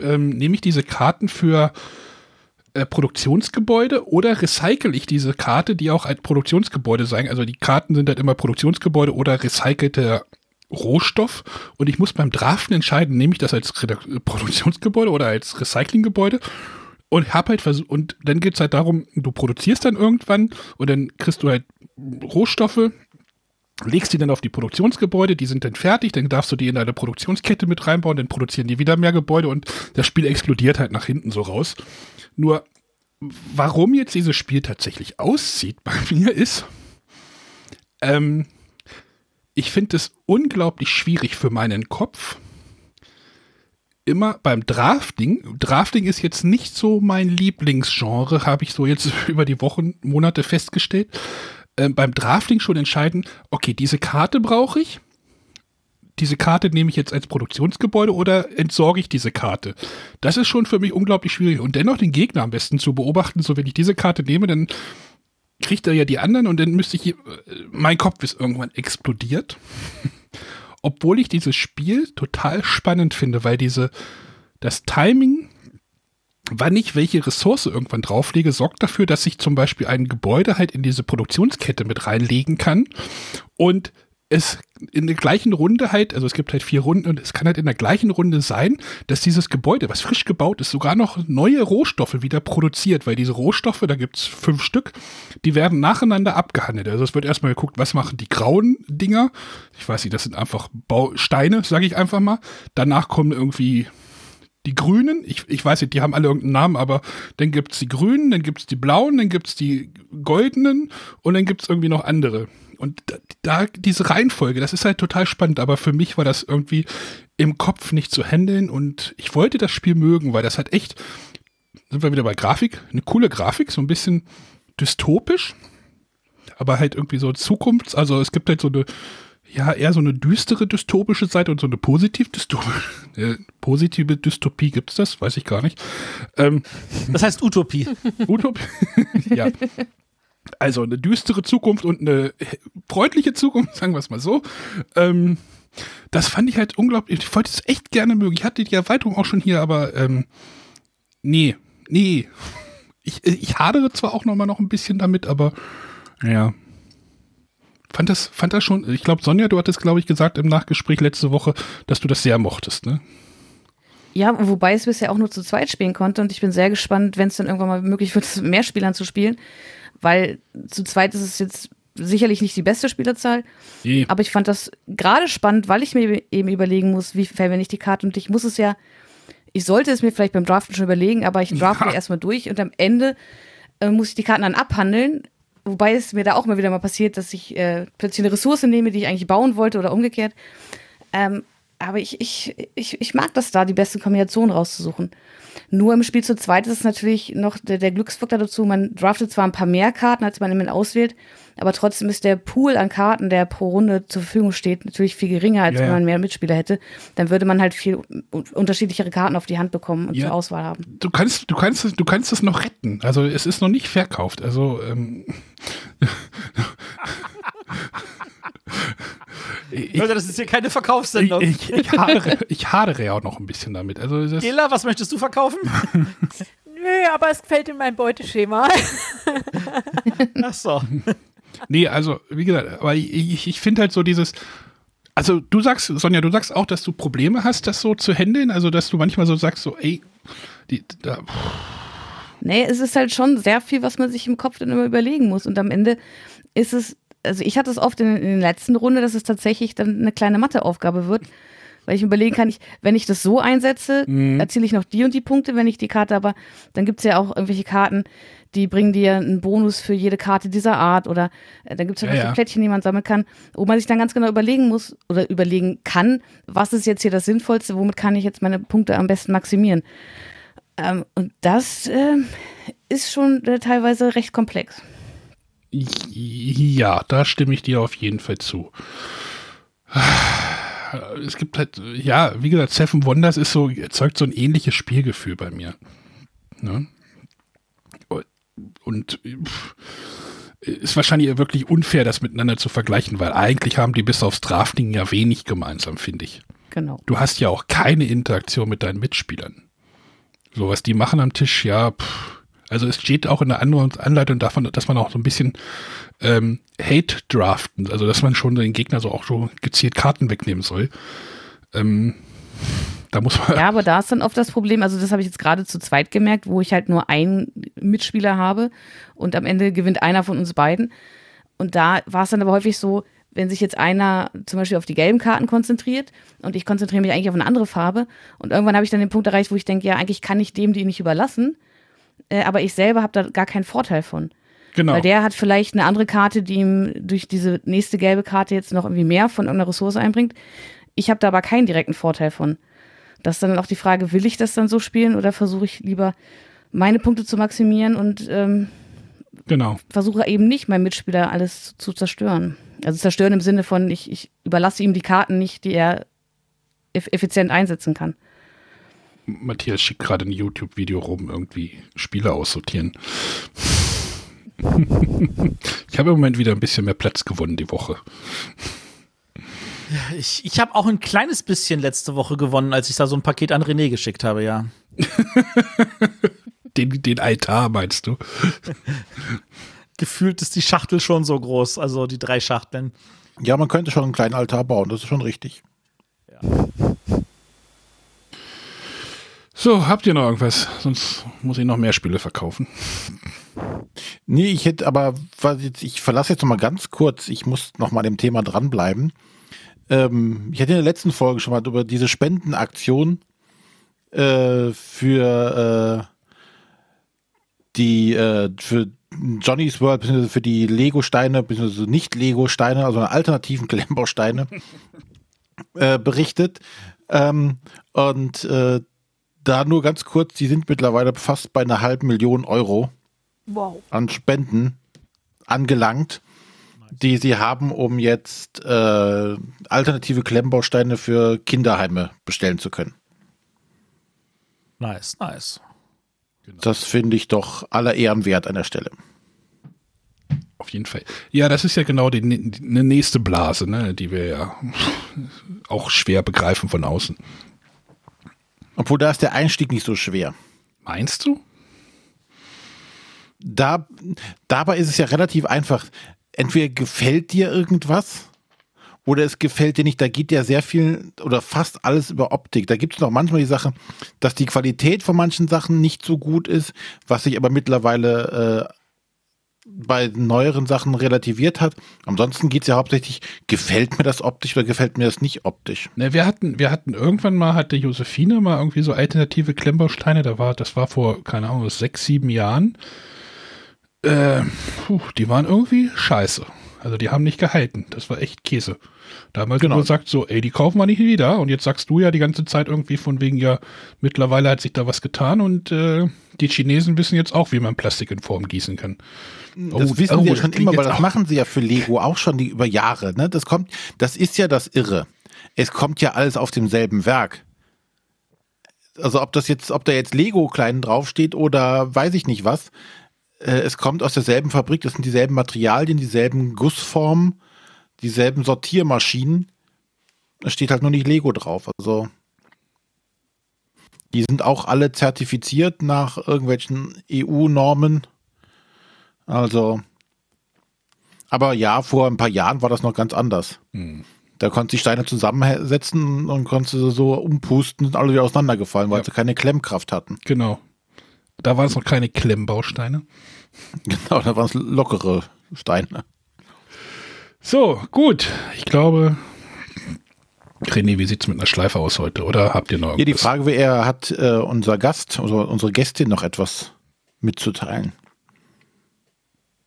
ähm, nehme ich diese Karten für äh, Produktionsgebäude oder recycle ich diese Karte, die auch ein Produktionsgebäude sein. Also die Karten sind halt immer Produktionsgebäude oder recycelte Rohstoff und ich muss beim Draften entscheiden, nehme ich das als Redak- Produktionsgebäude oder als Recyclinggebäude und hab halt versucht, und dann geht's halt darum, du produzierst dann irgendwann und dann kriegst du halt Rohstoffe, legst die dann auf die Produktionsgebäude, die sind dann fertig, dann darfst du die in deine Produktionskette mit reinbauen, dann produzieren die wieder mehr Gebäude und das Spiel explodiert halt nach hinten so raus. Nur, warum jetzt dieses Spiel tatsächlich aussieht bei mir ist, ähm, ich finde es unglaublich schwierig für meinen Kopf, immer beim Drafting, Drafting ist jetzt nicht so mein Lieblingsgenre, habe ich so jetzt über die Wochen, Monate festgestellt. Ähm, beim Drafting schon entscheiden, okay, diese Karte brauche ich. Diese Karte nehme ich jetzt als Produktionsgebäude oder entsorge ich diese Karte? Das ist schon für mich unglaublich schwierig. Und dennoch den Gegner am besten zu beobachten, so wenn ich diese Karte nehme, dann kriegt er ja die anderen und dann müsste ich, mein Kopf ist irgendwann explodiert. Obwohl ich dieses Spiel total spannend finde, weil diese, das Timing, wann ich welche Ressource irgendwann drauflege, sorgt dafür, dass ich zum Beispiel ein Gebäude halt in diese Produktionskette mit reinlegen kann und es in der gleichen Runde halt, also es gibt halt vier Runden und es kann halt in der gleichen Runde sein, dass dieses Gebäude, was frisch gebaut ist, sogar noch neue Rohstoffe wieder produziert, weil diese Rohstoffe, da gibt's fünf Stück, die werden nacheinander abgehandelt. Also es wird erstmal geguckt, was machen die grauen Dinger. Ich weiß nicht, das sind einfach Bausteine, sage ich einfach mal. Danach kommen irgendwie die Grünen, ich, ich weiß nicht, die haben alle irgendeinen Namen, aber dann gibt's die Grünen, dann gibt's die Blauen, dann gibt's die Goldenen und dann gibt's irgendwie noch andere. Und da, diese Reihenfolge, das ist halt total spannend, aber für mich war das irgendwie im Kopf nicht zu handeln und ich wollte das Spiel mögen, weil das hat echt, sind wir wieder bei Grafik, eine coole Grafik, so ein bisschen dystopisch, aber halt irgendwie so Zukunfts-, also es gibt halt so eine, ja, eher so eine düstere dystopische Seite und so eine positiv dystopische, äh, positive Dystopie gibt's das? Weiß ich gar nicht. Ähm, Das heißt Utopie. Utopie. ja. Also eine düstere Zukunft und eine freundliche Zukunft, sagen wir es mal so. Ähm, das fand ich halt unglaublich. Ich wollte es echt gerne mögen. Ich hatte die Erweiterung auch schon hier, aber ähm, nee, nee. Ich, ich hadere zwar auch noch mal noch ein bisschen damit, aber ja. Fand das, fand das schon, ich glaube, Sonja, du hattest, glaube ich, gesagt im Nachgespräch letzte Woche, dass du das sehr mochtest, ne? Ja, wobei es bisher auch nur zu zweit spielen konnte und ich bin sehr gespannt, wenn es dann irgendwann mal möglich wird, mehr Spielern zu spielen, weil zu zweit ist es jetzt sicherlich nicht die beste Spielerzahl, Nee. aber ich fand das gerade spannend, weil ich mir eben überlegen muss, wie verwende ich die Karte und ich muss es ja, ich sollte es mir vielleicht beim Draften schon überlegen, aber ich drafte Ja. erstmal durch und am Ende äh, muss ich die Karten dann abhandeln, wobei es mir da auch mal wieder mal passiert, dass ich äh, plötzlich eine Ressource nehme, die ich eigentlich bauen wollte oder umgekehrt. Ähm, aber ich, ich, ich, ich mag das da, die beste Kombination rauszusuchen. Nur im Spiel zu zweit ist es natürlich noch der, der Glücksfaktor dazu. Man draftet zwar ein paar mehr Karten, als man im Moment auswählt, aber trotzdem ist der Pool an Karten, der pro Runde zur Verfügung steht, natürlich viel geringer, als Ja, wenn man mehr Mitspieler hätte. Dann würde man halt viel un- unterschiedlichere Karten auf die Hand bekommen und Ja. zur Auswahl haben. Du kannst, du kannst, es- du kannst es noch retten. Also es ist noch nicht verkauft. Also ähm, ich, Leute, das ist hier keine Verkaufssendung. ich, ich, hadere, ich hadere ja auch noch ein bisschen damit. Also das, Ela, was möchtest du verkaufen? Nö, aber es fällt in mein Beuteschema. Ach so. nee, also wie gesagt, aber ich, ich, ich finde halt so dieses, also du sagst, Sonja, du sagst auch, dass du Probleme hast, das so zu handeln. Also dass du manchmal so sagst, so, ey, die, da, Nee, es ist halt schon sehr viel, was man sich im Kopf dann immer überlegen muss. Und am Ende ist es, also ich hatte es oft in, in der letzten Runde, dass es tatsächlich dann eine kleine Matheaufgabe wird, weil ich überlegen kann, ich, wenn ich das so einsetze, erziele ich noch die und die Punkte, wenn ich die Karte aber, dann gibt es ja auch irgendwelche Karten, die bringen dir einen Bonus für jede Karte dieser Art oder äh, da gibt es ja, Ja. Plättchen, die man sammeln kann, wo man sich dann ganz genau überlegen muss oder überlegen kann, was ist jetzt hier das Sinnvollste, womit kann ich jetzt meine Punkte am besten maximieren. Ähm, und das ähm, ist schon äh, teilweise recht komplex. Ja, da stimme ich dir auf jeden Fall zu. Es gibt halt, ja, wie gesagt, Seven Wonders ist so, erzeugt so ein ähnliches Spielgefühl bei mir. Ne? Und pff, ist wahrscheinlich wirklich unfair, das miteinander zu vergleichen, weil eigentlich haben die bis aufs Drafting ja wenig gemeinsam, finde ich. Genau. Du hast ja auch keine Interaktion mit deinen Mitspielern. So, was die machen am Tisch, ja, pff. Also es steht auch in der Anleitung davon, dass man auch so ein bisschen ähm, Hate draften, also dass man schon den Gegner so auch so gezielt Karten wegnehmen soll. Ähm, da muss man. Ja, aber da ist dann oft das Problem, also das habe ich jetzt gerade zu zweit gemerkt, wo ich halt nur einen Mitspieler habe und am Ende gewinnt einer von uns beiden. Und da war es dann aber häufig so, wenn sich jetzt einer zum Beispiel auf die gelben Karten konzentriert und ich konzentriere mich eigentlich auf eine andere Farbe und irgendwann habe ich dann den Punkt erreicht, wo ich denke, ja, eigentlich kann ich dem die nicht überlassen, äh, aber ich selber habe da gar keinen Vorteil von. Genau. Weil der hat vielleicht eine andere Karte, die ihm durch diese nächste gelbe Karte jetzt noch irgendwie mehr von irgendeiner Ressource einbringt. Ich habe da aber keinen direkten Vorteil von. Das ist dann auch die Frage, will ich das dann so spielen oder versuche ich lieber meine Punkte zu maximieren und ähm, Genau. versuche eben nicht meinem Mitspieler alles zu zerstören. Also zerstören im Sinne von, ich, ich überlasse ihm die Karten nicht, die er eff effizient einsetzen kann. Matthias schickt gerade ein YouTube-Video rum, irgendwie Spiele aussortieren. ich habe im Moment wieder ein bisschen mehr Platz gewonnen die Woche. Ich, ich habe auch ein kleines bisschen letzte Woche gewonnen, als ich da so ein Paket an René geschickt habe, ja. Den, den Altar meinst du? Gefühlt ist die Schachtel schon so groß, also die drei Schachteln. Ja, man könnte schon einen kleinen Altar bauen, das ist schon richtig. So, habt ihr noch irgendwas? Sonst muss ich noch mehr Spiele verkaufen. Nee, ich hätte aber, was jetzt, ich verlasse jetzt noch mal ganz kurz, ich muss noch mal dem Thema dranbleiben. Ähm, ich hatte in der letzten Folge schon mal über diese Spendenaktion äh, für äh, die, äh, für Johnny's World, beziehungsweise für die Lego-Steine, beziehungsweise nicht Lego-Steine, also alternativen Klemmbausteine äh, berichtet. Ähm, und äh, da nur ganz kurz, die sind mittlerweile fast bei einer halben Million Euro Wow. an Spenden angelangt, die sie haben, um jetzt äh, alternative Klemmbausteine für Kinderheime bestellen zu können. Nice, nice. Das finde ich doch aller Ehren wert an der Stelle. Auf jeden Fall. Ja, das ist ja genau die, die eine nächste Blase, ne, die wir ja auch schwer begreifen von außen. Obwohl da ist der Einstieg nicht so schwer. Meinst du? Da, dabei ist es ja relativ einfach. Entweder gefällt dir irgendwas oder es gefällt dir nicht. Da geht ja sehr viel oder fast alles über Optik. Da gibt es noch manchmal die Sache, dass die Qualität von manchen Sachen nicht so gut ist, was sich aber mittlerweile äh, bei neueren Sachen relativiert hat. Ansonsten geht es ja hauptsächlich, gefällt mir das optisch oder gefällt mir das nicht optisch? Ne, wir hatten, wir hatten irgendwann mal, hatte Josephine mal irgendwie so alternative Klemmbausteine, da war, das war vor, keine Ahnung, sechs, sieben Jahren. Äh, puh, die waren irgendwie scheiße. Also die haben nicht gehalten. Das war echt Käse. Da haben wir Genau. genau. gesagt so, ey, die kaufen wir nicht wieder. Und jetzt sagst du ja die ganze Zeit irgendwie von wegen, ja, mittlerweile hat sich da was getan und äh, die Chinesen wissen jetzt auch, wie man Plastik in Form gießen kann. Das Oh, wissen oh, sie ja das schon immer, weil jetzt das auch- machen sie ja für Lego auch schon die, über Jahre. Ne? Das kommt, das ist ja das Irre. Es kommt ja alles auf demselben Werk. Also ob das jetzt, ob da jetzt Lego klein draufsteht oder weiß ich nicht was. Äh, es kommt aus derselben Fabrik, das sind dieselben Materialien, dieselben Gussformen, dieselben Sortiermaschinen. Es steht halt nur nicht Lego drauf. Also die sind auch alle zertifiziert nach irgendwelchen EU-Normen. Also, aber ja, vor ein paar Jahren war das noch ganz anders. Da konntest du die Steine zusammensetzen und konntest sie so umpusten und alle wieder auseinandergefallen, weil Ja. sie keine Klemmkraft hatten. Genau. Da waren es noch keine Klemmbausteine. Genau, da waren es lockere Steine. So, gut. Ich glaube, René, wie sieht's mit einer Schleife aus heute? Oder habt ihr noch Hier die irgendwas? Frage wäre, hat äh, unser Gast, also unsere Gästin noch etwas mitzuteilen?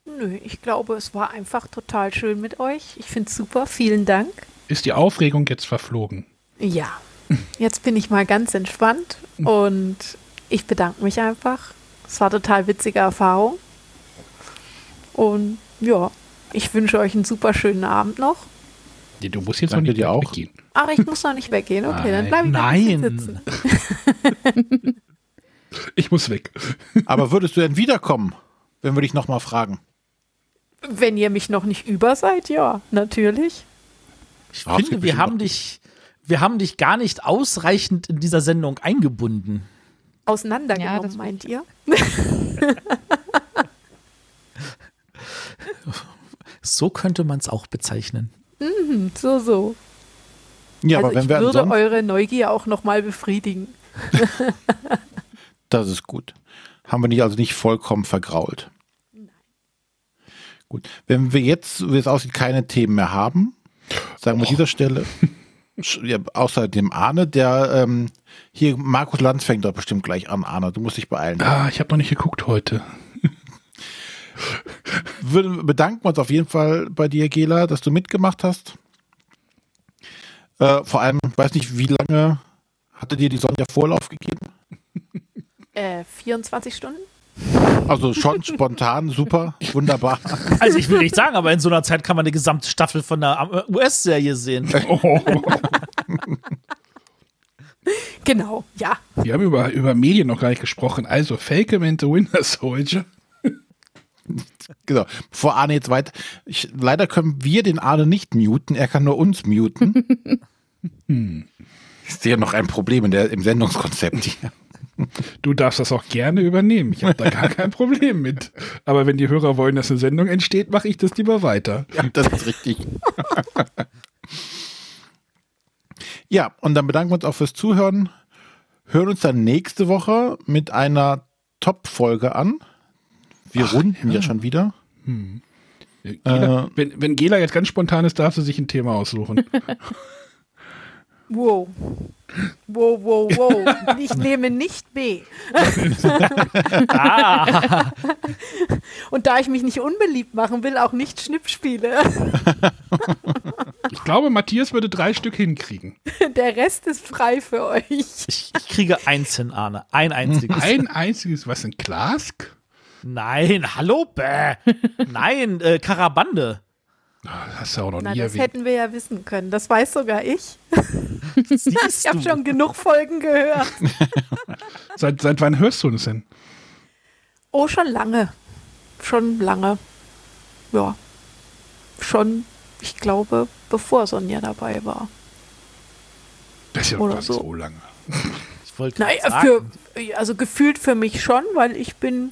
Nö, ich glaube, es war einfach total schön mit euch. Ich finde es super. Vielen Dank. Ist die Aufregung jetzt verflogen? Ja, jetzt bin ich mal ganz entspannt und ich bedanke mich einfach. Es war total witzige Erfahrung. Und ja, ich wünsche euch einen super schönen Abend noch. Du musst jetzt noch nicht dir auch. weggehen. Ach, ich muss noch nicht weggehen. Okay, dann bleibe ich Nein. sitzen. Ich muss weg. Aber würdest du denn wiederkommen, wenn wir dich nochmal fragen? Wenn ihr mich noch nicht über seid, ja, natürlich. Ich gibt finde, wir haben dich, wir haben dich gar nicht ausreichend in dieser Sendung eingebunden. Auseinandergenommen, Ja, das meint ihr? So könnte man es auch bezeichnen. Hm, so, so. Ja, also aber wenn ich wir würde eure Neugier auch nochmal befriedigen. das ist gut. Haben wir nicht also nicht vollkommen vergrault. Gut. Wenn wir jetzt, wie es aussieht, keine Themen mehr haben, sagen wir an dieser Stelle, ja, außer dem Arne, der ähm, hier, Markus Lanz fängt doch bestimmt gleich an, Arne, du musst dich beeilen. Ah, ich habe noch nicht geguckt heute. Wir bedanken uns auf jeden Fall bei dir, Gela, dass du mitgemacht hast. Äh, vor allem, weiß nicht, wie lange hatte dir die Sonja Vorlauf gegeben? Äh, 24 Stunden? Also schon spontan, super, wunderbar. Also ich will nicht sagen, aber in so einer Zeit kann man die gesamte Staffel von der äh, US-Serie sehen. Genau, ja. Wir haben über, über Medien noch gar nicht gesprochen. Also, Falcon and the Winter Soldier. Genau. Bevor Arne jetzt weit. Ich, leider können wir den Arne nicht muten, er kann nur uns muten. Ich sehe noch ein Problem in der, im Sendungskonzept hier. Du darfst das auch gerne übernehmen. Ich habe da gar kein Problem mit. Aber wenn die Hörer wollen, dass eine Sendung entsteht, mache ich das lieber weiter. Ja, das ist richtig. ja, und dann bedanken wir uns auch fürs Zuhören. Hören uns dann nächste Woche mit einer Top-Folge an. Wir runden ja. schon wieder. Gela, wenn, wenn Gela jetzt ganz spontan ist, darf sie sich ein Thema aussuchen. Wow. Wow, wow, wow. Ich nehme nicht B. Ah, Und da ich mich nicht unbeliebt machen will, auch nicht Schnippspiele. Ich glaube, Matthias würde drei Stück hinkriegen. Der Rest ist frei für euch. ich, ich kriege eins hin, Arne. Ein einziges. Ein einziges, was ein Klask? Nein, hallo, bäh. Nein, äh, Karabande. Das hast du auch noch Na, nie das erwähnt. hätten wir ja wissen können. Das weiß sogar ich. Ich habe schon genug Folgen gehört. Seit, seit wann hörst du das denn? Oh, schon lange. Schon lange. Ja. Schon, ich glaube, bevor Sonja dabei war. Das ist ja Oder gar nicht so. so lange. Ich wollte Naja, sagen. für, also gefühlt für mich schon, weil ich bin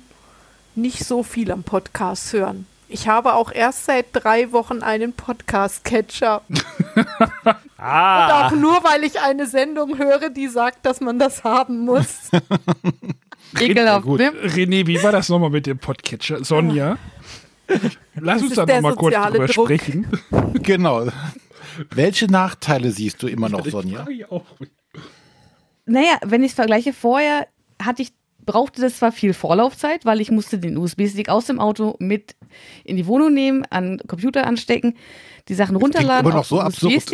nicht so viel am Podcast hören. Ich habe auch erst seit drei Wochen einen Podcast-Catcher. Und Ah, auch nur, weil ich eine Sendung höre, die sagt, dass man das haben muss. Ekelhaft, gut. ne? René, wie war das nochmal mit dem Podcatcher? Sonja? Lass uns da nochmal kurz drüber Druck. sprechen. Genau. Welche Nachteile siehst du immer noch, Sonja? Naja, wenn ich es vergleiche, vorher hatte ich, brauchte das zwar viel Vorlaufzeit, weil ich musste den USB-Stick aus dem Auto mit in die Wohnung nehmen, an den Computer anstecken, die Sachen runterladen, immer noch so absurd.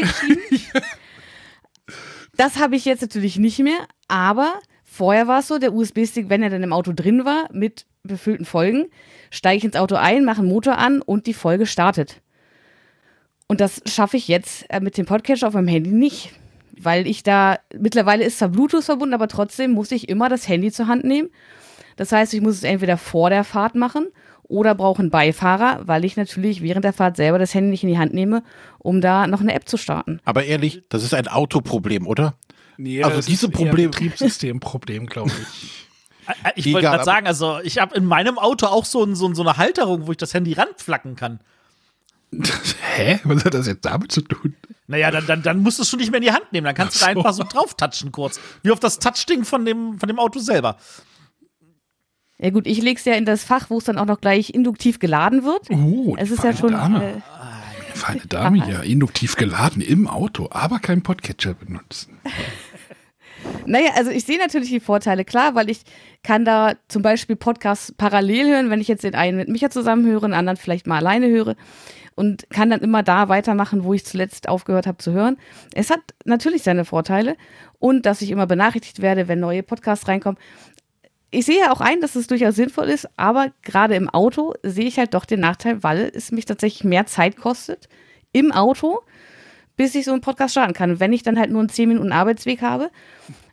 Das habe ich jetzt natürlich nicht mehr, aber vorher war es so, der USB-Stick, wenn er dann im Auto drin war, mit befüllten Folgen, steige ich ins Auto ein, mache den Motor an und die Folge startet. Und das schaffe ich jetzt äh, mit dem Podcatcher auf meinem Handy nicht. Weil ich da, mittlerweile ist zwar Bluetooth verbunden, aber trotzdem muss ich immer das Handy zur Hand nehmen. Das heißt, ich muss es entweder vor der Fahrt machen oder brauche einen Beifahrer, weil ich natürlich während der Fahrt selber das Handy nicht in die Hand nehme, um da noch eine App zu starten. Aber ehrlich, das ist ein Autoproblem, oder? Nee, Also das diese ist eher ein Problem- Betriebssystemproblem, glaube ich. Ich wollte gerade sagen, also ich habe in meinem Auto auch so, ein, so, ein- so eine Halterung, wo ich das Handy ranflacken kann. Hä? Was hat das jetzt damit zu tun? Naja, dann, dann, dann musst du es schon nicht mehr in die Hand nehmen. Dann kannst du da Ach so. einfach so drauf touchen kurz. Wie auf das Touchding von dem, von dem Auto selber. Ja gut, ich lege es ja in das Fach, wo es dann auch noch gleich induktiv geladen wird. Oh, es ist ja feine schon. Dame. Äh, Feine Dame hier, induktiv geladen im Auto, aber keinen Podcatcher benutzen. Naja, also ich sehe natürlich die Vorteile, klar, weil ich kann da zum Beispiel Podcasts parallel hören, wenn ich jetzt den einen mit Micha zusammen höre, den anderen vielleicht mal alleine höre und kann dann immer da weitermachen, wo ich zuletzt aufgehört habe zu hören. Es hat natürlich seine Vorteile und dass ich immer benachrichtigt werde, wenn neue Podcasts reinkommen. Ich sehe ja auch ein, dass es durchaus sinnvoll ist, aber gerade im Auto sehe ich halt doch den Nachteil, weil es mich tatsächlich mehr Zeit kostet im Auto, bis ich so einen Podcast starten kann. Wenn ich dann halt nur einen 10 Minuten Arbeitsweg habe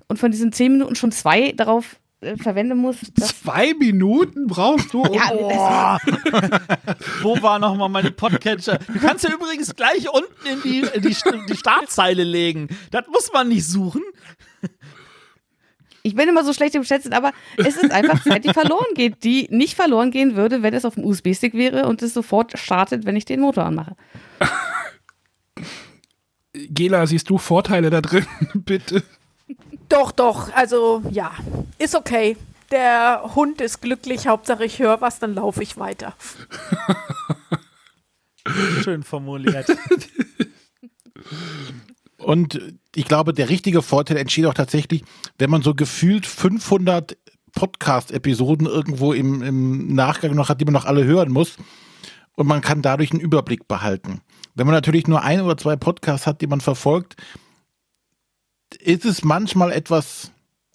und von diesen 10 Minuten schon zwei darauf äh, verwenden muss, Zwei Minuten brauchst du? um ja, Boah. Wo war nochmal meine Podcatcher? Du kannst ja übrigens gleich unten in die, in die, die Startzeile legen. Das muss man nicht suchen. Ich bin immer so schlecht im Schätzen, aber es ist einfach Zeit, die verloren geht, die nicht verloren gehen würde, wenn es auf dem USB-Stick wäre und es sofort startet, wenn ich den Motor anmache. Gela, siehst du Vorteile da drin? Bitte. Doch, doch, also ja, ist okay. Der Hund ist glücklich, Hauptsache ich höre was, dann laufe ich weiter. Schön formuliert. Und ich glaube, der richtige Vorteil entsteht auch tatsächlich, wenn man so gefühlt 500 Podcast-Episoden irgendwo im, im Nachgang noch hat, die man noch alle hören muss. Und man kann dadurch einen Überblick behalten. Wenn man natürlich nur ein oder zwei Podcasts hat, die man verfolgt, ist es manchmal etwas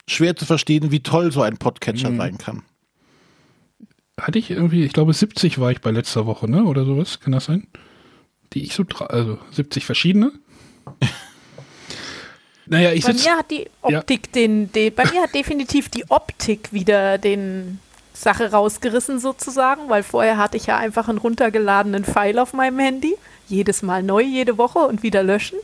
schwer zu verstehen, wie toll so ein Podcatcher Mhm. sein kann. Hatte ich irgendwie, ich glaube 70 war ich bei letzter Woche, ne? Oder sowas, kann das sein? Die ich so, also 70 verschiedene. naja, ich Bei sitze. mir hat die Optik den, de, bei mir hat definitiv die Optik wieder den Sache rausgerissen sozusagen, weil vorher hatte ich ja einfach einen runtergeladenen Pfeil auf meinem Handy. Jedes Mal neu, jede Woche und wieder löschen.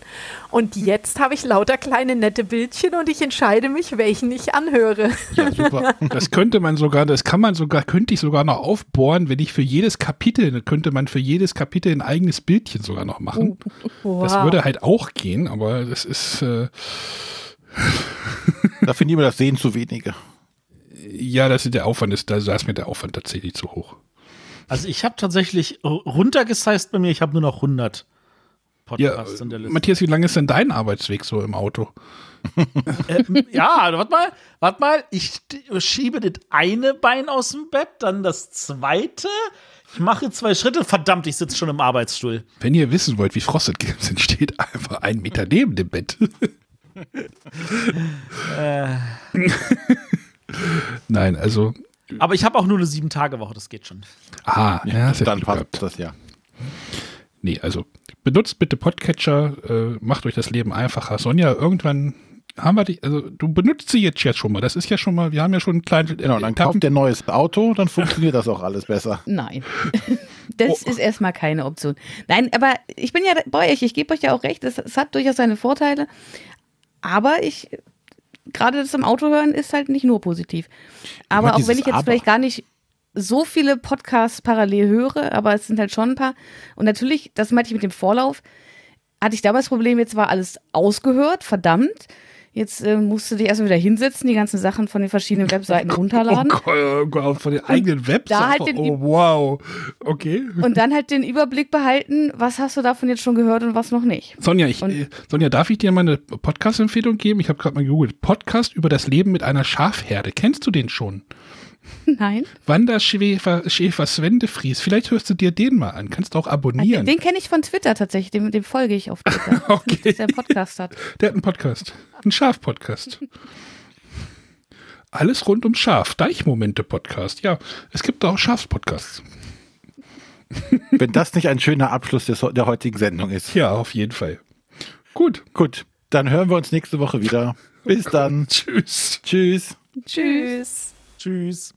Und jetzt habe ich lauter kleine nette Bildchen und ich entscheide mich, welchen ich anhöre. Ja, super. Das könnte man sogar, das kann man sogar, könnte ich sogar noch aufbohren, wenn ich für jedes Kapitel, könnte man für jedes Kapitel ein eigenes Bildchen sogar noch machen. Wow. Das würde halt auch gehen, aber das ist, äh, da finden immer das Sehen zu wenige. Ja, das ist der Aufwand, ist, da ist mir der Aufwand tatsächlich zu hoch. Also ich habe tatsächlich runtergesized bei mir, ich habe nur noch 100 Ja, Podcasts in der Liste. Matthias, wie lang ist denn dein Arbeitsweg so im Auto? Ähm, ja, warte mal, warte mal. Ich schiebe das eine Bein aus dem Bett, dann das zweite. Ich mache zwei Schritte. Verdammt, ich sitze schon im Arbeitsstuhl. Wenn ihr wissen wollt, wie Frosted Games entsteht, einfach ein Meter neben dem Bett. Nein, also, Aber ich habe auch nur eine Sieben-Tage-Woche, das geht schon. ah, ja, das hätte Dann passt gehabt. das ja. Nee, also benutzt bitte Podcatcher, äh, macht euch das Leben einfacher. Sonja, irgendwann haben wir die, also du benutzt sie jetzt, jetzt schon mal. Das ist ja schon mal, wir haben ja schon einen kleinen Genau, dann Etappen- kauft ihr ein neues Auto, dann funktioniert das auch alles besser. Nein. Das ist erstmal keine Option. Nein, aber ich bin ja bei euch, ich gebe euch ja auch recht, es hat durchaus seine Vorteile. Aber ich, gerade das im Auto hören ist halt nicht nur positiv. Aber auch wenn ich jetzt Aber. vielleicht gar nicht so viele Podcasts parallel höre, aber es sind halt schon ein paar. Und natürlich, das meinte ich mit dem Vorlauf, hatte ich damals das Problem, jetzt war alles ausgehört, verdammt. Jetzt äh, musst du dich erstmal wieder hinsetzen, die ganzen Sachen von den verschiedenen Webseiten runterladen. Oh Gott, oh von den eigenen Webseiten. halt den- oh wow. Okay. Und dann halt den Überblick behalten, was hast du davon jetzt schon gehört und was noch nicht. Sonja, ich, äh, Sonja, darf ich dir mal eine Podcast-Empfehlung geben? Ich habe gerade mal gegoogelt. Podcast über das Leben mit einer Schafherde. Kennst du den schon? Nein. Wanderschäfer Schäfer Sven de Vries. Vielleicht hörst du dir den mal an. Kannst auch abonnieren. Den kenne ich von Twitter tatsächlich, dem, dem folge ich auf Twitter. Okay. Dass der einen Podcast hat. Der hat einen Podcast. Einen Schaf-Podcast. Alles rund um Schaf. Deichmomente-Podcast. Ja, es gibt auch Schafspodcasts. Wenn das nicht ein schöner Abschluss des, der heutigen Sendung ist. Ja, auf jeden Fall. Gut. Gut, dann hören wir uns nächste Woche wieder. Bis dann. Tschüss. Tschüss. Tschüss. Tschüss.